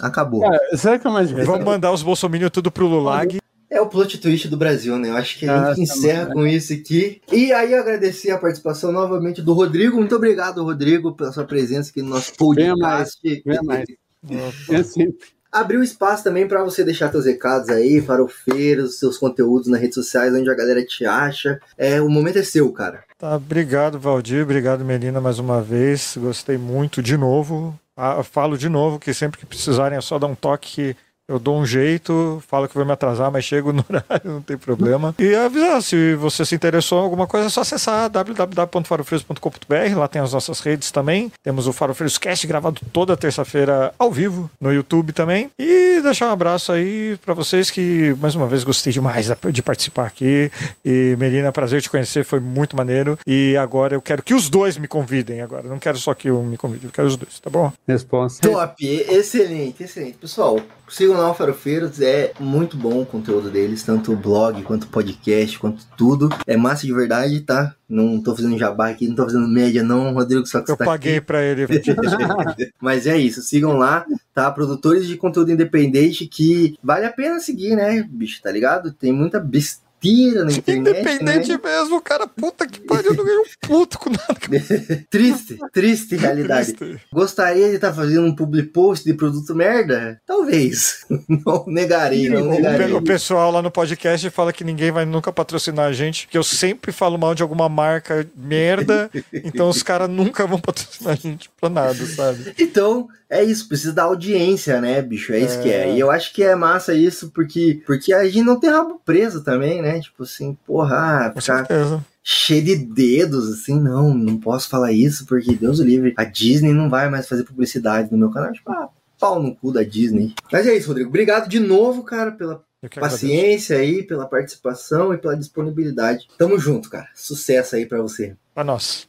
Acabou. Cara, o que é mais difícil? Vamos mandar os bolsominions tudo pro Lulag. É o plot twist do Brasil, né? Eu acho que a Ah, gente tá encerra bom, com isso aqui. E aí agradecer a participação novamente do Rodrigo. Muito obrigado, Rodrigo, pela sua presença aqui no nosso Venha mais, podcast. venha mais. É sempre. Abriu espaço também para você deixar seus recados aí, farofeiros, seus conteúdos nas redes sociais, onde a galera te acha. É, o momento é seu, cara. Tá, obrigado, Valdir. Obrigado, Melina, mais uma vez. Gostei muito de novo. Ah, falo de novo que sempre que precisarem é só dar um toque que eu dou um jeito, falo que vou me atrasar, mas chego no (laughs) horário, não tem problema. E avisar, se você se interessou em alguma coisa, é só acessar www.farofreiros.com.br, lá tem as nossas redes também. Temos o Farofreiros Cast gravado toda terça-feira ao vivo no YouTube também. E deixar um abraço aí pra vocês que, mais uma vez, gostei demais de participar aqui. E Melina, prazer te conhecer, foi muito maneiro. E agora eu quero que os dois me convidem agora. Não quero só que um me convide, eu quero os dois, tá bom? Responsa. Top, excelente, excelente. Pessoal, sigam lá o Farofeiros, é muito bom o conteúdo deles, tanto blog, quanto podcast, quanto tudo. É massa de verdade, tá? Não tô fazendo jabá aqui, não tô fazendo média não, Rodrigo, só que Eu você tá paguei aqui. pra ele. (laughs) Mas é isso, sigam lá, tá? Produtores de conteúdo independente que vale a pena seguir, né, bicho, tá ligado? Tem muita besteira na internet, Independente né? mesmo, cara. Puta que pariu, eu não ganhei um puto com nada. (laughs) Triste, triste (laughs) realidade. Triste. Gostaria de estar fazendo um public post de produto merda? Talvez. (laughs) Não negarei, não O, negarei. o pessoal lá no podcast fala que ninguém vai nunca patrocinar a gente, que eu sempre falo mal de alguma marca merda, então os caras nunca vão patrocinar a gente pra nada, sabe? Então, é isso, precisa da audiência, né, bicho? É isso que é. E eu acho que é massa isso, porque, porque a gente não tem rabo preso também, né? Tipo assim, porra, ah, Com ficar certeza. cheio de dedos, assim, não, não posso falar isso, porque Deus o livre, a Disney não vai mais fazer publicidade no meu canal. Tipo, ah, pau no cu da Disney. Mas é isso, Rodrigo. Obrigado de novo, cara, pela agradeço. paciência aí, pela participação e pela disponibilidade. Tamo junto, cara. Sucesso aí pra você. Pra nós.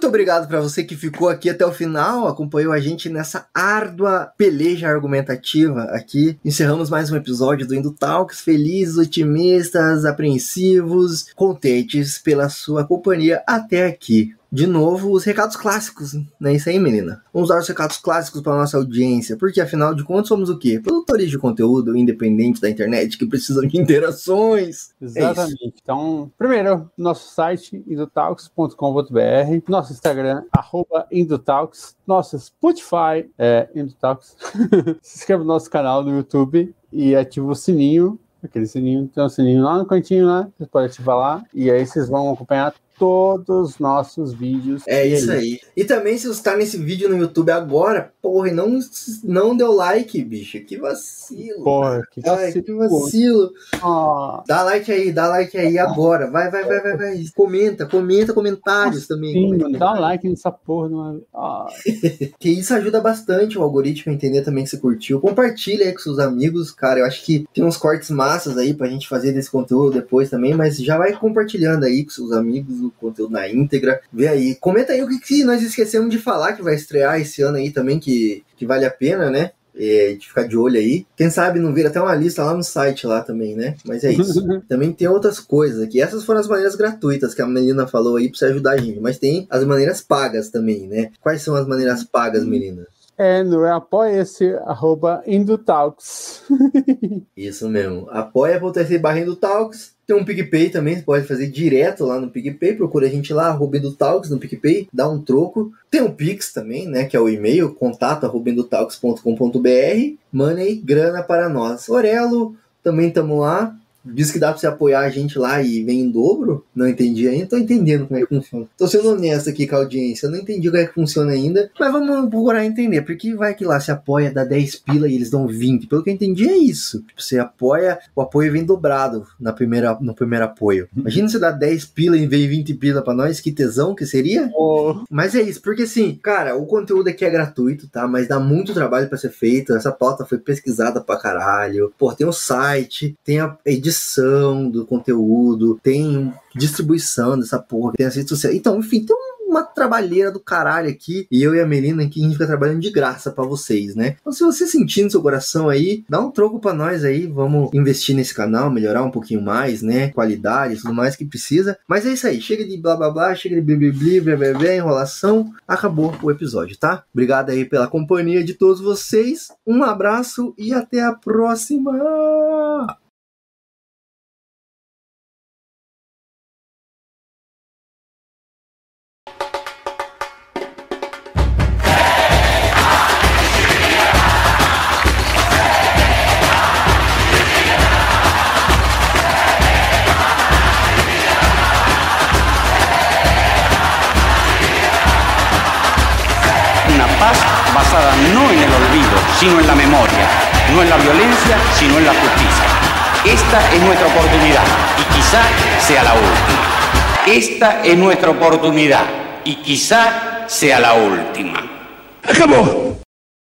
Muito obrigado para você que ficou aqui até o final, acompanhou a gente nessa árdua peleja argumentativa aqui. Encerramos mais um episódio do Indo Talks, felizes, otimistas, apreensivos, contentes pela sua companhia até aqui. De novo, os recados clássicos, não é isso aí, menina? Vamos dar os recados clássicos para nossa audiência, porque afinal de contas somos o quê? Produtores de conteúdo independentes da internet que precisam de interações. Exatamente. então, primeiro, nosso site, indotalks.com.br, nosso Instagram, arroba Indotalks, nosso Spotify, é, Indotalks. (laughs) Se inscreva no nosso canal no YouTube e ativa o sininho, aquele sininho, tem um sininho lá no cantinho, né? Você pode ativar lá, e aí vocês vão acompanhar todos os nossos vídeos. É E isso aí. E também, se você está nesse vídeo no YouTube agora, porra, e não, não deu like, bicho. Que vacilo. Porra, que Ai, vacilo. que vacilo. Ah, Dá like aí, dá like aí agora. Vai, vai, vai, vai, vai. Comenta, comenta comentários também. sim, Comenta dá like nessa porra. Numa... Ah, (laughs) Que isso ajuda bastante o algoritmo a entender também que você curtiu. Compartilha aí com seus amigos, cara. Eu acho que tem uns cortes massas aí pra gente fazer desse conteúdo depois também, mas já vai compartilhando aí com seus amigos o conteúdo na íntegra. Vê aí. Comenta aí o que, que nós esquecemos de falar que vai estrear esse ano aí também, que, que vale a pena, né? É, de ficar de olho aí. Quem sabe não vira até uma lista lá no site lá também, né? Mas é isso. (laughs) também tem outras coisas aqui. Essas foram as maneiras gratuitas que a menina falou aí pra você ajudar a gente. Mas tem as maneiras pagas também, né? Quais são as maneiras pagas, menina? é no apoia-se, arroba Indotalks. (laughs) Isso mesmo. Apoia.se barra do Talks. Tem um PicPay também, você pode fazer direto lá no PicPay. Procura a gente lá, Talks no PicPay, dá um troco. Tem o Pix também, né? Que é o e-mail, contato arroba indotalks.com.br. Money, grana para nós. Orelo, também estamos lá. Diz que dá pra você apoiar a gente lá e vem em dobro? Não entendi ainda, tô entendendo como é que funciona. Tô sendo honesto aqui com a audiência, eu não entendi como é que funciona ainda, mas vamos procurar entender, porque vai que lá se apoia, dá 10 pila e eles dão 20. Pelo que eu entendi é isso. Tipo, você apoia, o apoio vem dobrado na primeira, no primeiro apoio. Imagina você dar 10 pila e vem 20 pila pra nós, que tesão que seria? Oh, Mas é isso, porque assim, cara, o conteúdo aqui é gratuito, tá? Mas dá muito trabalho pra ser feito. Essa pauta foi pesquisada pra caralho. Pô, tem o site, tem a edição do conteúdo, tem distribuição dessa porra, tem as redes sociais. Então, enfim, tem uma trabalheira do caralho aqui. E eu e a Melina aqui, a gente fica trabalhando de graça pra vocês, né? Então, se você sentir no seu coração aí, dá um troco pra nós aí. Vamos investir nesse canal, melhorar um pouquinho mais, né? Qualidade tudo mais que precisa. Mas é isso aí. Chega de blá blá blá, chega de blibli, blá blá blá, enrolação. Acabou o episódio, tá? Obrigado aí pela companhia de todos vocês. Um abraço e até a próxima! No en el olvido, sino en la memoria, no en la violencia, sino en la justicia. Esta es nuestra oportunidad y quizá sea la última. Esta es nuestra oportunidad y quizá sea la última. Acabou!